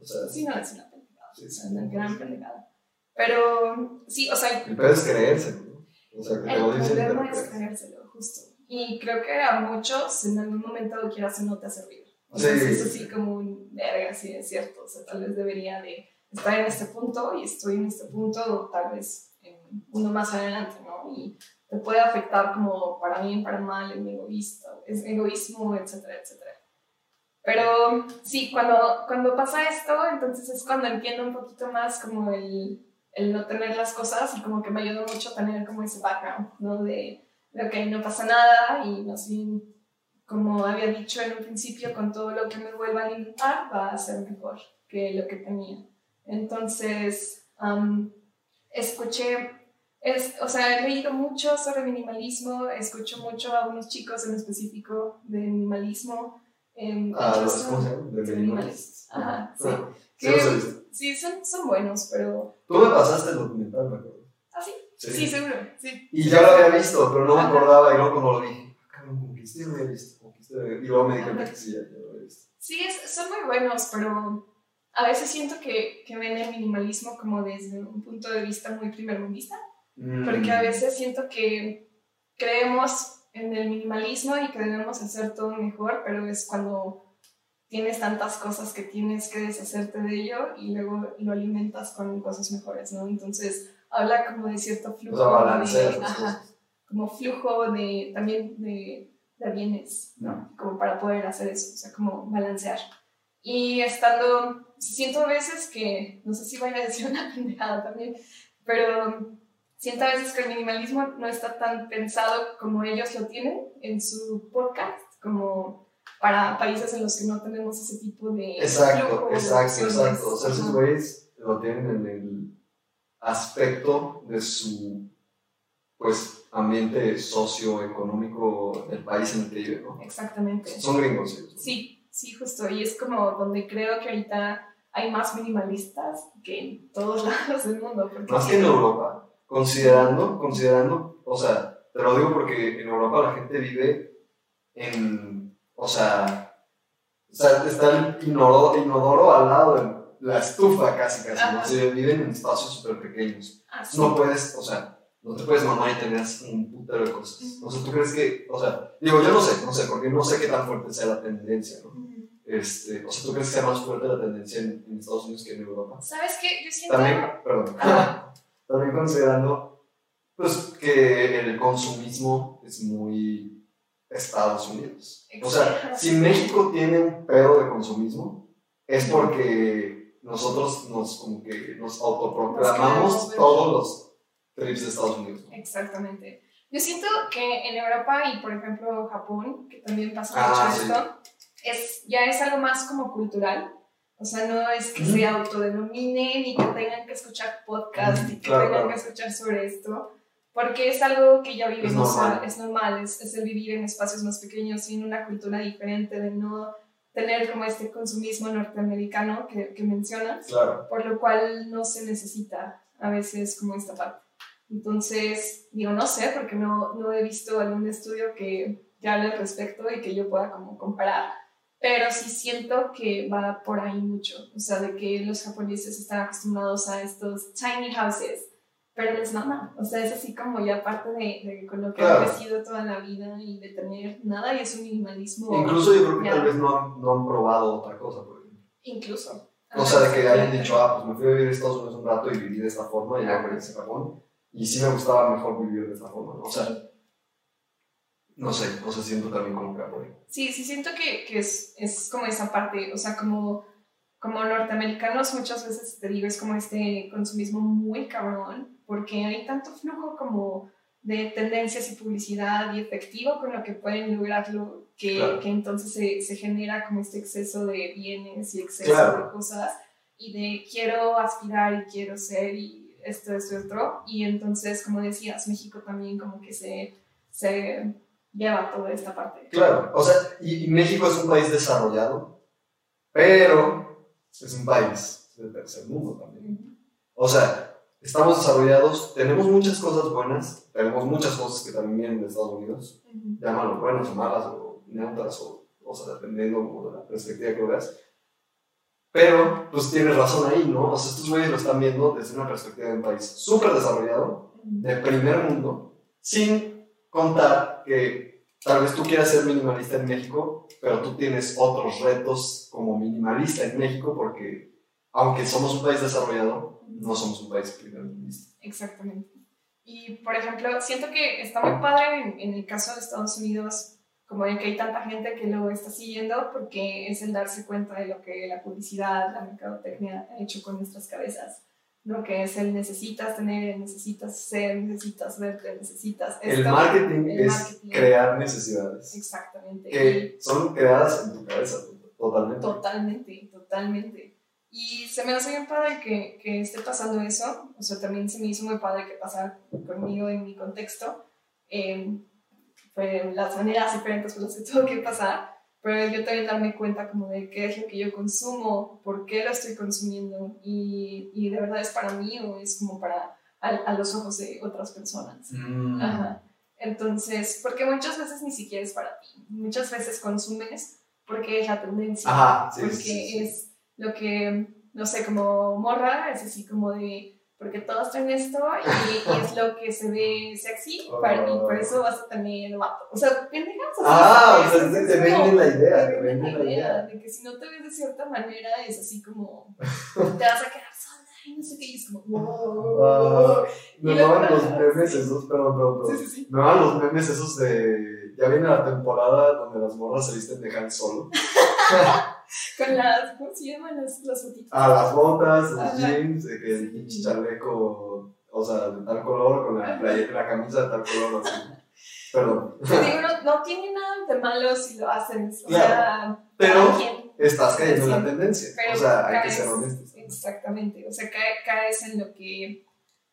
o sea, sí, no, es una pendejada. Sí, es una gran pendejada. Pero sí, o sea. El pedo es creérselo, ¿no? O sea, que te lo dicen. El problema es creérselo, justo. Y creo que a muchos en algún momento quieras o no te ha servido. O sea, es así como un verga, sí, es cierto. O sea, tal vez debería de estar en este punto y estoy en este punto, tal vez en uno más adelante, ¿no? Y te puede afectar como para bien, para mal, el egoísta, es egoísmo, etcétera, etcétera. Pero sí, cuando, cuando pasa esto, entonces es cuando entiendo un poquito más como el, el no tener las cosas y como que me ayuda mucho a tener como ese background, ¿no? De, de ok, no pasa nada y más bien como había dicho en un principio, con todo lo que me vuelva a alimentar va a ser mejor que lo que tenía. Entonces, escuché, es, o sea, he leído mucho sobre minimalismo, escucho mucho a unos chicos en específico de minimalismo. Eh, ah, los, ¿cómo se llama? De minimalistas. Ajá, sí. Ah, sí, son, son, buenos, pero... Tú me pasaste el documental, me acuerdo. ¿Ah, sí? Sí, seguro, sí. Y ya lo había visto, pero no me acordaba y luego cuando lo vi, que sí lo había visto. Y luego me dijeron que sí, ya lo he visto. Sí, es, son muy buenos, pero a veces siento que, que, ven el minimalismo como desde un punto de vista muy primermundista, mm. porque a veces siento que creemos en el minimalismo y que debemos hacer todo mejor, pero es cuando tienes tantas cosas que tienes que deshacerte de ello y luego lo alimentas con cosas mejores, ¿no? Entonces habla como de cierto flujo, de, como flujo de también de de bienes, ¿no? Como para poder hacer eso, o sea, como balancear. Y estando, siento a veces que, no sé si voy a decir una pendejada también, pero siento a veces que el minimalismo no está tan pensado como ellos lo tienen en su podcast, como para países en los que no tenemos ese tipo de... Exacto, exacto, exacto. O sea, esos güeyes lo tienen en el aspecto de su, pues, ambiente socioeconómico del país en el que vive, ¿no? Exactamente. Son gringos, ¿sí? Sí, sí, justo. Y es como donde creo que ahorita hay más minimalistas que en todos lados del mundo. Más que en Europa, considerando, considerando, o sea, te lo digo porque en Europa la gente vive en, o sea, o sea está el inodoro, inodoro al lado de la estufa casi, casi. O sea, viven en espacios súper pequeños. Ah, no puedes, o sea, no te puedes mamar y tener un putero de cosas. O sea, ¿tú crees que, o sea, digo, yo no sé, no sé, porque no sé qué tan fuerte sea la tendencia, ¿no? Este, o sea, ¿tú crees que sea más fuerte la tendencia en, Estados Unidos que en Europa? ¿Sabes qué? Yo siento... También, perdón, también considerando, pues, que el consumismo es muy Estados Unidos. O sea, si México tiene un pedo de consumismo, es porque nosotros nos, como que nos autoproclamamos todos los trips de Estados Unidos. Exactamente. Yo siento que en Europa y, por ejemplo, Japón, que también pasa ah, mucho esto, es, ya es algo más como cultural. O sea, no es que se autodenominen y que tengan que escuchar podcast y que tengan que escuchar sobre esto, porque es algo que ya vivimos, es normal, es, normal es, es, el vivir en espacios más pequeños y en una cultura diferente, de no tener como este consumismo norteamericano que, que mencionas, claro. por lo cual no se necesita a veces como esta parte. Entonces, digo, no sé, porque no, no he visto algún estudio que, que hable al respecto y que yo pueda como comparar, pero sí siento que va por ahí mucho, o sea, de que los japoneses están acostumbrados a estos tiny houses, pero les mama, o sea, es así como ya parte de, de con lo que han crecido toda la vida y de tener nada y es un minimalismo. Incluso yo creo que tal vez no, no han probado otra cosa, por ejemplo. Incluso. O sea, de que hayan dicho, ah, pues me fui a vivir a Estados Unidos un rato y viví de esta forma y ya regresé a Japón. Y sí me gustaba mejor vivir de esta forma, ¿no? O sea, no sé, o sea, siento también como que por Sí, sí siento que, que es, es, como esa parte, o sea, como, como norteamericanos muchas veces te digo, es como este consumismo muy cabrón, porque hay tanto flujo como de tendencias y publicidad y efectivo con lo que pueden lograrlo, que, que entonces se, se, genera como este exceso de bienes y exceso de cosas, y de quiero aspirar y quiero ser y esto, esto, otro, y entonces, como decías, México también como que se... se lleva toda esta parte. Claro, o sea, y, México es un país desarrollado, pero es un país del tercer mundo también. O sea, estamos desarrollados, tenemos muchas cosas buenas, tenemos muchas cosas que también vienen de Estados Unidos, llámalo buenas o malas o neutras o, o sea, dependiendo de la perspectiva que veas. Pero, pues tienes razón ahí, ¿no? O sea, estos güeyes lo están viendo desde una perspectiva de un país súper desarrollado, de primer mundo, sin contar que tal vez tú quieras ser minimalista en México, pero tú tienes otros retos como minimalista en México porque aunque somos un país desarrollado, no somos un país primermundista. Exactamente. Y, por ejemplo, siento que está muy padre en, el caso de Estados Unidos, como de que hay tanta gente que lo está siguiendo, porque es el darse cuenta de lo que la publicidad, la mercadotecnia ha hecho con nuestras cabezas lo que es el necesitas tener, necesitas ser, necesitas verte, necesitas... el marketing es crear necesidades. Exactamente. Que son creadas en tu cabeza, totalmente. Totalmente, totalmente. Y se me hace bien padre que, que esté pasando eso, o sea, también se me hizo muy padre que pasara conmigo en mi contexto, eh, fue las maneras diferentes por las que tuvo que pasar, pero yo también darme cuenta como de qué es lo que yo consumo, por qué lo estoy consumiendo y, y de verdad es para mí o es como para a, a los ojos de otras personas. Mm. Ajá. Entonces, porque muchas veces ni siquiera es para ti, muchas veces consumes porque es la tendencia, Ajá, porque es lo que, no sé, como morra, es así como de porque todos traen esto y, es lo que se ve sexy para, y por eso vas a tener vato. O sea, pendejas. Ah, o sea, te, te venden la idea, te venden la idea. De que si no te ves de cierta manera es así como, te vas a quedar sola y no sé qué, y es como, wow. me van los memes esos, perdón, perdón, perdón. Sí, sí, sí. Me van los memes esos de, ya viene la temporada donde las morras se visten de Han Solo. Con las, ¿cómo se llaman? Las, las botitas. Ah, las botas, los jeans, que el pinche chaleco, o sea, de tal color, con la, la, camisa de tal color, así. Perdón. digo, no, no, tiene nada de malo si lo hacen. O sea, pero estás cayendo en la tendencia. o sea, hay que ser honestos. Exactamente. O sea, caes en lo que.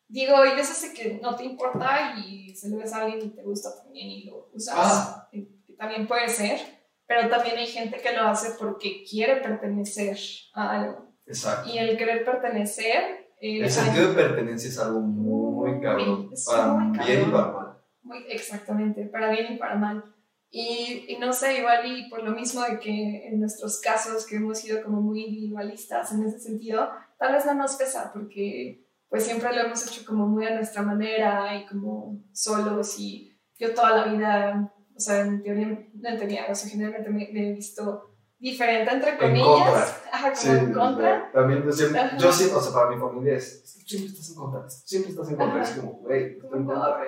Digo, y eso sé que no te importa y se lo ves a alguien y te gusta también y lo usas. Ah. También puede ser pero también hay gente que lo hace porque quiere pertenecer a algo. Exacto. Y el querer pertenecer... Eh, el sentido de pertenencia es algo muy, cabrón, para bien y para mal. Muy, exactamente, para bien y para mal. Y, y, no sé, igual y por lo mismo de que en nuestros casos que hemos sido como muy individualistas en ese sentido, tal vez no nos pesa porque pues siempre lo hemos hecho como muy a nuestra manera y como solos y yo toda la vida, o sea, en teoría no tenía, o sea, generalmente me, he visto diferente, entre comillas. Ajá, como en contra. También yo siempre, yo siempre, o sea, para mi familia es, siempre estás en contra, siempre estás en contra, es como, güey, estoy en contra.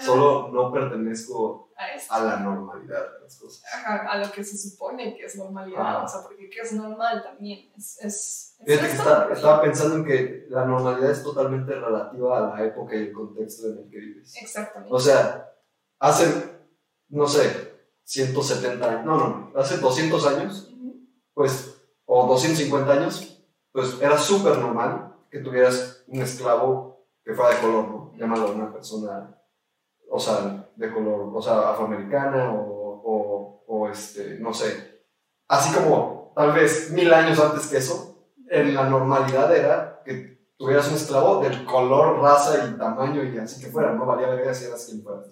Solo no pertenezco a, la normalidad de las cosas. Ajá, a lo que se supone que es normalidad, o sea, porque ¿qué es normal también? Es, es, es que estaba pensando en que la normalidad es totalmente relativa a la época y el contexto en el que vives. Exactamente. O sea, hace, no sé, 170 años, no, no, hace 200 años, pues, o 250 años, pues era súper normal que tuvieras un esclavo que fuera de color, ¿no? Llamado una persona, o sea, de color, o sea, afroamericana o, o, o este, no sé. Así como tal vez mil años antes que eso, en la normalidad era que tuvieras un esclavo del color, raza y tamaño y así que fuera, no valía verga si eras quien fueras.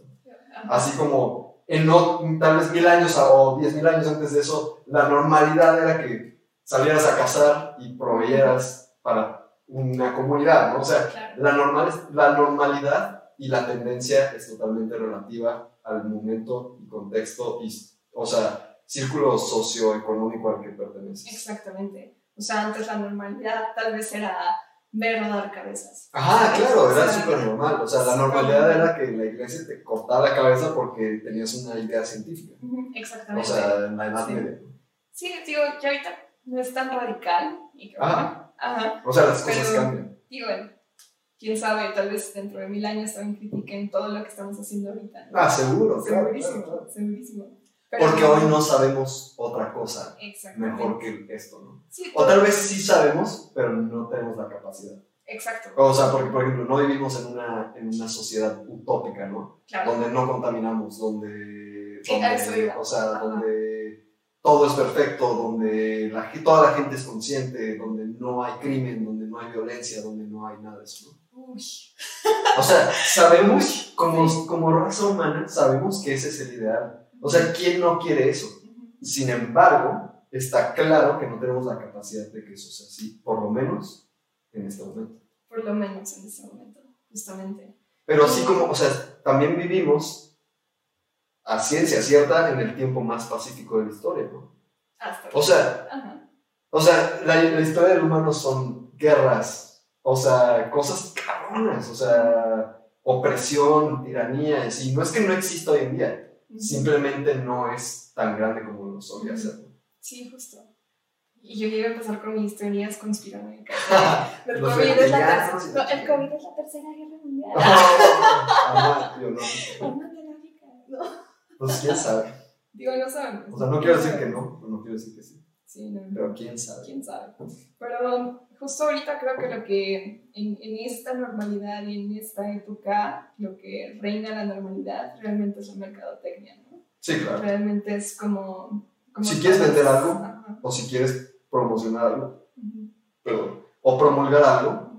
Así como en no, tal vez mil años o diez mil años antes de eso, la normalidad era que salieras a cazar y proveyeras para una comunidad, ¿no? O sea, la, normal, la normalidad y la tendencia es totalmente relativa al momento y contexto y, o sea, círculo socioeconómico al que perteneces. Exactamente. O sea, antes la normalidad tal vez era ver o dar cabezas. Ajá, claro, era súper normal. O sea, la normalidad era que la iglesia te cortara la cabeza porque tenías una idea científica. Exactamente. O sea, en la edad media. Sí, digo, que ahorita no es tan radical. Y que, Ajá. Ajá. O sea, las cosas cambian. Digo, quién sabe, tal vez dentro de mil años también critiquen todo lo que estamos haciendo ahorita. Ah, seguro, Segurísimo, segurísimo. Porque hoy no sabemos otra cosa mejor que esto, ¿no? o tal vez sí sabemos, pero no tenemos la capacidad. Exacto. O sea, porque, por ejemplo, no vivimos en una, en una sociedad utópica, ¿no? Claro. Donde no contaminamos, donde... donde o sea, donde todo es perfecto, donde la, toda la gente es consciente, donde no hay crimen, donde no hay violencia, donde no hay nada de eso, ¿no? Uy. O sea, sabemos, como, como raza humana, sabemos que ese es el ideal o sea, ¿quién no quiere eso? Sin embargo, está claro que no tenemos la capacidad de que eso sea así, por lo menos en este momento. Por lo menos en este momento, justamente. Pero así como, o sea, también vivimos a ciencia cierta en el tiempo más pacífico de la historia, ¿no? Hasta o sea, o sea la, la, historia del humano son guerras, o sea, cosas cabronas, o sea, opresión, tiranía, y no es que no exista hoy en día, simplemente no es tan grande como lo solía ser. Sí, justo. Y yo iba a empezar con mis teorías conspiranoicas. el, COVID es la no, el COVID es la tercera guerra mundial. No. No. Pues quién sabe. Digo, no saben. O sea, no quiero decir que no, no quiero decir que sí. Sí, no. Pero quién sabe. Quién sabe. Pero justo ahorita creo que lo que en, en, esta normalidad y en esta época, lo que reina la normalidad realmente es la mercadotecnia, ¿no? Sí, claro. Realmente es como... si quieres vender algo, o si quieres promocionar algo, o promulgar algo,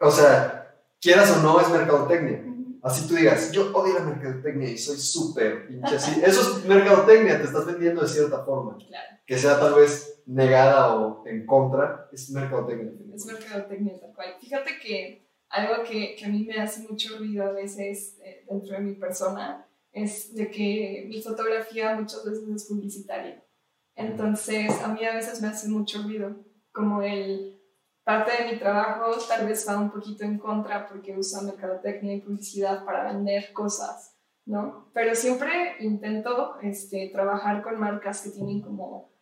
o sea, quieras o no, es mercadotecnia. Así tú digas, yo odio la mercadotecnia y soy súper pinche así. Eso es mercadotecnia, te estás vendiendo de cierta forma. Claro. Que sea tal vez negada o en contra, es mercadotecnia. Es mercadotecnia tal cual. Fíjate que algo que, que a mí me hace mucho ruido a veces eh, dentro de mi persona es de que mi fotografía muchas veces es publicitaria. Entonces, a mí a veces me hace mucho ruido, como el parte de mi trabajo tal vez va un poquito en contra porque usa mercadotecnia y publicidad para vender cosas, ¿no? Pero siempre intento este, trabajar con marcas que tienen como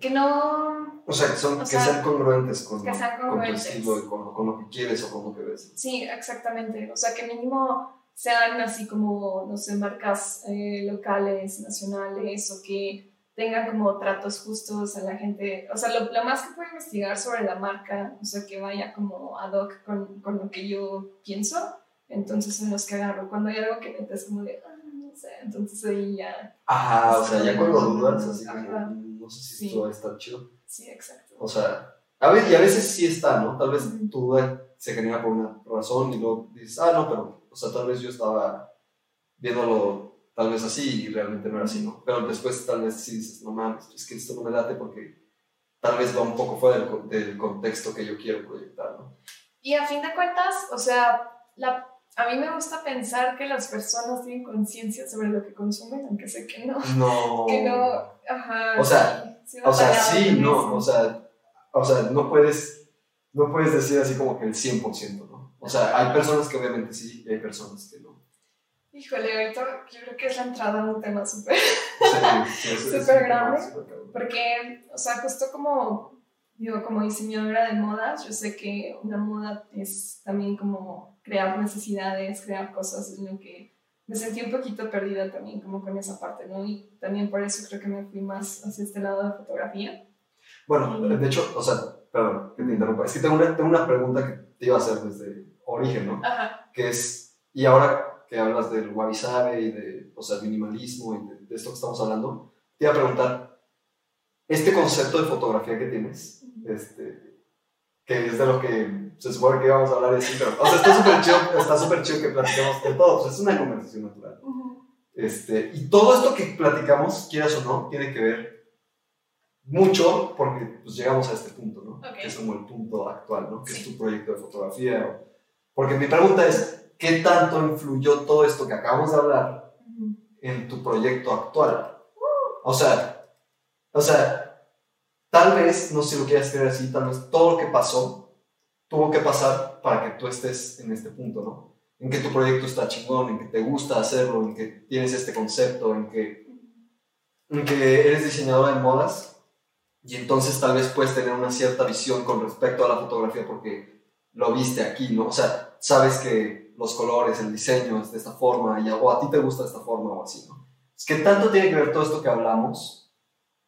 que no... O sea, que, son, que sean congruentes con, que sean congruentes. con tu estilo y con, con, lo que quieres o con lo que ves. Sí, exactamente. O sea, que mínimo sean así como, no sé, marcas eh, locales, nacionales o que tengan como tratos justos a la gente. O sea, lo, lo, más que puedo investigar sobre la marca, o sea, que vaya como ad hoc con, con lo que yo pienso. Entonces son los que agarro. Cuando hay algo que metes como de, ah, no sé, entonces ahí ya... Ajá, o sea, ya cuando dudas, así como no sé si esto va a estar chido. Sí, exacto. O sea, a veces, y a veces sí está, ¿no? Tal vez tu duda se genera por una razón y luego dices, ah, no, pero, o sea, tal vez yo estaba viéndolo tal vez así y realmente no era así, ¿no? Pero después tal vez sí dices, no mames, es que esto no me late porque tal vez va un poco fuera del, del contexto que yo quiero proyectar, ¿no? Y a fin de cuentas, o sea, la, a mí me gusta pensar que las personas tienen conciencia sobre lo que consumen, aunque sé que no. No. Que no, ajá. O sea, sí, O sea, sí, no, eso. o sea, o sea, no puedes, no puedes decir así como que el 100%, ¿no? O sea, hay personas que obviamente sí y hay personas que no. Híjole, ahorita yo creo que es la entrada a un tema súper. Sí, sí, tema grande. Porque, o sea, justo como, digo, como diseñadora de modas, yo sé que una moda es también como crear necesidades, crear cosas en lo que me sentí un poquito perdida también como con esa parte, ¿no? Y también por eso creo que me fui más hacia este lado de fotografía. Bueno, de hecho, o sea, perdón, que te interrumpa. Es que tengo una, tengo una pregunta que te iba a hacer desde origen, ¿no? Ajá. Que es, y ahora que hablas del wabi y de, o sea, el minimalismo y de, de esto que estamos hablando, te iba a preguntar, este concepto de fotografía que tienes, este, que es de lo que se supone que íbamos a hablar de sí, pero, o sea, está súper chido, está súper chido que platiquemos de todo, o sea, es una conversación natural. Este, y todo esto que platicamos, quieras o no, tiene que ver mucho porque pues, llegamos a este punto, ¿no? Ok. Que es como el punto actual, ¿no? Que Sí. es tu proyecto de fotografía. o- Porque mi pregunta es, ¿qué tanto influyó todo esto que acabamos de hablar en tu proyecto actual? O sea, o sea, tal vez, no sé si lo quieras creer así, tal vez todo lo que pasó tuvo que pasar para que tú estés en este punto, ¿no? En que tu proyecto está chingón, en que te gusta hacerlo, en que tienes este concepto, en que, en que eres diseñadora de modas y entonces tal vez puedes tener una cierta visión con respecto a la fotografía porque lo viste aquí, ¿no? O sea, sabes que los colores, el diseño es de esta forma y, o a ti te gusta de esta forma o así, ¿no? Es que tanto tiene que ver todo esto que hablamos,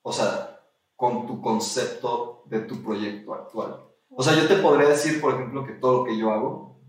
o sea, con tu concepto de tu proyecto actual. O sea, yo te podría decir, por ejemplo, que todo lo que yo hago,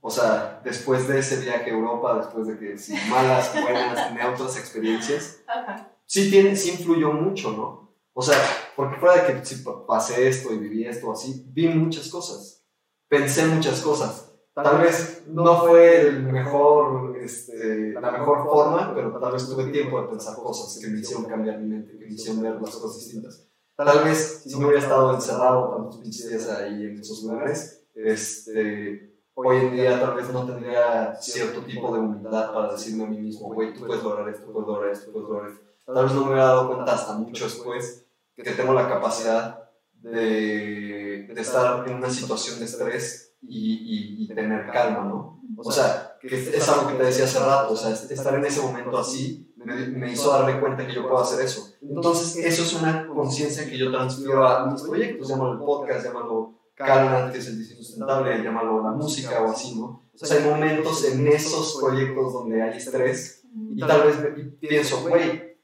o sea, después de ese viaje a Europa, después de que sí, malas, buenas, neutras experiencias, Ajá. sí, tiene, sí influyó mucho, ¿no? O sea, porque fuera de que pa- pasé esto y viví esto así, vi muchas cosas, pensé muchas cosas. Tal vez no fue el mejor, este, la mejor forma, pero tal vez tuve tiempo de pensar cosas que me hicieron cambiar mi mente, que me hicieron ver las cosas distintas. Tal vez si no hubiera estado encerrado tantos pinches días ahí en esos lugares, este, hoy en día tal vez no tendría cierto tipo de humildad para decirme a mí mismo, güey, tú puedes lograr esto, puedes lograr esto, puedes lograr esto. Tal vez no me hubiera dado cuenta hasta mucho después que tengo la capacidad de, de estar en una situación de estrés y, y- y tener calma, ¿no? O sea, que es, algo que te decía hace rato, o sea, es- estar en ese momento así me, me hizo darme cuenta que yo puedo hacer eso. Entonces, eso es una conciencia que yo transfiero a mis proyectos, llámalo el podcast, llámalo Calma, que es el diseño sustentable, llámalo la música o así, ¿no? O sea, hay momentos en esos proyectos donde hay estrés y tal vez me- pienso, güey,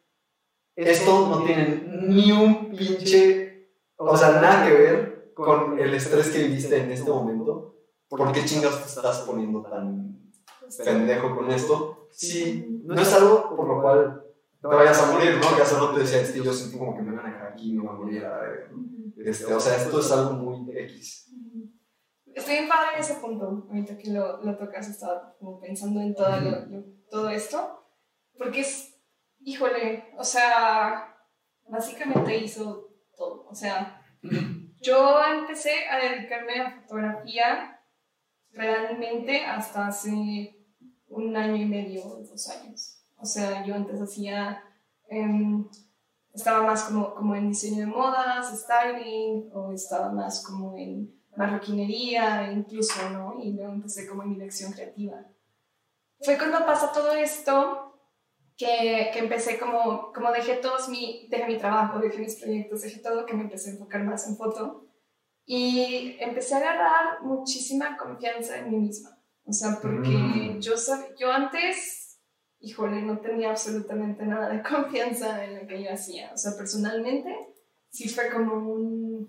esto no tiene ni un pinche, o sea, nada que ver con el estrés que viviste en este momento. ¿Por qué chingas te estás poniendo tan pendejo con esto? Sí, no es algo por lo cual te vayas a morir, ¿no? Que hace rato te decía, es que yo sentí como que me van a dejar aquí y me voy a morir. Este, o sea, esto es algo muy X. Estoy bien padre en ese punto, ahorita que lo, lo tocas, estaba como pensando en todo, lo- lo- todo esto, porque es, híjole, o sea, básicamente hizo todo, o sea, yo empecé a dedicarme a fotografía realmente hasta hace un año y medio, dos años, o sea, yo antes hacía... em, estaba más como, como en diseño de modas, styling, o estaba más como en marroquinería, incluso, ¿no? Y luego empecé como en dirección creativa. Fue cuando pasa todo esto que, que empecé como, como dejé todos mi, dejé mi trabajo, dejé mis proyectos, dejé todo, que me empecé a enfocar más en foto. Y empecé a agarrar muchísima confianza en mí misma. O sea, porque Mm. yo, sab- yo antes híjole, no tenía absolutamente nada de confianza en lo que yo hacía. O sea, personalmente, sí fue como un,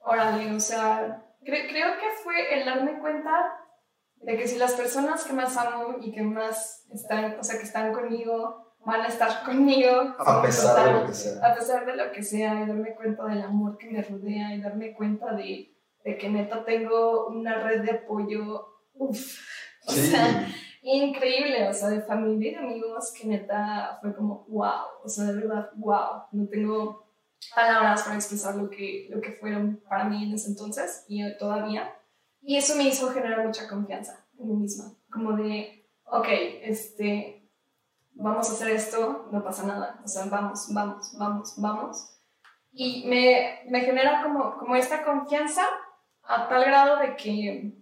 órale, o sea, cre- creo que fue el darme cuenta de que si las personas que más amo y que más están, o sea, que están conmigo, van a estar conmigo. A pesar de lo que sea. a pesar de lo que sea, y darme cuenta del amor que me rodea, y darme cuenta de, de que neta tengo una red de apoyo, uff, o Sí, sea, increíble, o sea, de familia y de amigos que neta fue como, wow, o sea, de verdad, wow, no tengo palabras para expresar lo que, lo que fueron para mí en ese entonces y todavía. Y eso me hizo generar mucha confianza en mí misma, como de, ok, este, vamos a hacer esto, no pasa nada, o sea, vamos, vamos, vamos, vamos. Y me, me genera como, como esta confianza a tal grado de que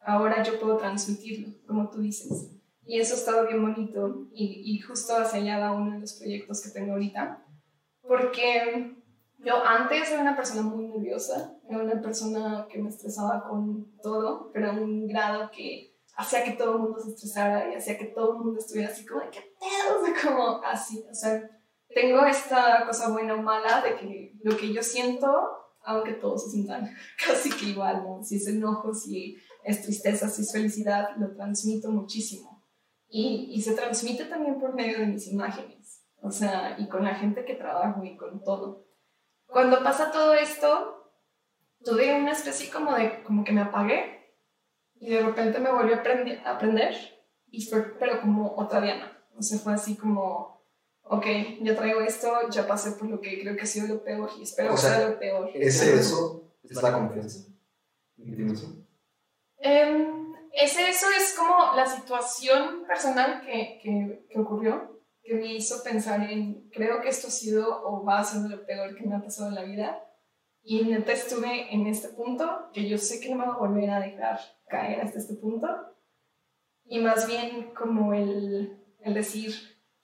ahora yo puedo transmitirlo, como tú dices. Y eso ha estado bien bonito y, y justo hacia allá va uno de los proyectos que tengo ahorita, porque yo antes era una persona muy nerviosa, era una persona que me estresaba con todo, pero a un grado que hacía que todo el mundo se estresara y hacía que todo el mundo estuviera así como, ¿qué pedo? como así, o sea, tengo esta cosa buena o mala de que lo que yo siento, aunque todos se sientan casi que igual, ¿no? Si es enojo, si es tristeza, si es felicidad, lo transmito muchísimo. Y, y se transmite también por medio de mis imágenes, o sea, y con la gente que trabajo y con todo. Cuando pasa todo esto, tuve una especie como de, como que me apagué y de repente me volví a aprender, a aprender y fue, pero como otra Diana. O sea, fue así como, ok, ya traigo esto, ya pasé por lo que creo que ha sido lo peor y espero que sea lo peor. ¿Ese eso es la confianza? Eh, ese eso es como la situación personal que, que, que ocurrió que me hizo pensar en, creo que esto ha sido o va a ser lo peor que me ha pasado en la vida. Y neta estuve en este punto, que yo sé que no me va a volver a dejar caer hasta este punto. Y más bien como el, el decir,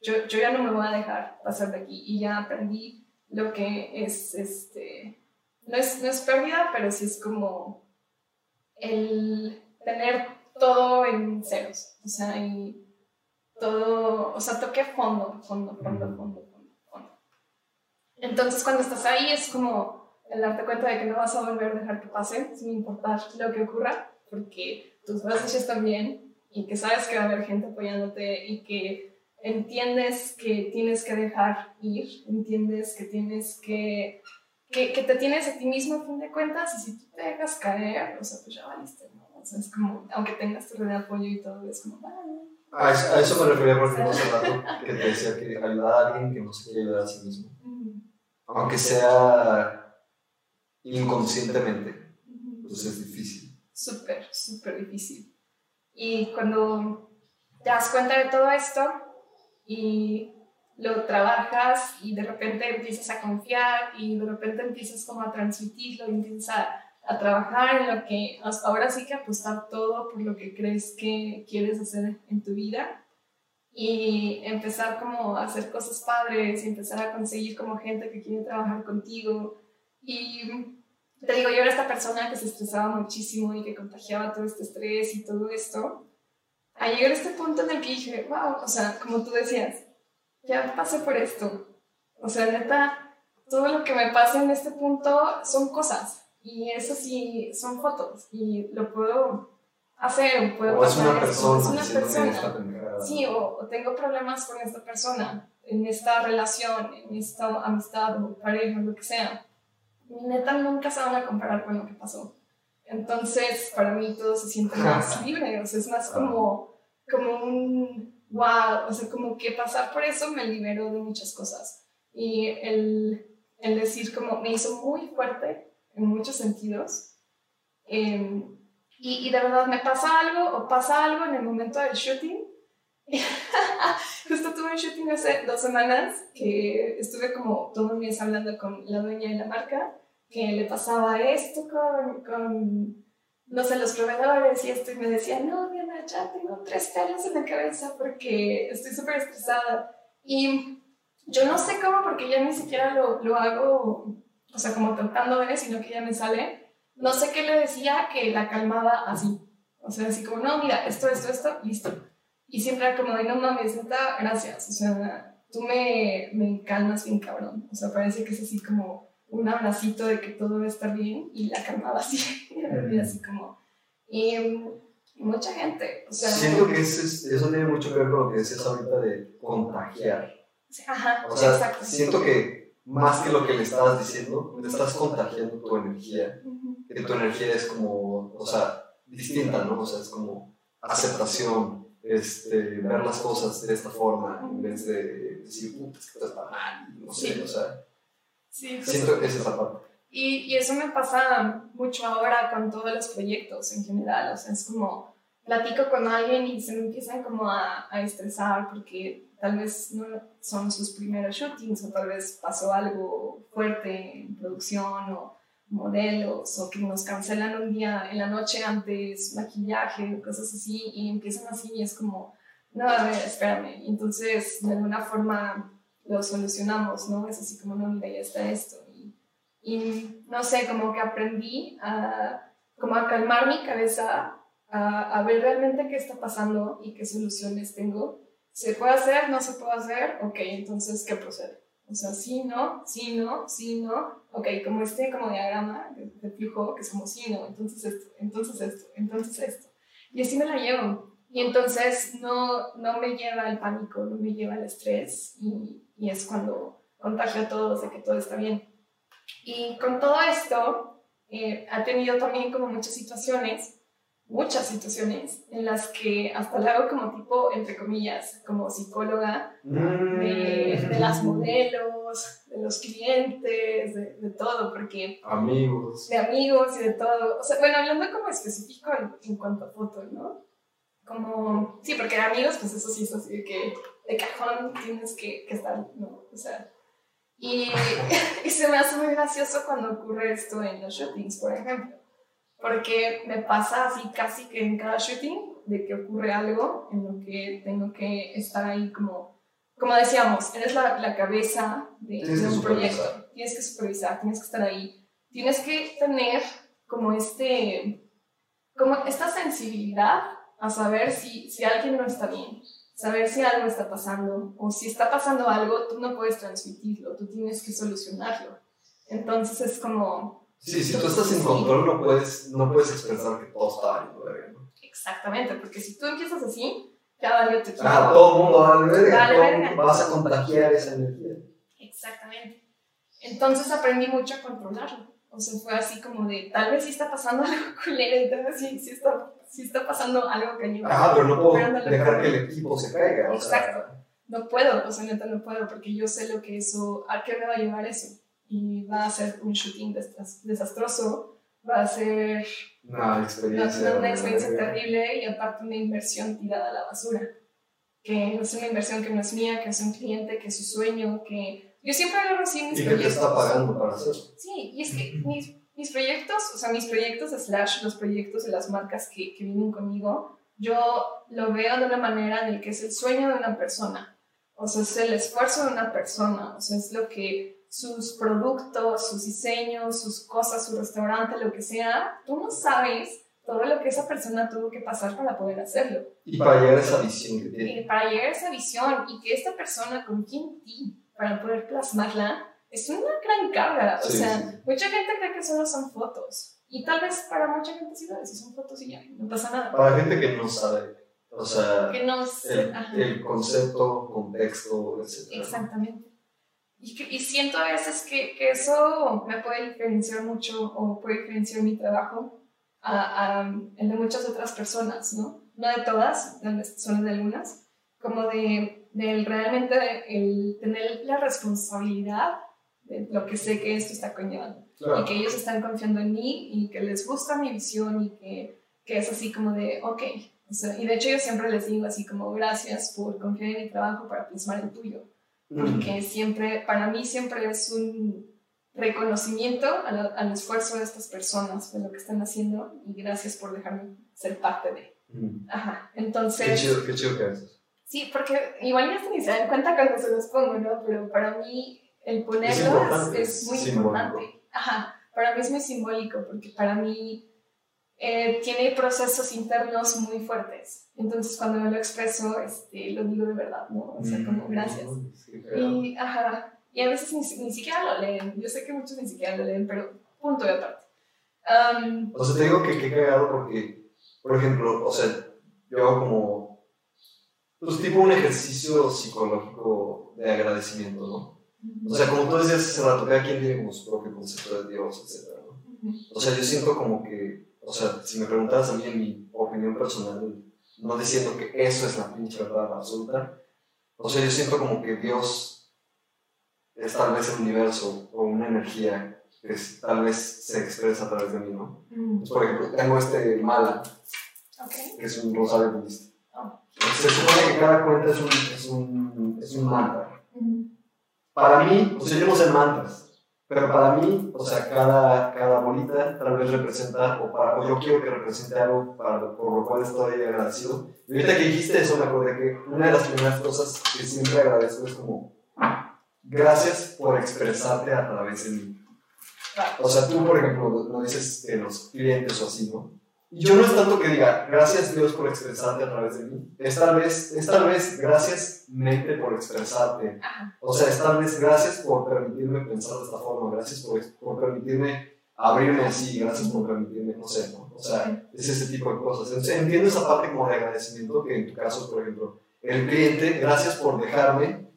yo, yo ya no me voy a dejar pasar de aquí. Y ya aprendí lo que es, este, no es, no es pérdida, pero sí es como el tener todo en ceros. O sea, y todo, o sea, toqué fondo, fondo, fondo, fondo, fondo, fondo. Entonces cuando estás ahí es como el darte cuenta de que no vas a volver a dejar que pase, sin importar lo que ocurra, porque tus bases están bien y que sabes que va a haber gente apoyándote y que entiendes que tienes que dejar ir, entiendes que tienes que, que, que te tienes a ti mismo a fin de cuentas y si tú te dejas caer, o sea, pues ya valiste, ¿no? O sea, es como, aunque tengas tu red de apoyo y todo, es como, vale a eso, me refería por ejemplo hace rato, que te decía que ayudar a alguien que no se quiere ayudar a sí mismo. Aunque sea inconscientemente. Entonces es difícil. Súper, súper difícil. Y cuando te das cuenta de todo esto y lo trabajas y de repente empiezas a confiar y de repente empiezas como a transmitirlo y empiezas a a trabajar en lo que ahora sí que apostar todo por lo que crees que quieres hacer en tu vida y empezar como a hacer cosas padres y empezar a conseguir como gente que quiere trabajar contigo y te digo, yo era esta persona que se estresaba muchísimo y que contagiaba todo este estrés y todo esto, a llegar a este punto en el que dije, wow, o sea, como tú decías, ya pasé por esto. O sea, neta, todo lo que me pasa en este punto son cosas. Y eso sí, son fotos y lo puedo hacer, puedo o es una persona, es una persona. Sí, o, tengo problemas con esta persona, en esta relación, en esta amistad o pareja, lo que sea. Neta nunca se van a comparar con lo que pasó. Entonces, para mí todo se siente más libre, o sea, es más como, como un wow, o sea, como que pasar por eso me liberó de muchas cosas. Y el, el decir como me hizo muy fuerte en muchos sentidos. Em, y, y, de verdad me pasa algo o pasa algo en el momento del shooting. Justo tuve un shooting hace dos semanas que estuve como todo un mes hablando con la dueña de la marca, que le pasaba esto con, con no sé, los proveedores y esto, y me decía, no, Diana, ya tengo tres pelos en la cabeza porque estoy súper estresada. Y yo no sé cómo, porque ya ni siquiera lo, lo hago o sea, como tratando de, sino que ya me sale. No sé qué le decía que la calmaba así. O sea, así como, no, mira, esto, esto, esto, listo. Y siempre era como de, no mames, neta, gracias. O sea, tú me, me calmas bien cabrón. O sea, parece que es así como un abracito de que todo va a estar bien y la calmaba así. y así como... Y, mucha gente. O sea, Siento que eso, eso tiene mucho que ver con lo que decías ahorita de contagiar. Ajá, o sea, exacto. Siento que más que lo que le estabas diciendo, le estás contagiando tu energía. Que tu energía es como, o sea, distinta, ¿no? O sea, es como aceptación, este, ver las cosas de esta forma, en vez de decir, puta, es que está mal, no sé, o sea. Sí, siento que es esa parte. Y, y, eso me pasa mucho ahora con todos los proyectos en general. O sea, es como platico con alguien y se me empiezan como a, a estresar porque tal vez no son sus primeros shootings o tal vez pasó algo fuerte en producción o modelos o que nos cancelan un día en la noche antes maquillaje o cosas así y empiezan así y es como, no, a ver, espérame. Entonces de alguna forma lo solucionamos, ¿no? Es así como, no, mira, ya está esto. Y, y no sé, como que aprendí a, como a calmar mi cabeza, a, a ver realmente qué está pasando y qué soluciones tengo. ¿Se puede hacer? ¿No se puede hacer? Ok, entonces, ¿qué procede? O sea, sí, no, sí, no, sí, no. Ok, como este como diagrama de, flujo, que es como sí, no, entonces esto, entonces esto, entonces esto. Y así me la llevo. Y entonces no, no me lleva el pánico, no me lleva el estrés y, y es cuando contagio a todos de que todo está bien. Y con todo esto, eh, ha tenido también como muchas situaciones muchas situaciones en las que hasta lo hago como tipo, entre comillas, como psicóloga de, de las modelos, de los clientes, de, de, todo, porque... Amigos. De amigos y de todo. O sea, bueno, hablando como específico en, en cuanto a fotos, ¿no? Como, sí, porque de amigos, pues eso sí es así de que de cajón tienes que, que estar, ¿no? O sea, y, y se me hace muy gracioso cuando ocurre esto en los shootings, por ejemplo porque me pasa así casi que en cada shooting de que ocurre algo en lo que tengo que estar ahí como, como decíamos, eres la, la cabeza de, un proyecto, tienes que supervisar, tienes que estar ahí, tienes que tener como este, como esta sensibilidad a saber si, si alguien no está bien, saber si algo está pasando o si está pasando algo, tú no puedes transmitirlo, tú tienes que solucionarlo. Entonces es como, Sí, si tú estás en control no puedes, no puedes expresar que todo está valiendo verga, ¿no? Exactamente, porque si tú empiezas así, ya valió te Ah, todo el mundo vale verga, vas a contagiar esa energía. Exactamente. Entonces aprendí mucho a controlarlo. O sea, fue así como de, tal vez sí está pasando algo culero, y tal vez sí, sí, está, sí está pasando algo que yo... Ah, pero no puedo dejar que el equipo se caiga. Exacto. No puedo, o sea, neta no puedo, porque yo sé lo que eso, a qué me va a llevar eso y va a ser un shooting desastroso, va a ser una experiencia, una, experiencia terrible y aparte una inversión tirada a la basura. Que es una inversión que no es mía, que es un cliente, que es su sueño, que yo siempre agarro así mis ¿Y proyectos. ¿Y está pagando para hacerlo? Sí, y es que mis, mis proyectos, o sea, mis proyectos slash los proyectos de las marcas que, que vienen conmigo, yo lo veo de una manera en que es el sueño de una persona. O sea, es el esfuerzo de una persona, o sea, es lo que sus productos, sus diseños, sus cosas, su restaurante, lo que sea, tú no sabes todo lo que esa persona tuvo que pasar para poder hacerlo. Y para llegar a esa visión que tiene. Y para llegar a esa visión y que esta persona confíe en ti para poder plasmarla, es una gran carga. O sea, mucha gente cree que solo son fotos. Y tal vez para mucha gente sí, si son fotos y ya, no pasa nada. Para gente que no sabe, o sea, que no el, el, concepto, contexto, etc. Exactamente. Y, siento a veces que, que, eso me puede diferenciar mucho o puede diferenciar mi trabajo a, a, el de muchas otras personas, ¿no? No de todas, son de algunas, como de, de realmente el tener la responsabilidad de lo que sé que esto está conllevando. Y que ellos están confiando en mí y que les gusta mi visión y que, que es así como de, ok. O sea, y de hecho yo siempre les digo así como gracias por confiar en mi trabajo para plasmar el tuyo porque siempre, para mí siempre es un reconocimiento al, esfuerzo de estas personas, de lo que están haciendo, y gracias por dejarme ser parte de. Ajá, entonces... Qué chido, qué chido que haces. Sí, porque igual ya ni se dan cuenta cuando se los pongo, ¿no? Pero para mí el ponerlos es, muy importante. Ajá, para mí es muy simbólico, porque para mí eh, tiene procesos internos muy fuertes. Entonces, cuando me lo expreso, este, lo digo de verdad, ¿no? O sea, como mm, gracias. y, ajá, y a veces ni, ni, siquiera lo leen. Yo sé que muchos ni siquiera lo leen, pero punto de aparte. o sea, te digo que qué cagado porque, por ejemplo, o sea, yo hago como, pues tipo un ejercicio psicológico de agradecimiento, ¿no? O sea, como tú decías hace rato, cada quien tiene como su propio concepto de Dios, etc. ¿no? O sea, yo siento como que o sea, si me preguntas a mí en mi opinión personal, no diciendo que eso es la pinche verdad absoluta, o sea, yo siento como que Dios es tal vez el universo o una energía que tal vez se expresa a través de mí, ¿no? Mm. por ejemplo, tengo este mala, que es un rosario budista. Oh. Se supone que cada cuenta es un, es un, es un mantra. Para mí, o sea, yo no sé mantras, pero para mí, o sea, cada, cada bolita tal vez representa, o, para, o yo quiero que represente algo para, por lo cual estoy agradecido. Y ahorita que dijiste eso, me acordé que una de las primeras cosas que siempre agradezco es como, gracias por expresarte a través de mí. O sea, tú, por ejemplo, no dices que los clientes o así, ¿no? Yo no es tanto que diga, gracias Dios por expresarte a través de mí. Es tal vez, es tal vez gracias mente por expresarte. O sea, es tal vez gracias por permitirme pensar de esta forma, gracias por, por permitirme abrirme así, gracias por permitirme, no sé, ¿no? O sea, es ese tipo de cosas. entiendo esa parte como de agradecimiento que en tu caso, por ejemplo, el cliente, gracias por dejarme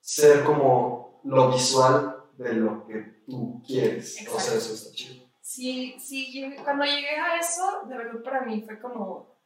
ser como lo visual de lo que tú quieres. O sea, eso está chido sí, sí, cuando llegué a eso, de verdad para mí fue como,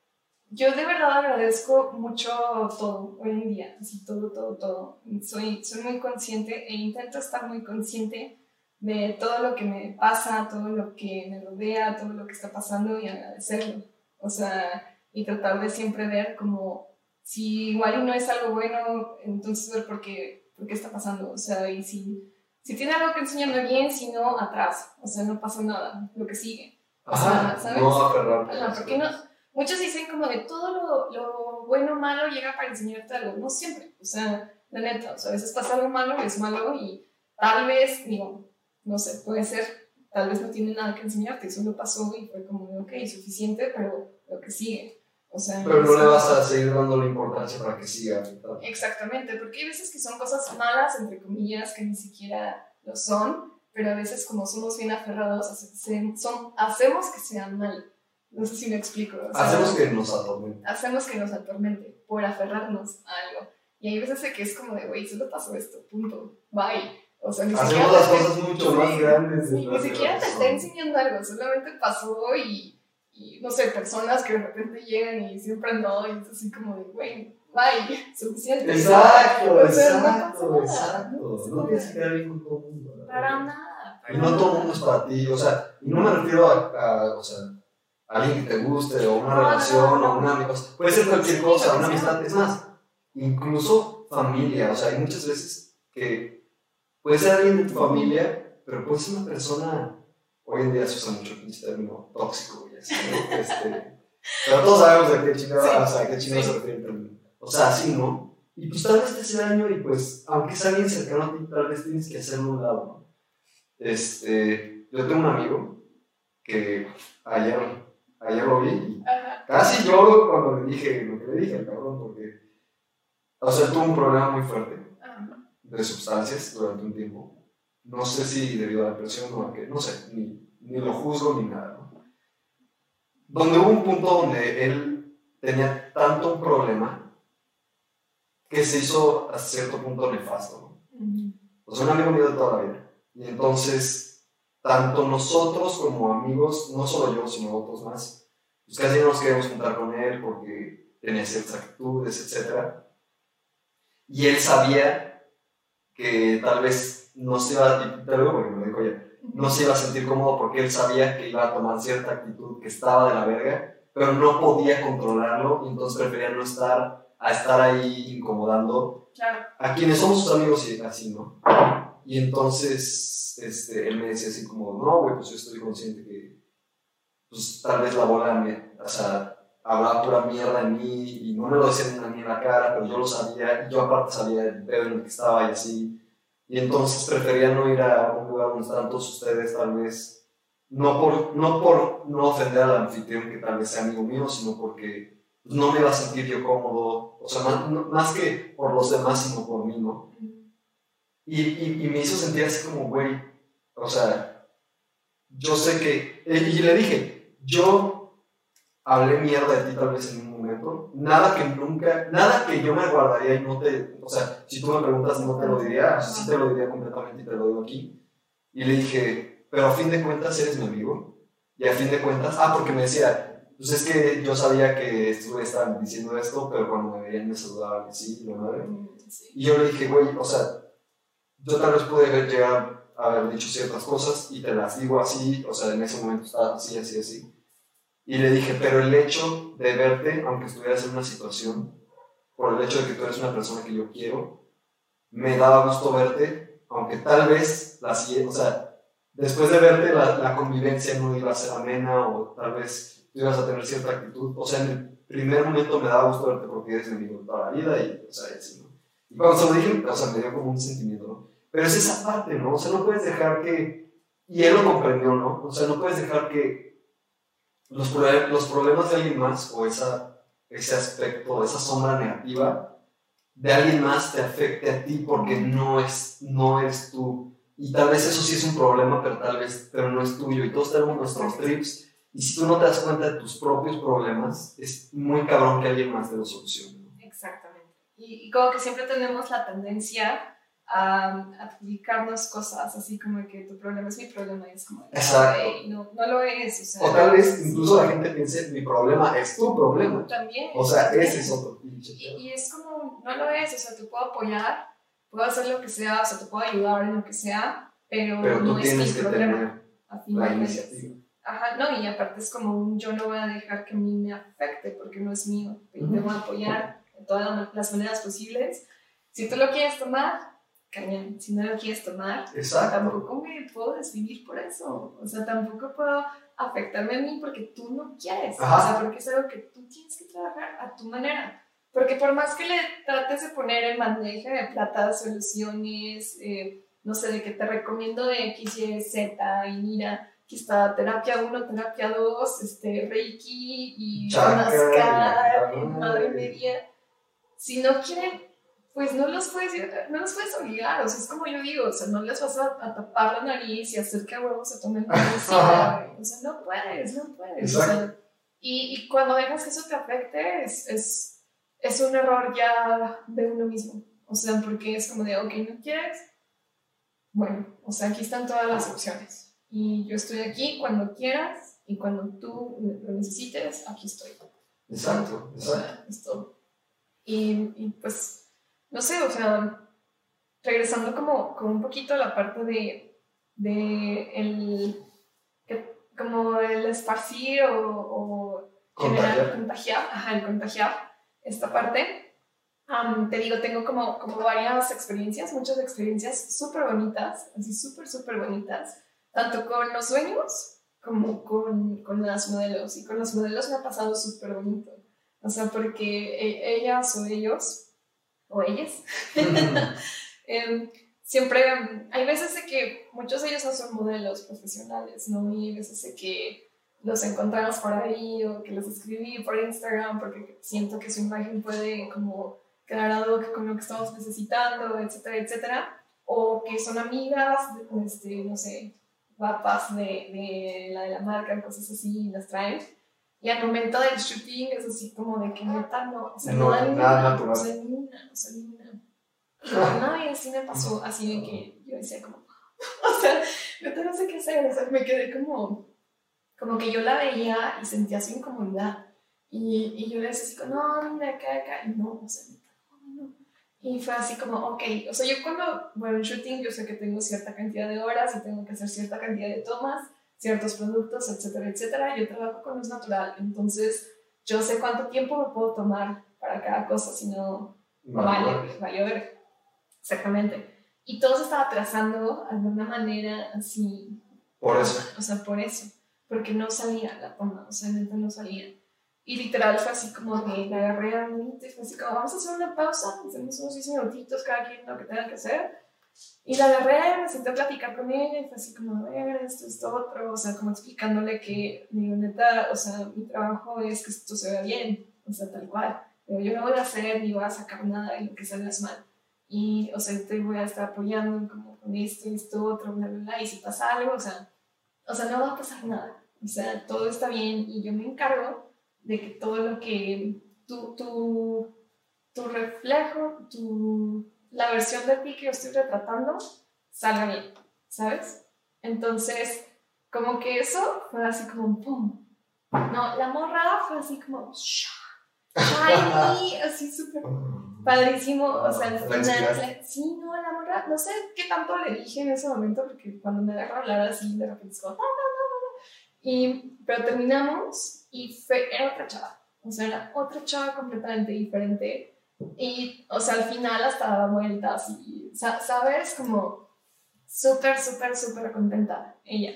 yo de verdad agradezco mucho todo hoy en día, así todo, todo, todo. Soy, soy muy consciente e intento estar muy consciente de todo lo que me pasa, todo lo que me rodea, todo lo que está pasando y agradecerlo. O sea, y tratar de siempre ver como si igual no es algo bueno, entonces ver por qué, por qué está pasando. O sea, y si si tiene algo que enseñarme bien, si no, atrás. O sea, no pasa nada, lo que sigue. O sea, ¿sabes? No aferrar. Ajá, porque no, muchos dicen como de todo lo, lo bueno o malo llega para enseñarte algo. No siempre. O sea, la neta, o sea, a veces pasa algo malo y es malo y tal vez, digo, no sé, puede ser, tal vez no tiene nada que enseñarte, solo pasó y fue como, ok, suficiente, pero lo que sigue. Pero no le vas a seguir dando la importancia para que siga. Exactamente, porque hay veces que son cosas malas, entre comillas, que ni siquiera lo son, pero a veces como somos bien aferrados, son, hacemos que sean mal. No sé si me explico. hacemos que nos atormente. Hacemos que nos atormente por aferrarnos a algo. Y hay veces que es como de, güey, solo pasó esto, punto, bye. O sea, ni Hacemos las cosas mucho más grandes. ni siquiera te está enseñando algo, solamente pasó y y no sé, personas que de repente llegan y siempre no, y es así como de, güey, bye, suficiente. Exacto, exacto, exacto. No tienes que quedar bien con todo el mundo. Para nada. y no todo el mundo es para ti, o sea, y no me refiero a, o sea, a alguien que te guste, o una relación, o una amigo, puede ser cualquier cosa, una amistad, es más, incluso familia, o sea, hay muchas veces que puede ser alguien de tu familia, pero puede ser una persona, hoy en día se usa mucho el término tóxico, este, pero todos sabemos de qué chingada, sí, o sea, qué chingada se refiere. O sea, así, ¿no? Y pues tal vez te hace daño y pues, aunque sea alguien cercano a ti, tal vez tienes que hacerlo un lado, ¿no? Este, yo tengo un amigo que ayer, ayer lo vi y casi lloro cuando le dije lo que le dije al cabrón, porque, o sea, tuvo un problema muy fuerte de sustancias durante un tiempo. No sé si debido a la presión o a qué, no sé, ni, ni lo juzgo ni nada. Donde hubo un punto donde él tenía tanto un problema que se hizo a cierto punto nefasto. ¿no? O sea, un amigo mío de toda la vida. Y entonces, tanto nosotros como amigos, no solo yo, sino otros más, pues casi no nos queríamos juntar con él porque tenía ciertas actitudes, etc. Y él sabía que tal vez no se iba, y te lo digo porque me lo dijo ya, no se iba a sentir cómodo porque él sabía que iba a tomar cierta actitud que estaba de la verga, pero no podía controlarlo y entonces prefería no estar a estar ahí incomodando a quienes somos sus amigos y así, ¿no? Y entonces este, él me decía así como, no, güey, pues yo estoy consciente que pues tal vez la bola me, o sea, hablaba pura mierda en mí y no me lo decían a mí en la cara, pero yo lo sabía y yo aparte sabía el pedo en el que estaba y así. Y entonces prefería no ir a un lugar donde están todos ustedes, tal vez, no por no, por no ofender al anfitrión, que tal vez sea amigo mío, sino porque no me iba a sentir yo cómodo, o sea, más, que por los demás, sino por mí, ¿no? Y, y, me hizo sentir así como, güey, o sea, yo sé que, y le dije, yo hablé mierda de ti tal vez en un momento, nada que nunca, nada que yo me guardaría y no te, o sea, si tú me preguntas no te lo diría, sí te lo diría completamente y te lo digo aquí. Y le dije, pero a fin de cuentas eres mi amigo. Y a fin de cuentas, ah, porque me decía, pues es que yo sabía que estuve estaban diciendo esto, pero cuando me veían me saludaban y sí, y madre. Y yo le dije, güey, o sea, yo tal vez pude llegar haber dicho ciertas cosas y te las digo así, o sea, en ese momento estaba así, así, así. Y le dije, pero el hecho de verte, aunque estuvieras en una situación, por el hecho de que tú eres una persona que yo quiero, me daba gusto verte, aunque tal vez la siguiente, o sea, después de verte la, la, convivencia no iba a ser amena o tal vez tú ibas a tener cierta actitud. O sea, en el primer momento me daba gusto verte porque eres mi amigo toda la vida y, o sea, así, ¿no? Y cuando se lo dije, o sea, me dio como un sentimiento, ¿no? Pero es esa parte, ¿no? O sea, no puedes dejar que, y él lo comprendió, ¿no? O sea, no puedes dejar que los, los problemas de alguien más o esa, ese aspecto, esa sombra negativa de alguien más te afecte a ti porque no es, no eres tú. Y tal vez eso sí es un problema, pero tal vez, pero no es tuyo. Y todos tenemos nuestros trips. Y si tú no te das cuenta de tus propios problemas, es muy cabrón que alguien más te lo solucione. Exactamente. Y, y como que siempre tenemos la tendencia a adjudicarnos cosas así como que tu problema es mi problema y es como Exacto. no, no lo es o, sea, o tal vez incluso la gente piense mi problema es tu problema también. O sea ese es otro pinche y, y, es como no lo es o sea te puedo apoyar puedo hacer lo que sea o sea te puedo ayudar en lo que sea pero, pero no es mi problema la iniciativa. Ajá, no, y aparte es como un yo no voy a dejar que a mí me afecte porque no es mío, y te voy a apoyar de todas las maneras posibles. Si tú lo quieres tomar, cañón, si no lo quieres tomar, tampoco me puedo desvivir por eso. O sea, tampoco puedo afectarme a mí porque tú no quieres. O sea, porque es algo que tú tienes que trabajar a tu manera. Porque por más que le trates de poner en bandeja de plata soluciones, eh, no sé, de que te recomiendo de X, Y, Z, y mira, aquí está terapia 1, terapia 2, este, Reiki y Mascar, madre media. Si no quieren pues no los puedes, no los puedes obligar, o sea, es como yo digo, o sea, no les vas a, tapar la nariz y hacer que a huevos se tomen medicina, o sea, no puedes, no puedes, o sea, y, y, cuando dejas que eso te afecte, es, es, es, un error ya de uno mismo, o sea, porque es como de, ok, ¿no quieres? Bueno, o sea, aquí están todas las opciones, y yo estoy aquí cuando quieras, y cuando tú lo necesites, aquí estoy. Exacto, exacto. O sea, es todo. Y, y pues no sé, o sea, regresando como, como un poquito a la parte de, de el, como el esparcir o, o contagiar. contagiar, ajá, el contagiar esta parte. te digo, tengo como, como varias experiencias, muchas experiencias súper bonitas, así súper, súper bonitas, tanto con los sueños como con, con las modelos. Y con los modelos me ha pasado súper bonito. O sea, porque e, ellas o ellos o ellas, em, siempre hay veces de que muchos de ellos no son modelos profesionales, ¿no? Y hay veces de que los encontramos por ahí o que los escribí por Instagram porque siento que su imagen puede como quedar ad hoc con lo que estamos necesitando, etcétera, etcétera. O que son amigas, este, no sé, guapas de, de la de la marca, cosas así, y las traen. Y al momento del shooting es así como de que neta no, o sea, no, no hay nada natural. O sea, ni una, o sea, ni una. No, y así me pasó, así de que yo decía como, o sea, yo no sé qué hacer, o sea, me quedé como, como que yo la veía y sentía su incomodidad. Y, y yo le decía así como, no, mira acá, acá, y no, o sea, no, no. Y fue así como, ok, o sea, yo cuando voy a un shooting, yo sé que tengo cierta cantidad de horas y tengo que hacer cierta cantidad de tomas ciertos productos, etcétera, etcétera. Yo trabajo con luz natural, entonces yo sé cuánto tiempo me puedo tomar para cada cosa, si no, no vale, vale ver. Exactamente. Y todo se estaba trazando de alguna manera así. Por eso. O sea, por eso. Porque no salía la toma, o sea, no salía. Y literal fue así como que la agarré a mí, fue así como, vamos a hacer una pausa, hacemos unos 10 minutitos cada quien lo que tenga que hacer y la agarré, me senté a platicar con ella y fue así como, a ver, esto, esto, otro, o sea, como explicándole que, digo, neta, o sea, mi trabajo es que esto se vea bien, o sea, tal cual. Pero yo no voy a hacer ni voy a sacar nada de lo que salgas mal. Y, o sea, te voy a estar apoyando como con esto, esto, otro, bla, bla, bla, y si pasa algo, o sea, o sea, no va a pasar nada. O sea, todo está bien y yo me encargo de que todo lo que tu, tu, tu reflejo, tu la versión de ti que yo estoy retratando salga bien, ¿sabes? Entonces, como que eso fue así como un pum. No, la morrada fue así como shiny, así súper. padrísimo, o sea, al final, sí, no, la verdad, no sé qué tanto le dije en ese momento, porque cuando me dejó hablar así, de repente es como, y, pero terminamos y fue, era otra chava, o sea, era otra chava completamente diferente, y, o sea, al final hasta daba vueltas y, ¿sabes? Como súper, súper, súper contenta ella.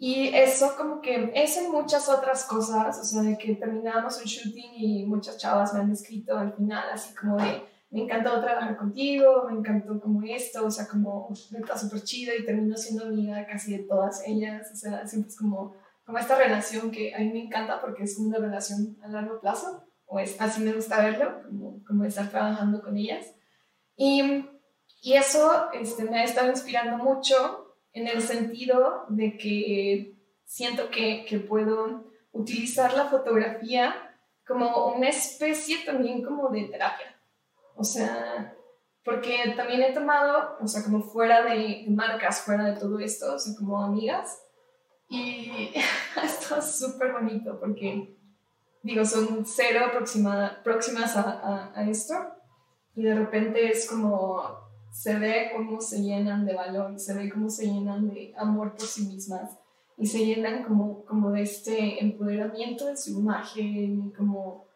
Y eso como que, eso y muchas otras cosas, o sea, de que terminábamos un shooting y muchas chavas me han escrito al final, así como de, me encantó trabajar contigo, me encantó como esto, o sea, como, está súper chido y termino siendo amiga casi de todas ellas, o sea, siempre es como, como esta relación que a mí me encanta porque es una relación a largo plazo, o es, así me gusta verlo, como, como estar trabajando con ellas. Y, y eso este, me ha estado inspirando mucho en el sentido de que siento que, que puedo utilizar la fotografía como una especie también como de terapia. O sea, porque también he tomado, o sea, como fuera de marcas, fuera de todo esto, o sea, como amigas. Y esto es súper bonito porque, digo, son cero aproximada, próximas a, a, a, esto. Y de repente es como se ve cómo se llenan de valor, se ve cómo se llenan de amor por sí mismas y se llenan como, como de este empoderamiento de su imagen, como,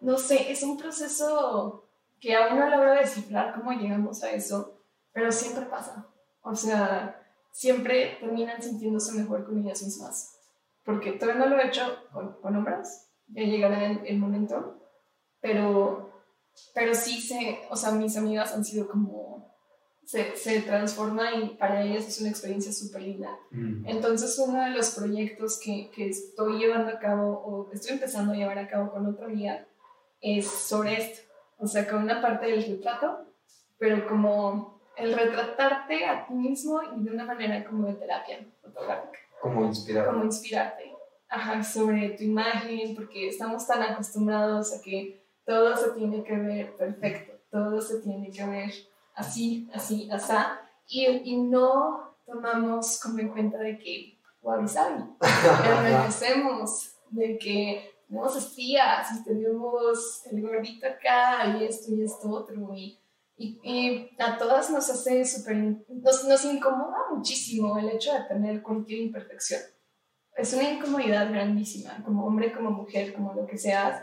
no sé, es un proceso que aún no logro descifrar cómo llegamos a eso, pero siempre pasa. O sea, siempre terminan sintiéndose mejor con ellas mismas. Porque todavía no lo he hecho con, con hombres, ya llegará el, el momento, pero, pero sí sé, o sea, mis amigas han sido como se, se, transforma y para ellas es una experiencia súper linda. Mm. Entonces, uno de los proyectos que, que, estoy llevando a cabo o estoy empezando a llevar a cabo con otra amiga es sobre esto. O sea, con una parte del retrato, pero como el retratarte a ti mismo y de una manera como de terapia fotográfica. Como inspirarte. Como inspirarte. Ajá, sobre tu imagen, porque estamos tan acostumbrados a que todo se tiene que ver perfecto, todo se tiene que ver así, así, así, y, y no tomamos como en cuenta de que, wabi sabi, agradecemos de que tenemos espías y tenemos el gordito acá y esto y esto otro, y, y, a todas nos hace súper, nos, nos incomoda muchísimo el hecho de tener cualquier imperfección. Es una incomodidad grandísima, como hombre, como mujer, como lo que seas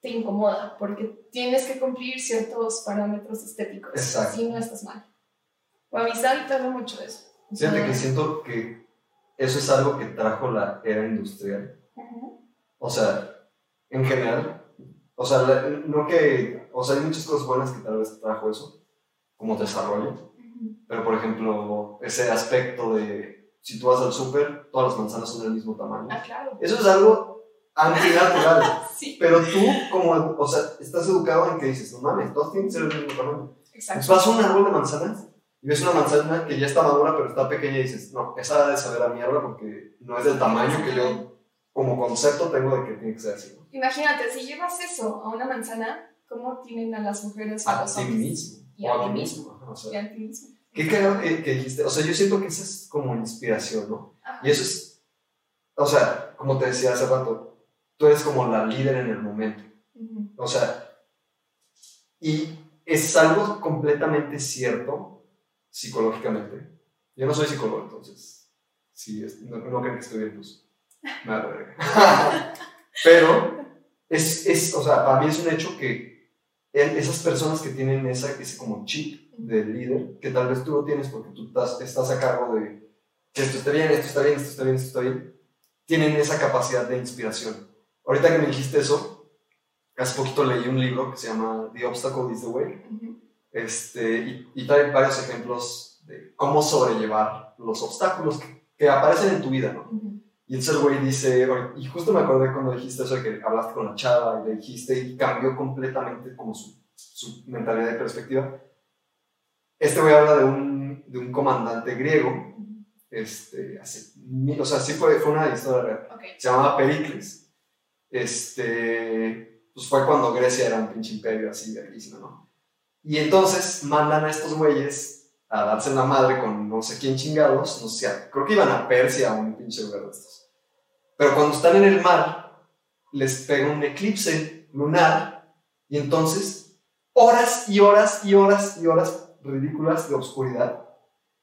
te incomoda porque tienes que cumplir ciertos parámetros estéticos. Exacto. Si no estás mal. O avisar y te habla mucho de eso. Fíjate que siento que eso es algo que trajo la era industrial. O sea, en general, o sea, no que, o sea, hay muchas cosas buenas que tal vez trajo eso, como desarrollo, pero por ejemplo, ese aspecto de si tú vas al súper, todas las manzanas son del mismo tamaño. Ah, claro. Eso es algo antinatural. sí. Pero tú, como, o sea, estás educado en que dices, no mames, todos tienen que ser del mismo tamaño. Exacto. Entonces vas a un árbol de manzanas y ves una manzana que ya está madura, pero está pequeña y dices, no, esa ha de saber a mierda porque no es del tamaño que yo, como concepto, tengo de que tiene que ser así. Imagínate, si llevas eso a una manzana, ¿cómo tienen a las mujeres a, a mismo? Y a ti mismo. y a ti mismo. Qué cagado que, que, dijiste. O sea, yo siento que esa es como inspiración, ¿no? Y eso es, o sea, como te decía hace rato, tú eres como la líder en el momento. O sea, y es algo completamente cierto psicológicamente. Yo no soy psicólogo, entonces, sí, no, no creo que estoy bien, pues, me Pero, es, es, o sea, para mí es un hecho que esas personas que tienen esa, ese como chip de líder, que tal vez tú lo tienes porque tú estás, estás a cargo de que esto está bien, esto está bien, esto está bien, esto está bien, tienen esa capacidad de inspiración. Ahorita que me dijiste eso, hace poquito leí un libro que se llama The Obstacle is the Way. este, y, trae varios ejemplos de cómo sobrellevar los obstáculos que, aparecen en tu vida, ¿no? Y entonces el güey dice, y justo me acordé cuando dijiste eso de que hablaste con la chava y le dijiste y cambió completamente como su, su mentalidad de perspectiva. Este güey habla de un, de un comandante griego, este, hace, o sea, sí fue, fue una historia real. Se llamaba Pericles este, pues fue cuando Grecia era un pinche imperio así verguísimo, ¿no? Y entonces mandan a estos güeyes a darse la madre con no sé quién chingados, no sé, creo que iban a Persia o un pinche lugar de estos. Pero cuando están en el mar, les pega un eclipse lunar y entonces horas y horas y horas y horas ridículas de oscuridad.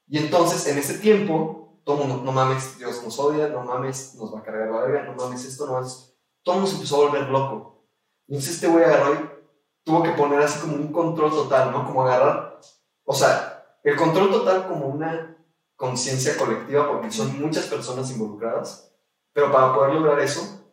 Y entonces, en ese tiempo, todo mundo, no mames, Dios nos odia, no mames, nos va a cargar la verga, no mames esto, no mames. Todo el mundo se empezó a volver loco. Entonces este güey agarró y tuvo que poner así como un control total, ¿no? Como agarrar, o sea, el control total como una conciencia colectiva, porque son muchas personas involucradas, pero para poder lograr eso,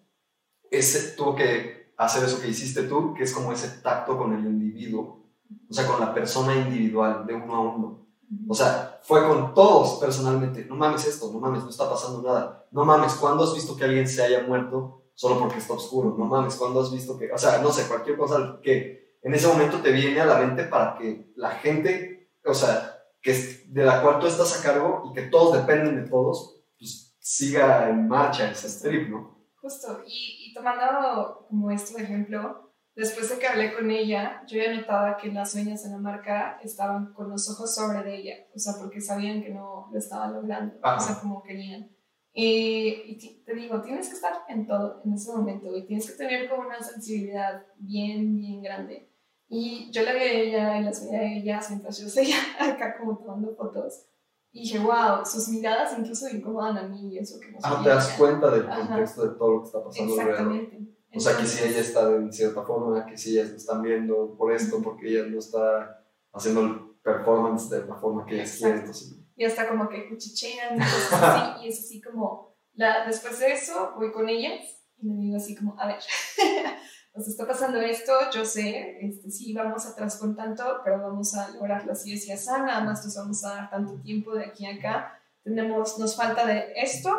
ese, tuvo que hacer eso que hiciste tú, que es como ese tacto con el individuo, o sea, con la persona individual, de uno a uno. O sea, fue con todos personalmente, no mames esto, no mames, no está pasando nada, no mames, ¿cuándo has visto que alguien se haya muerto solo porque está oscuro? No mames, ¿cuándo has visto que, o sea, no sé, cualquier cosa que en ese momento te viene a la mente para que la gente, o sea, que de la cual tú estás a cargo y que todos dependen de todos, pues siga en marcha ese strip, ¿no? Justo, y, tomando como esto ejemplo, después de que hablé con ella, yo ya notaba que las uñas en la marca estaban con los ojos sobre de ella, o sea, porque sabían que no lo estaba logrando, o sea, como querían. y te digo, tienes que estar en todo en ese momento y tienes que tener como una sensibilidad bien, bien grande. Y yo la vi a ella y las veía a ellas mientras yo seguía acá como tomando fotos. Y dije, wow, sus miradas incluso incomodan a mí y eso que no Ah, te das cuenta del contexto de todo lo que está pasando Exactamente. O sea, que si ella está de cierta forma, que si ellas lo están viendo por esto, porque ella no está haciendo el performance de la forma que ellas quieren. Y hasta como que cuchichean y así, y es así como, la, después de eso voy con ellas y me digo así como, a ver, nos está pasando esto, yo sé, este, sí, vamos atrás con tanto, pero vamos a lograrlo así, decía sana, nada más nos vamos a dar tanto tiempo de aquí a acá, tenemos, nos falta de esto,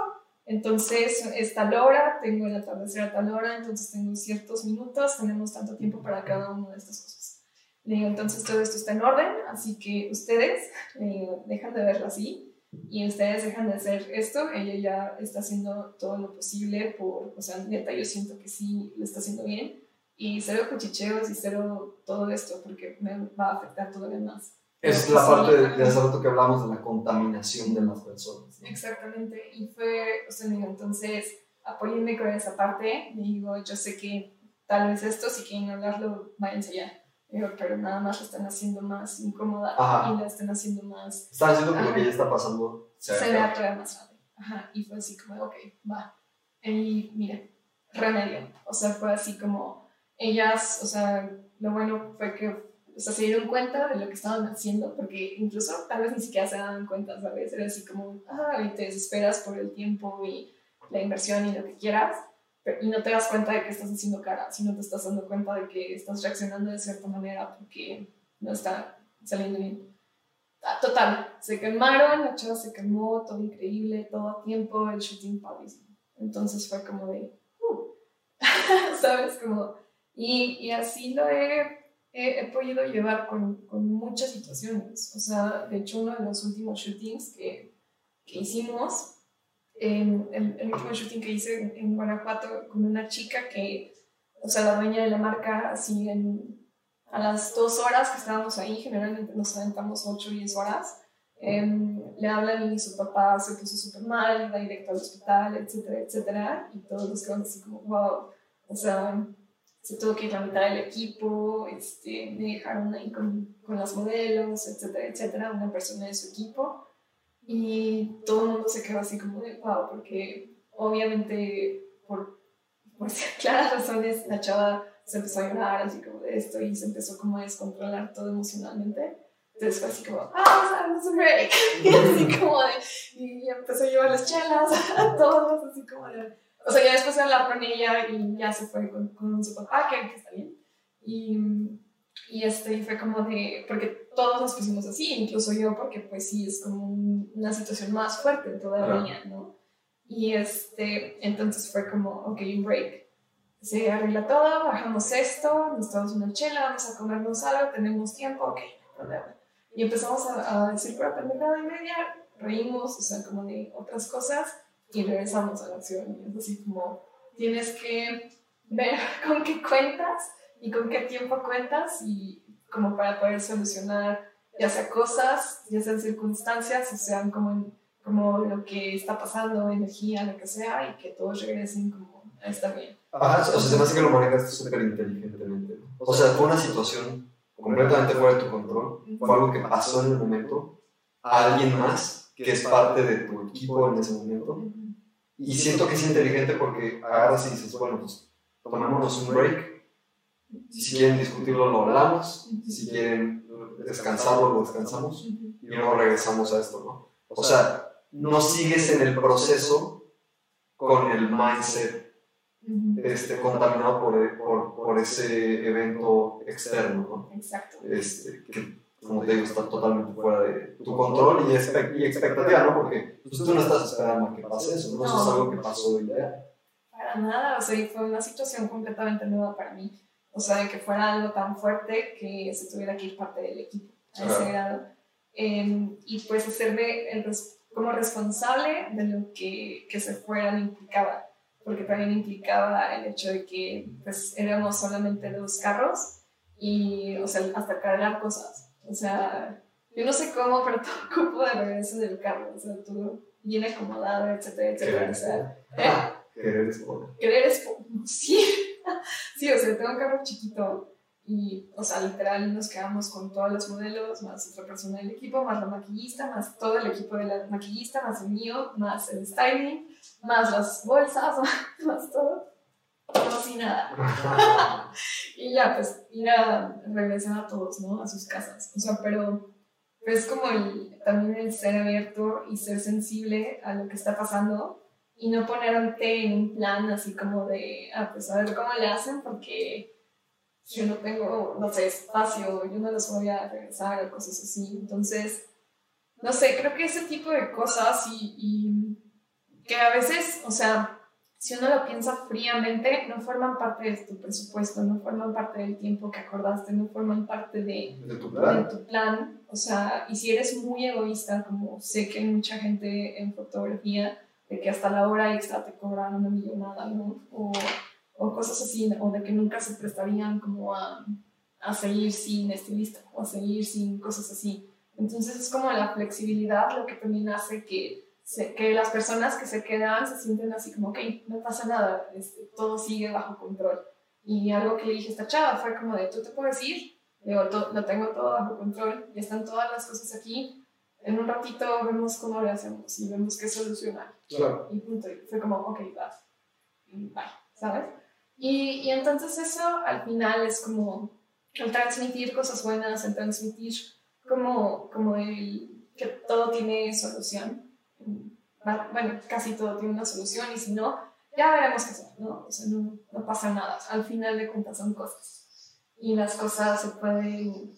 entonces es tal hora, tengo el atardecer a tal hora, entonces tengo ciertos minutos, tenemos tanto tiempo para cada una de estas cosas. Le digo, entonces todo esto está en orden, así que ustedes eh, dejan de verlo así y ustedes dejan de hacer esto, ella ya está haciendo todo lo posible por, o sea, neta, yo siento que sí lo está haciendo bien y cero cuchicheos y cero todo esto porque me va a afectar todavía más. Es la parte de, hace rato que hablamos de la contaminación de las personas. Exactamente, y fue, o sea, digo, entonces apóyenme con esa parte, digo, yo sé que tal vez esto, si quieren hablarlo, váyanse ya. Digo, pero nada más lo están haciendo más incómoda y la están haciendo más... Están haciendo lo que ya está pasando se, se vea todavía más grave. Ajá, y fue así como, ok, va. Y mira, remedio. O sea, fue así como ellas, o sea, lo bueno fue que o sea, se dieron cuenta de lo que estaban haciendo, porque incluso tal vez ni siquiera se daban cuenta, ¿sabes? Era así como, ah, y te desesperas por el tiempo y la inversión y lo que quieras, pero, y no te das cuenta de que estás haciendo cara, sino te estás dando cuenta de que estás reaccionando de cierta manera porque no está saliendo bien. Ah, total, se quemaron, la chava se quemó, todo increíble, todo a tiempo, el shooting padrísimo. Entonces fue como de, uh, ¿sabes? Como y, y así lo he, he, podido llevar con, con, muchas situaciones. O sea, de hecho, uno de los últimos shootings que, que hicimos, el, el, último shooting que hice en, Guanajuato con una chica que, o sea, la dueña de la marca, así en, a las dos horas que estábamos ahí, generalmente nos aventamos ocho o diez horas, em, le hablan y su papá se puso súper mal, va directo al hospital, etcétera, etcétera, y todos nos quedamos así como, wow, o sea, se tuvo que implementar el equipo, este, me dejaron ahí con, con las modelos, etcétera, etcétera, una persona de su equipo. Y todo el mundo se quedó así como de wow, porque obviamente por, por claras razones la chava se empezó a llorar así como de esto y se empezó como a descontrolar todo emocionalmente. Entonces fue así como, ah, vamos a break. Y así como de, y empezó a llevar las chelas a todos, así como de, o sea, ya después de hablar con ella y ya se fue con, con su papá, que, está bien. Y, y este, fue como de, porque todos nos pusimos así, incluso yo, porque pues sí, es como una situación más fuerte todavía, ¿no? Y este, entonces fue como, ok, un break. Se arregla todo, bajamos esto, nos tomamos una chela, vamos a comernos algo, tenemos tiempo, ok, problema. Y empezamos a, a decir por pendejada y media, reímos, o sea, como de otras cosas y regresamos a la acción. Y es así como tienes que ver con qué cuentas y con qué tiempo cuentas y como para poder solucionar ya sea cosas, ya sean circunstancias, o sean como, como lo que está pasando, energía, lo que sea, y que todos regresen como a estar bien. Ajá, o sea, se me hace que lo manejas súper inteligentemente. O sea, fue una situación completamente fuera de tu control, fue algo que pasó en el momento, a alguien más que es parte de tu equipo en ese momento. Y siento que es inteligente porque agarras y dices, bueno, pues tomémonos un break. Si quieren discutirlo, lo hablamos. Si quieren descansarlo, lo descansamos. Y luego regresamos a esto, ¿no? O sea, no sigues en el proceso con el mindset este, contaminado por, por, por, ese evento externo, ¿no? Exacto. Este, que, como te digo, está totalmente fuera de tu control y, y expectativa, ¿no? Porque pues, tú no estás esperando a que pase eso, ¿no? Eso es algo que pasó y ya. Para nada, o sea, fue una situación completamente nueva para mí. O sea, de que fuera algo tan fuerte que se tuviera que ir parte del equipo a ese grado. Em, y pues hacerme el, como responsable de lo que, que se fuera implicaba porque también implicaba el hecho de que pues éramos solamente dos carros y, o sea, hasta cargar cosas. O sea, yo no sé cómo, pero todo cupo de regreso del carro, o sea, todo bien acomodado, etcétera, etcétera. O sea, ¿eh? Querer es Querer es Sí, sí, o sea, tengo un carro chiquito y, o sea, literal nos quedamos con todos los modelos, más otra persona del equipo, más la maquillista, más todo el equipo de la maquillista, más el mío, más el styling, más las bolsas, más, todo. No, sin nada. y ya, pues, ir a regresar a todos, ¿no? A sus casas. O sea, pero es como el, también el ser abierto y ser sensible a lo que está pasando y no ponerte en un plan así como de, ah, pues a ver cómo le hacen porque yo no tengo, no sé, espacio, yo no los voy a regresar o cosas así. Entonces, no sé, creo que ese tipo de cosas y, y que a veces, o sea, si uno lo piensa fríamente, no forman parte de tu presupuesto, no forman parte del tiempo que acordaste, no forman parte de, de, tu, plan. de tu plan. O sea, y si eres muy egoísta, como sé que hay mucha gente en fotografía, de que hasta la hora extra te cobran una millonada, ¿no? O, o cosas así, o de que nunca se prestarían como a, a seguir sin estilista o a seguir sin cosas así. Entonces es como la flexibilidad lo que también hace que, que las personas que se quedan se sienten así como, ok, no pasa nada, este, todo sigue bajo control. Y algo que le dije a esta chava fue como de, tú te puedes ir, digo, lo tengo todo bajo control, y están todas las cosas aquí, en un ratito vemos cómo lo hacemos y vemos qué solucionar. Claro. Y punto. Y fue como, ok, va, bye, ¿sabes? Y, y, entonces eso al final es como el transmitir cosas buenas, el transmitir como, como el que todo tiene solución. Bueno, casi todo tiene una solución y si no, ya veremos qué hacer, ¿no? O sea, no, no pasa nada. Al final de cuentas son cosas. Y las cosas se pueden,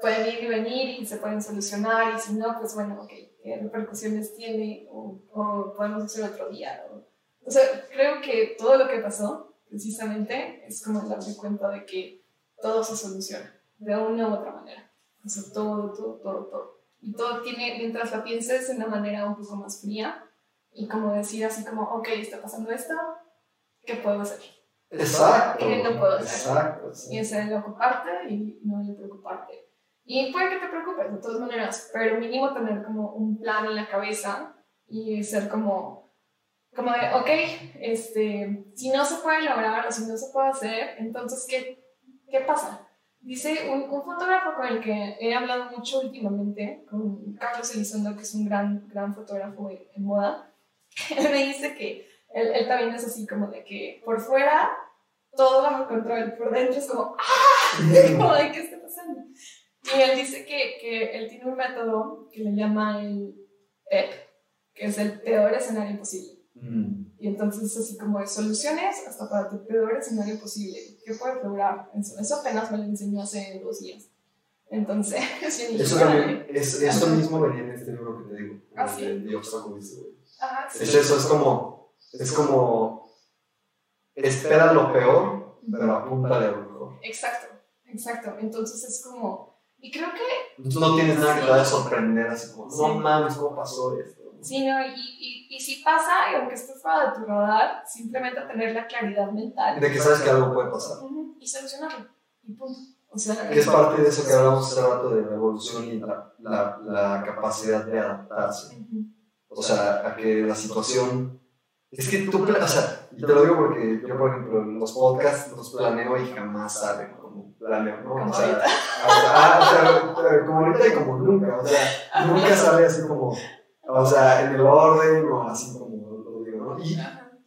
pueden ir y venir y se pueden solucionar y si no, pues bueno, ok, ¿qué repercusiones tiene? O, o podemos hacer otro día. O, o sea, creo que todo lo que pasó precisamente es como darme cuenta de que todo se soluciona de una u otra manera. O sea, todo, todo, todo, todo. Y todo tiene, mientras lo pienses de una manera un poco más fría y como decir así como, ok, está pasando esto, ¿qué puedo hacer? Exacto. ¿Qué no puedo hacer? Exacto. Y ese es el ocuparte y no el preocuparte. Y puede que te preocupes de todas maneras, pero mínimo tener como un plan en la cabeza y ser como, como de, ok, este, si no se puede lograr o si no se puede hacer, entonces, ¿qué, qué pasa? Dice un, un, fotógrafo con el que he hablado mucho últimamente, con Carlos Elizondo, que es un gran, gran fotógrafo en, moda, él me dice que él, él, también es así como de que por fuera todo bajo control, por dentro es como, ¡ah! como de, ¿qué está pasando? Y él dice que, que él tiene un método que le llama el PEP, que es el peor escenario posible. Mm. Y entonces, así como de soluciones hasta para tu peor escenario posible. ¿Qué puede lograr? Eso, apenas me lo enseñó hace dos días. Entonces, eso, también, es, eso mismo venía en este libro que te digo. ¿Ah, sí? De ah, sí. Es eso, es como, es como, espera lo peor, pero apúntale a lo mejor. Exacto, exacto. Entonces es como, y creo que... No tienes nada que te vaya a sorprender, así como, no mames, ¿cómo pasó esto? Sí, no, y, y, y, si pasa, y aunque estés fuera de tu radar, simplemente tener la claridad mental. De que sabes que algo puede pasar. Y solucionarlo. Y punto. O sea, que es parte de eso que hablamos hace rato de la evolución y la, la, la capacidad de adaptarse. O sea, a que la situación. Es que tú, o sea, y te lo digo porque yo, por ejemplo, en los podcasts los planeo y jamás salen. como planeo, ¿no? o sea, o sea, como ahorita y como nunca, o sea, nunca sale así como, o sea, en el orden o así como lo digo, ¿no? Y,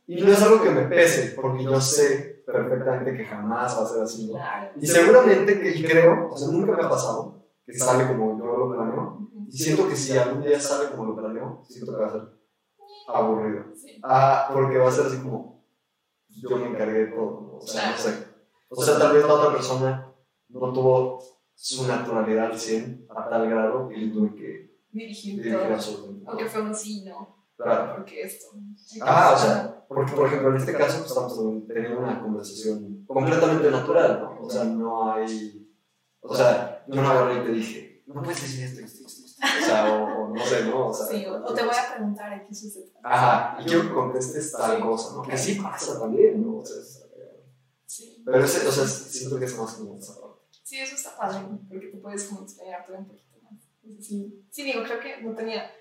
y no es algo que me pese, porque yo sé perfectamente que jamás va a ser así, ¿no? Y seguramente que, y creo, o sea, nunca me ha pasado que sale como yo lo planeo, y siento que si algún día sale como lo planeo, siento que va a ser aburrido. Ah, porque va a ser así como, yo me encargué de todo, o sea, no sé. O sea, tal vez la otra persona no tuvo su naturalidad al 100 a tal grado que yo tuve que dirigir, dirigir absolutamente. Aunque fue un sí, no. Claro. Porque esto. Ah, o sea, porque por ejemplo en este caso pues, estamos teniendo una conversación completamente natural, ¿no? O sea, no hay. O sea, yo no agarré y te dije, no puedes decir esto, esto, esto. O sea, o, no sé, ¿no? O, sea, sí, o, te voy a preguntar aquí sucede. Ajá, y quiero que contestes tal cosa, ¿no? Que sí pasa también, ¿no? O sea, sí. Pero ese, o sea, siento que es más como esa parte. Sí, eso está padre, porque te puedes como explayar todo un poquito. Sí, sí, digo, creo que no tenía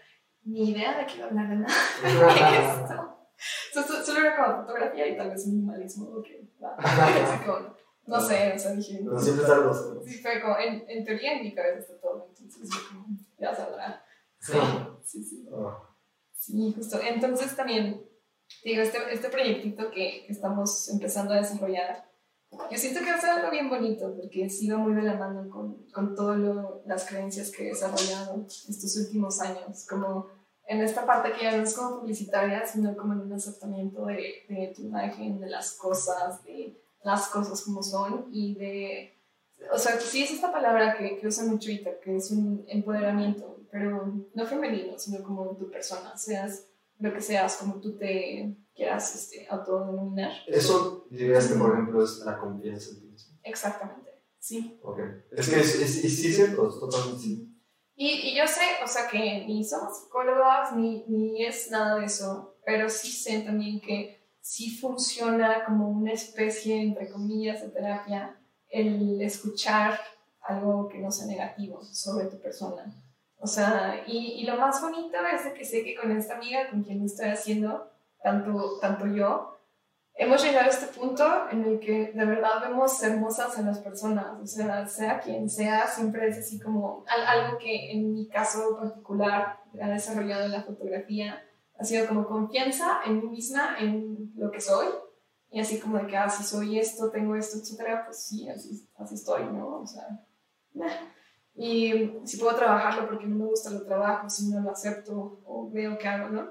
ni idea de que iba a hablar de nada de esto. Solo era como fotografía y tal vez minimalismo, ok, va. no sé, o sea, dije. Pero siempre salen los Sí, fue como, en, en teoría en mi cabeza está todo, entonces yo como, ya saldrá. Sí, sí, sí. Ah. Sí, justo. Entonces también, digo, este, este proyectito que estamos empezando a desarrollar, yo siento que ser algo bien bonito porque he sido muy de la mano con, con todas las creencias que he desarrollado estos últimos años, como en esta parte que ya no es como publicitaria, sino como en un aceptamiento de, de tu imagen, de las cosas, de las cosas como son y de, o sea, sí es esta palabra que, que usa mucho Twitter, que es un empoderamiento, pero no femenino, sino como tu persona, seas lo que seas, como tú te quieras este, autodenominar. Eso dirías que, por ejemplo, es la confianza en ti mismo. Exactamente, sí. Ok. Es que es, es, es, sí, cierto, es totalmente sí. Y, y, yo sé, o sea, que ni somos psicólogas, ni, ni es nada de eso, pero sí sé también que sí funciona como una especie, entre comillas, de terapia, el escuchar algo que no sea negativo sobre tu persona. O sea, y, y, lo más bonito es que sé que con esta amiga con quien estoy haciendo, tanto, tanto yo, hemos llegado a este punto en el que de verdad vemos hermosas a las personas. O sea, sea quien sea, siempre es así como algo que en mi caso particular ha desarrollado en la fotografía ha sido como confianza en mí misma, en lo que soy, y así como de que, ah, si soy esto, tengo esto, etcétera, pues sí, así, así estoy, ¿no? O sea, y si puedo trabajarlo porque no me gusta lo trabajo, si no lo acepto o veo que hago, ¿no?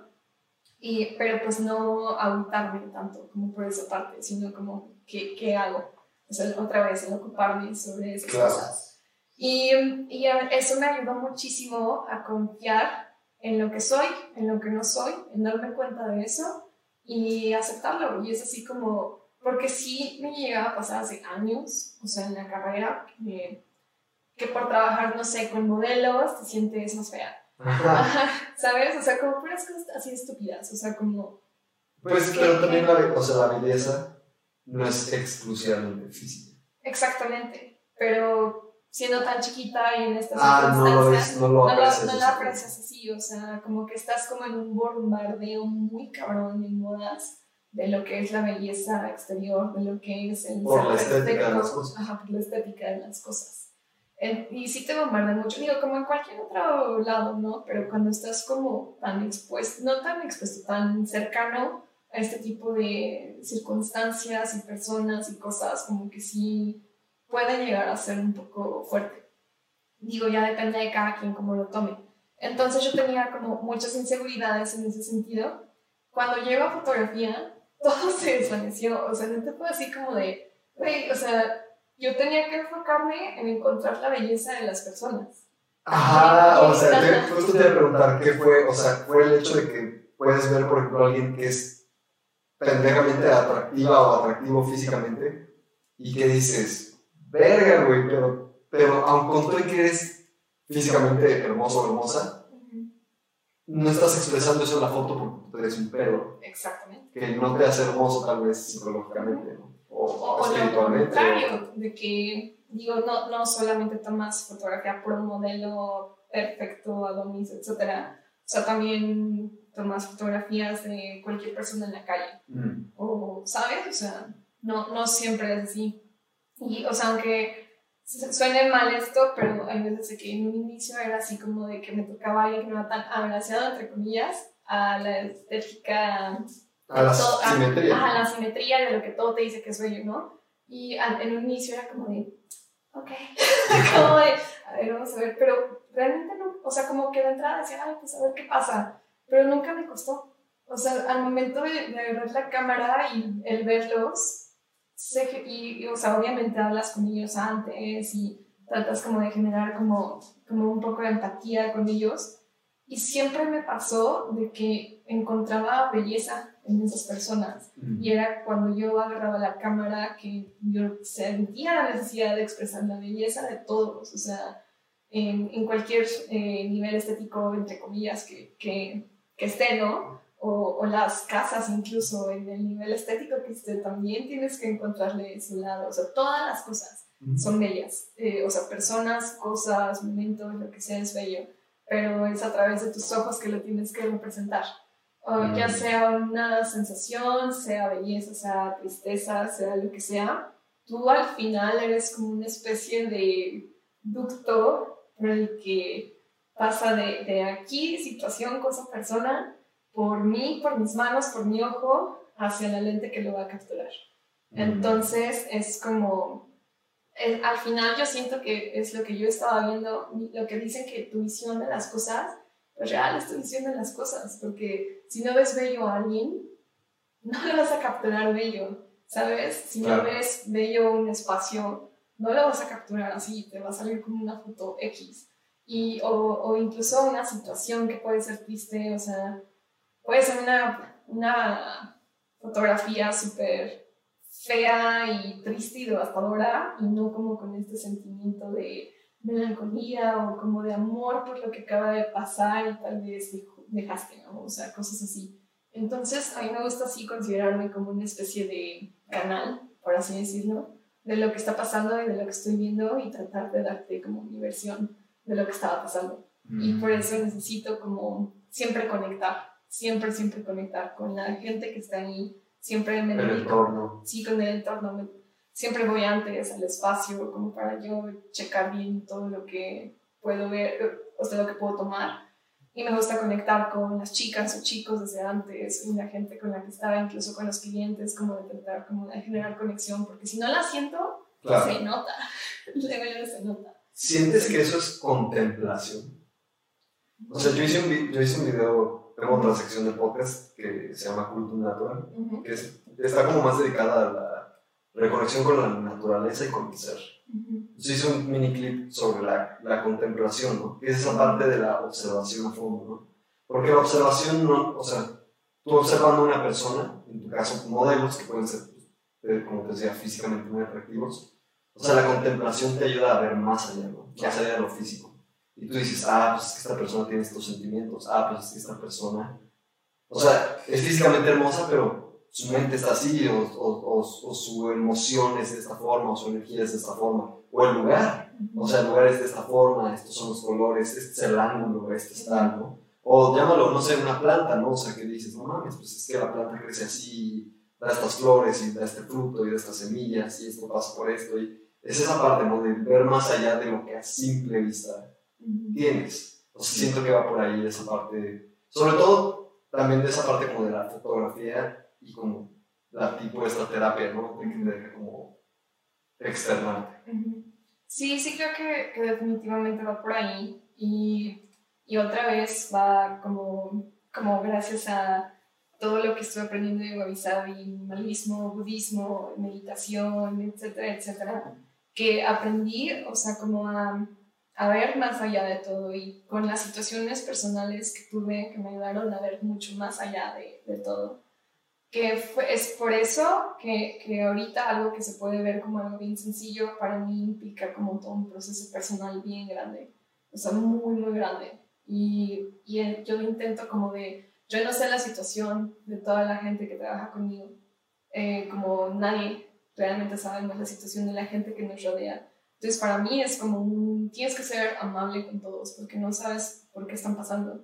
Y, pero pues no aguantarme tanto como por esa parte, sino como, ¿qué, qué hago? O sea, otra vez, el ocuparme sobre esas cosas. Y, y eso me ayudó muchísimo a confiar en lo que soy, en lo que no soy, en darme cuenta de eso y aceptarlo. Y es así como, porque sí me llegaba a pasar hace años, o sea, en la carrera, que, que por trabajar, no sé, con modelos te sientes más fea. ¿Sabes? O sea, como puras cosas así estúpidas, o sea, como... Pues, pero también la, o sea, la belleza no es exclusivamente física. Exactamente, pero siendo tan chiquita y en estas ah, circunstancias, no lo, no aprecias, no, lo, aprecias así, o sea, como que estás como en un bombardeo muy cabrón en modas de lo que es la belleza exterior, de lo que es el por la estética de las cosas. Ajá, por la estética de las cosas. Y sí te bombardean mucho, digo, como en cualquier otro lado, ¿no? Pero cuando estás como tan expuesto, no tan expuesto, tan cercano a este tipo de circunstancias y personas y cosas, como que sí puede llegar a ser un poco fuerte. Digo, ya depende de cada quien cómo lo tome. Entonces yo tenía como muchas inseguridades en ese sentido. Cuando llego a fotografía, todo se desvaneció. O sea, no te fue así como de, o sea, yo tenía que enfocarme en encontrar la belleza de las personas. Ajá, o sea, te, justo te iba a preguntar qué fue, o sea, fue el hecho de que puedes ver, por ejemplo, a alguien que es pendejamente atractiva o atractivo físicamente y que dices, verga, güey, pero, pero aun con todo que eres físicamente hermoso o hermosa, no estás expresando eso en la foto porque tú eres un pedo. Exactamente. Que no te hace hermoso tal vez psicológicamente, ¿no? O, o. O lo contrario, de que, digo, no, no solamente tomas fotografía por un modelo perfecto, Adonis, etcétera, o sea, también tomas fotografías de cualquier persona en la calle. Mm. O, ¿sabes? O sea, no, no siempre es así. Y, o sea, aunque suene mal esto, pero hay veces que en un inicio era así como de que me tocaba alguien que no era tan agraciado, entre comillas, a la estética. A la simetría. A, la simetría de lo que todo te dice que es bello, ¿no? Y en un inicio era como de, ok, como de, a ver, vamos a ver, pero realmente no, o sea, como que de entrada decía, ay, pues a ver qué pasa, pero nunca me costó. O sea, al momento de, de agarrar la cámara y el verlos, sé y, o sea, obviamente hablas con ellos antes y tratas como de generar como, como un poco de empatía con ellos. Y siempre me pasó de que encontraba belleza en esas personas. Y era cuando yo agarraba la cámara que yo sentía la necesidad de expresar la belleza de todos. O sea, en, en cualquier eh, nivel estético, entre comillas, que, que, que esté, ¿no? o, las casas incluso en el nivel estético que usted también tienes que encontrarle ese lado, o sea, todas las cosas son bellas, eh, o sea, personas, cosas, momentos, lo que sea es bello, pero es a través de tus ojos que lo tienes que representar, o ya sea una sensación, sea belleza, sea tristeza, sea lo que sea, tú al final eres como una especie de ducto por el que pasa de, de aquí, situación, cosa, persona, por mí, por mis manos, por mi ojo, hacia la lente que lo va a capturar. Mm. Entonces es como, al final yo siento que es lo que yo estaba viendo, lo que dicen que tu visión de las cosas, real es tu visión de las cosas, porque si no ves bello a alguien, no le vas a capturar bello, ¿sabes? Si no ves bello un espacio, no lo vas a capturar así, te va a salir como una foto X. Y, o, o incluso una situación que puede ser triste, o sea, puede ser una, una fotografía súper fea y triste y devastadora y no como con este sentimiento de melancolía o como de amor por lo que acaba de pasar y tal vez dejaste, ¿no? O sea, cosas así. Entonces, a mí me gusta así considerarme como una especie de canal, por así decirlo, de lo que está pasando y de lo que estoy viendo y tratar de darte como mi versión de lo que estaba pasando. Y por mm. eso necesito como siempre conectar siempre, siempre conectar con la gente que está ahí, siempre me el entorno. Sí, con el entorno. Siempre voy antes al espacio como para yo checar bien todo lo que puedo ver, o sea, lo que puedo tomar. Y me gusta conectar con las chicas o chicos desde antes, y la gente con la que estaba, incluso con los clientes, como de tratar como de generar conexión, porque si no la siento, se nota. Luego se nota. ¿Sientes que eso es contemplación? O sea, yo hice un, yo hice un video tengo otra sección de podcast que se llama Cultura Natural, que está como más dedicada a la reconexión con la naturaleza y con el ser. hice un mini clip sobre la, la, contemplación, ¿no? que es esa parte de la observación a fondo, ¿no? Porque la observación, no, o sea, tú observando a una persona, en tu caso modelos que pueden ser, eh, como te decía, físicamente muy atractivos, o sea, la contemplación te ayuda a ver más allá, ¿no? Más allá de lo físico. Y tú dices, ah, pues es que esta persona tiene estos sentimientos, ah, pues es que esta persona, o sea, es físicamente hermosa, pero su mente está así, o, o, o, su emoción es de esta forma, o su energía es de esta forma, o el lugar, o sea, el lugar es de esta forma, estos son los colores, este es el ángulo, este es tal, ¿no? O llámalo, no sé, una planta, ¿no? O sea, que dices, no mames, pues es que la planta crece así, da estas flores y da este fruto y da estas semillas y esto pasa por esto. Y es esa parte, ¿no? De ver más allá de lo que a simple vista tienes. O sea, siento que va por ahí esa parte, sobre todo también de esa parte como de la fotografía y como la tipo esta terapia, ¿no? De como externarte. Sí, sí creo que, que, definitivamente va por ahí y, y otra vez va como, como gracias a todo lo que estuve aprendiendo de Wabi minimalismo, budismo, meditación, etcétera, etcétera, que aprendí, o sea, como a a ver más allá de todo y con las situaciones personales que tuve que me ayudaron a ver mucho más allá de, de todo. Que es por eso que, que, ahorita algo que se puede ver como algo bien sencillo, para mí implica como todo un proceso personal bien grande, o sea, muy, muy grande. Y, y yo intento como de, yo no sé la situación de toda la gente que trabaja conmigo, eh, como nadie realmente sabe más la situación de la gente que nos rodea entonces, para mí es como un, tienes que ser amable con todos porque no sabes por qué están pasando.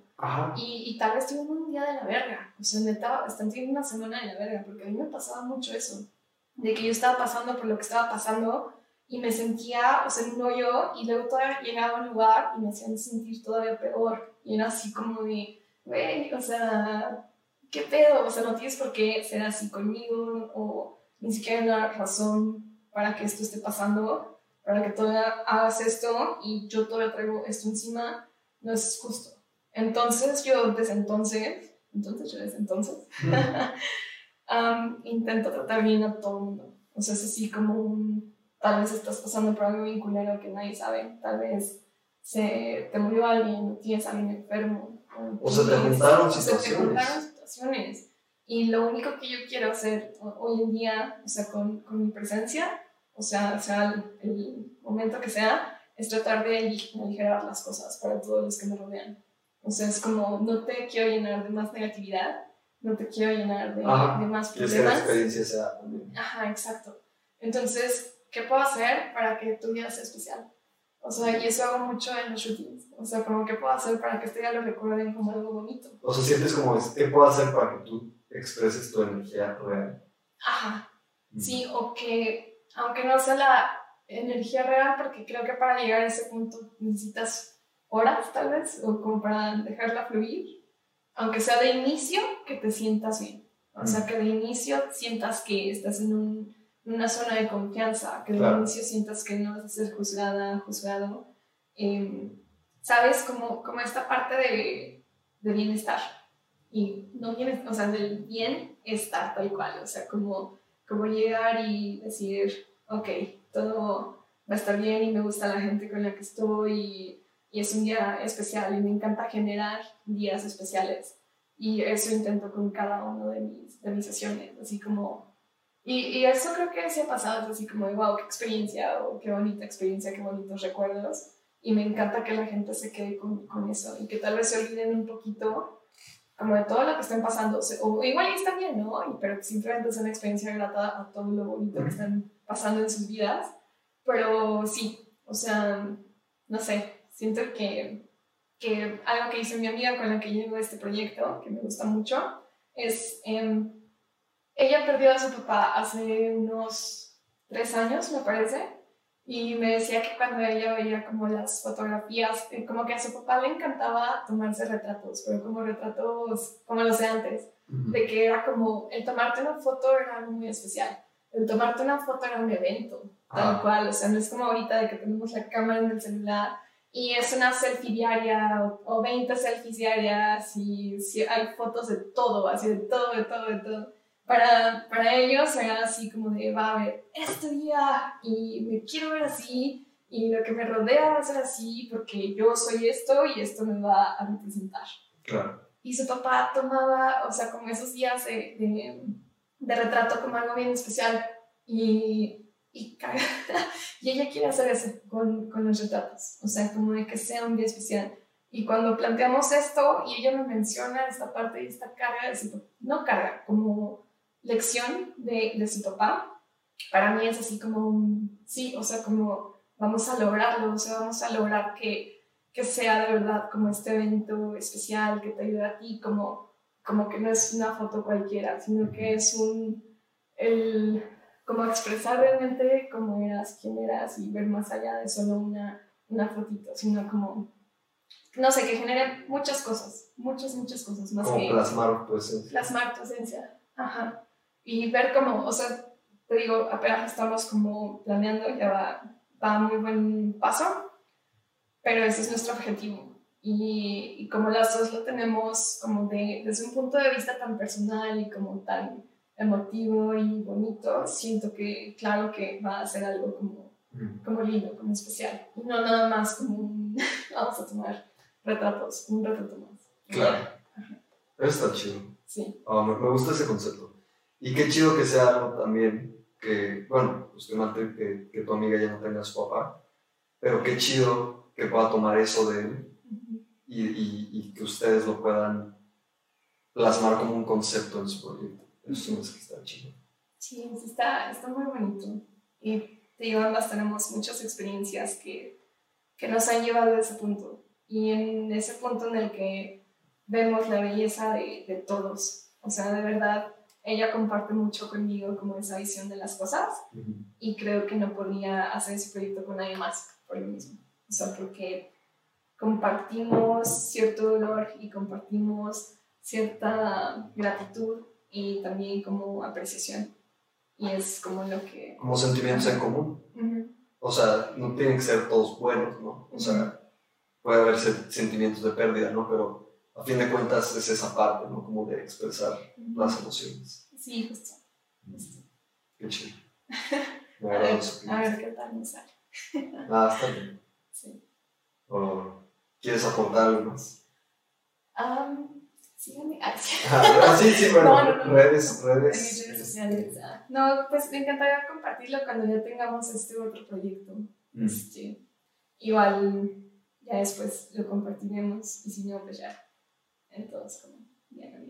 Y, y, tal vez tienen un día de la verga. O sea, neta, están teniendo una semana de la verga porque a mí me pasaba mucho eso. De que yo estaba pasando por lo que estaba pasando y me sentía, o sea, en un hoyo y luego todavía llegaba a un lugar y me hacían sentir todavía peor. Y era así como de, güey, o sea, ¿qué pedo? O sea, no tienes por qué ser así conmigo o ni siquiera hay una razón para que esto esté pasando, para que todavía hagas esto y yo todavía traigo esto encima, no es justo. Entonces yo desde entonces, entonces yo desde entonces, um, intento tratar bien a todo el mundo. O sea, es así como un, tal vez estás pasando por algo vinculado que nadie sabe, tal vez se te murió alguien, tienes a alguien enfermo. O, sea, te juntaron situaciones. Te juntaron situaciones. Y lo único que yo quiero hacer hoy en día, o sea, con, con mi presencia, o sea, sea el, momento que sea, es tratar de aligerar las cosas para todos los que me rodean. O sea, es como, no te quiero llenar de más negatividad, no te quiero llenar de, de más problemas. Que la experiencia sea. Ajá, exacto. Entonces, ¿qué puedo hacer para que tu vida sea especial? O sea, y eso hago mucho en los shootings. O sea, como, ¿qué puedo hacer para que este día lo recuerden como algo bonito? O sea, sientes como, ¿qué puedo hacer para que tú expreses tu energía real? Ajá. Sí, o que, aunque no sea la energía real, porque creo que para llegar a ese punto necesitas horas, tal vez, o como para dejarla fluir. Aunque sea de inicio, que te sientas bien. O sea, que de inicio sientas que estás en un una zona de confianza, que de inicio sientas que no vas a ser juzgada, juzgado. Em, ¿Sabes? Como, como esta parte de, de, bienestar. Y no bienestar, o sea, del bienestar tal cual. O sea, como, como llegar y decir, ok, todo va a estar bien y me gusta la gente con la que estoy y, y es un día especial y me encanta generar días especiales. Y eso intento con cada uno de mis, de mis sesiones, así como y, y, eso creo que se ha pasado, así como wow, qué experiencia, o qué bonita experiencia, qué bonitos recuerdos. Y me encanta que la gente se quede con, con eso y que tal vez se olviden un poquito como de todo lo que están pasando. O, igual está bien, ¿no? Y, pero simplemente es una experiencia grata a todo lo bonito que están pasando en sus vidas. Pero sí, o sea, no sé, siento que, que algo que hizo mi amiga con la que llevo este proyecto, que me gusta mucho, es... Eh, ella perdió a su papá hace unos tres años, me parece, y me decía que cuando ella veía como las fotografías, eh, como que a su papá le encantaba tomarse retratos, pero como retratos como los de antes, de que era como, el tomarte una foto era algo muy especial, el tomarte una foto era un evento, tal ah. cual, o sea, no es como ahorita de que tenemos la cámara en el celular y es una selfie diaria o, o 20 selfies diarias y, y hay fotos de todo, así de todo, de todo, de todo para, para ellos era así como de, va a ver, este día y me quiero ver así y lo que me rodea va a ser así porque yo soy esto y esto me va a representar. Claro. Y su papá tomaba, o sea, como esos días de, de, de retrato como algo bien especial y, y, y ella quiere hacer eso con, con los retratos, o sea, como de que sea un día especial. Y cuando planteamos esto y ella me menciona esta parte y esta carga, no carga, como lección de, de su papá, para mí es así como un, sí, o sea, como vamos a lograrlo, o sea, vamos a lograr que, que sea de verdad como este evento especial que te ayuda a ti, como, como que no es una foto cualquiera, sino que es un, el, como expresar realmente cómo eras, quién eras y ver más allá de solo una, una fotito, sino como, no sé, que genere muchas cosas, muchas, muchas cosas más como que... plasmar tu esencia. Plasmar tu esencia, ajá y ver cómo, o sea, te digo, apenas estamos como planeando, ya va, va a muy buen paso, pero ese es nuestro objetivo. Y, y, como las dos lo tenemos como de, desde un punto de vista tan personal y como tan emotivo y bonito, siento que claro que va a ser algo como, como lindo, como especial. Y no nada más como un, vamos a tomar retratos, un retrato más. Claro. Eso está chido. Sí. Oh, me, me gusta ese concepto. Y qué chido que sea algo también que, bueno, pues que, que, que tu amiga ya no tenga a su papá, pero qué chido que pueda tomar eso de él y, y, y, que ustedes lo puedan plasmar como un concepto en su proyecto. Eso es que está chido. Sí, está, está muy bonito. Y te digo, ambas tenemos muchas experiencias que, que nos han llevado a ese punto. Y en ese punto en el que vemos la belleza de, de todos. O sea, de verdad, ella comparte mucho conmigo como esa visión de las cosas y creo que no podía hacer ese proyecto con nadie más por lo mismo. O sea, porque compartimos cierto dolor y compartimos cierta gratitud y también como apreciación. Y es como lo que... Como sentimientos en común. O sea, no tienen que ser todos buenos, ¿no? O sea, puede haber sentimientos de pérdida, ¿no? Pero a fin de cuentas es esa parte, ¿no? Como de expresar las emociones. Sí, justo. Qué chido. a, ver, a ver qué tal me sale. Ah, está bien. Sí. ¿Quieres aportar algo más? Um, síganme. Ah, sí, sí, bueno, no, no, redes, redes. redes sociales. Ah. No, pues me encantaría compartirlo cuando ya tengamos este otro proyecto. Mm. Este, igual, ya después lo compartiremos y si no, pues ya, entonces como, ya no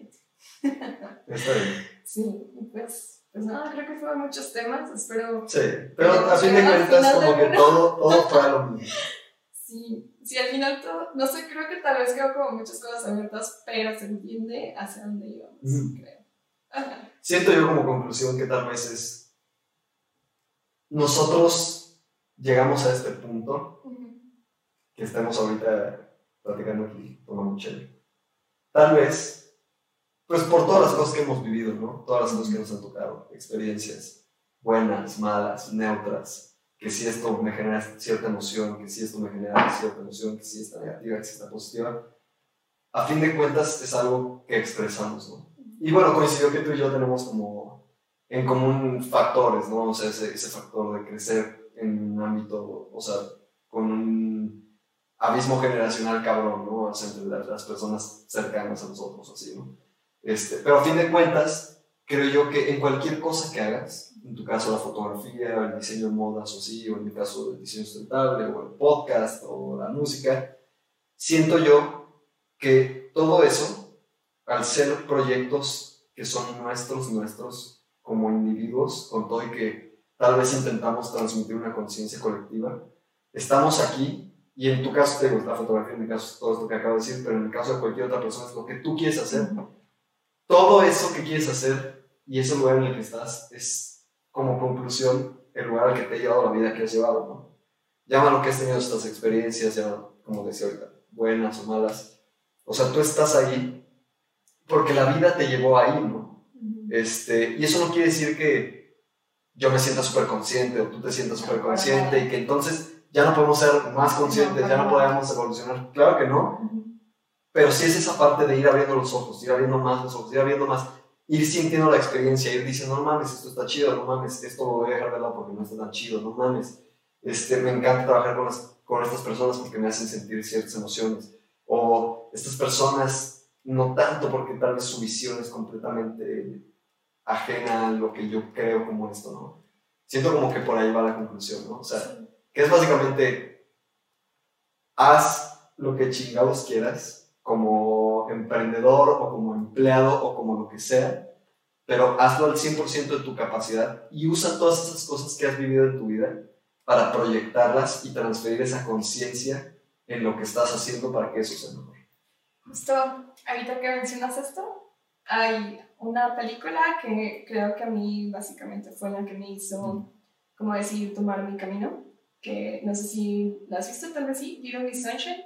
Está bien. Sí, pues, pues nada, creo que fueron muchos temas, espero. Sí, pero a fin de cuentas, como que todo, todo fue lo mismo. Sí, sí, al final todo, no sé, creo que tal vez quedó como muchas cosas abiertas, pero se entiende hacia dónde íbamos, creo. Siento yo como conclusión que tal vez es, nosotros llegamos a este punto, que estamos ahorita platicando aquí, tomando chévere. Tal vez, pues por todas las cosas que hemos vivido, ¿no? Todas las cosas que nos han tocado, experiencias buenas, malas, neutras, que si esto me genera cierta emoción, que si esto me genera cierta emoción, que si está negativa, que si está positiva, a fin de cuentas es algo que expresamos, ¿no? Y bueno, coincidió que tú y yo tenemos como en común factores, ¿no? O sea, ese, ese factor de crecer en un ámbito, o sea, con un abismo generacional cabrón, ¿no? O sea, entre las personas cercanas a nosotros, así, ¿no? Este, pero a fin de cuentas, creo yo que en cualquier cosa que hagas, en tu caso la fotografía, el diseño de modas o sí, o en mi caso el diseño sustentable, o el podcast, o la música, siento yo que todo eso, al ser proyectos que son nuestros, nuestros, como individuos, con todo y que tal vez intentamos transmitir una conciencia colectiva, estamos aquí, y en tu caso tengo la fotografía, en mi caso todo esto que acabo de decir, pero en el caso de cualquier otra persona es lo que tú quieres hacer. Todo eso que quieres hacer y ese lugar en el que estás es como conclusión el lugar al que te ha llevado la vida que has llevado, ¿no? Llama lo que has tenido estas experiencias, ya como decía ahorita, buenas o malas. O sea, tú estás ahí porque la vida te llevó ahí, ¿no? este, y eso no quiere decir que yo me sienta súper consciente o tú te sientas súper consciente y que entonces ya no podemos ser más conscientes, ya no podemos evolucionar. Claro que no. Pero sí es esa parte de ir abriendo los ojos, ir abriendo más los ojos, ir abriendo más ir sintiendo la experiencia, ir diciendo, no mames, esto está chido, no mames, esto lo voy a dejar de lado porque no está tan chido, no mames, este, me encanta trabajar con, con estas personas porque me hacen sentir ciertas emociones, o estas personas no tanto porque tal vez su visión es completamente ajena a lo que yo creo como esto, ¿no? Siento como que por ahí va la conclusión, ¿no? O sea, que es básicamente, haz lo que chingados quieras, como emprendedor o como empleado o como lo que sea, pero hazlo al 100% de tu capacidad y usa todas esas cosas que has vivido en tu vida para proyectarlas y transferir esa conciencia en lo que estás haciendo para que eso sea mejor. Justo, ahorita que mencionas esto, hay una película que creo que a mí básicamente fue la que me hizo, como decir, tomar mi camino, que no sé si la has visto, tal vez sí, Miss Sunshine.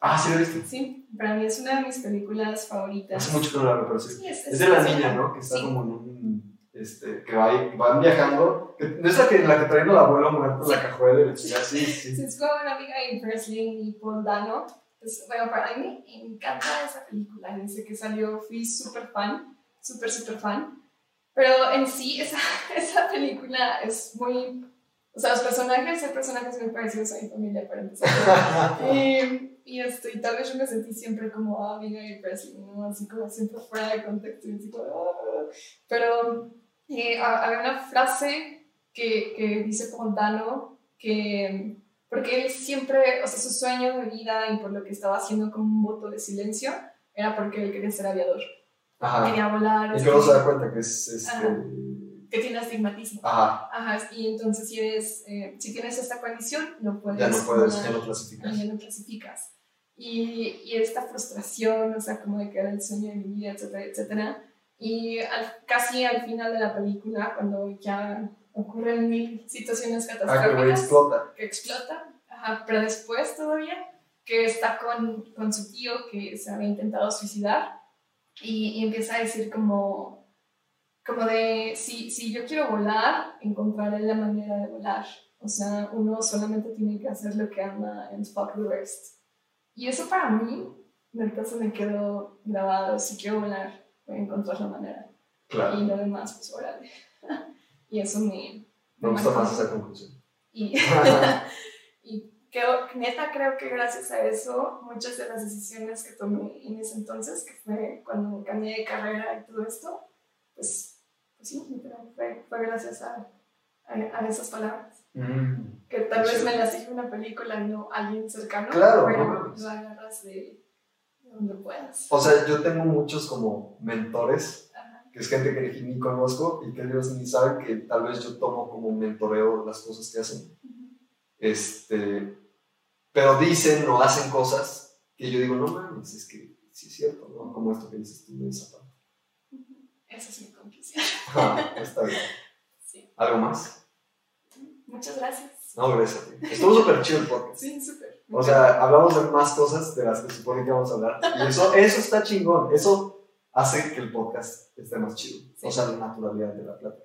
Ah, sí, lo viste. Sí, para mí es una de mis películas favoritas. Hace mucho que no la veo, pero sí. es, de la niña, ¿no? Que está como en un. Este, que va, van viajando. ¿No es la que, la que traen al abuelo muerto en la cajuela de Sí, sí. sí. Es como una amiga de Presley y Paul Dano. Pues, bueno, para mí me encanta esa película. Desde que salió fui súper fan, súper, súper fan. Pero en sí, esa, esa película es muy. O sea, los personajes, hay personajes muy parecidos a mi familia, para empezar. y, y, este, y tal vez yo me sentí siempre como amiga de Presley, ¿no? Así como siempre fuera de contexto. Y así como, ah". Pero eh, había una frase que, que dice Fontano que, porque él siempre, o sea, su sueño de vida y por lo que estaba haciendo como un voto de silencio, era porque él quería ser aviador. Ajá. Quería volar. Y luego se da cuenta que es... Este, que tiene astigmatismo. Ajá. Ajá. Y entonces si, eres, eh, si tienes esta condición, no puedes... Ya no puedes, ya no clasificas. Ya no clasificas. Y, y, esta frustración, o sea, como de que era el sueño de mi vida, etcétera, etcétera. Y casi al final de la película, cuando ya ocurren mil situaciones ah, catastróficas, que explota. Que explota, pero después todavía, que está con, con, su tío que se había intentado suicidar y, y empieza a decir como, como de, si, si yo quiero volar, encontraré la manera de volar. O sea, uno solamente tiene que hacer lo que ama en Fuck the Rest. Y eso para mí, en el caso me quedó grabado, si quiero volar, voy a encontrar la manera. Y lo demás, pues órale. y eso me... Me, gusta más esa conclusión. Y, y neta creo que gracias a eso, muchas de las decisiones que tomé en ese entonces, que fue cuando cambié de carrera y todo esto, pues, pues sí, fue, fue gracias a, a, esas palabras. Mm. que tal vez me las dije una película y no alguien cercano, claro, pero lo agarras de donde puedas. O sea, yo tengo muchos como mentores, que es gente que ni conozco y que ellos ni saben que tal vez yo tomo como mentoreo las cosas que hacen. Este, pero dicen o hacen cosas que yo digo, no mames, es que sí es cierto, ¿no? Como esto que dices tú de esa parte. Esa es mi conclusión. Ah, está bien. Sí. ¿Algo más? Muchas gracias. No, gracias a ti. Estuvo súper chido el podcast. Sí, súper. O sea, hablamos de más cosas de las que supone que vamos a hablar. Y eso, eso está chingón. Eso hace que el podcast esté más chido. O sea, la naturalidad de la plática.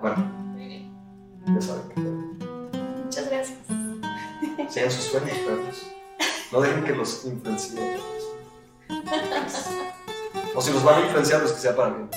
Bueno. Muy bien. Ya saben que Muchas gracias. Sean sus sueños, perros. No dejen que los influencien. O si los van a influenciar, los que sea para bien.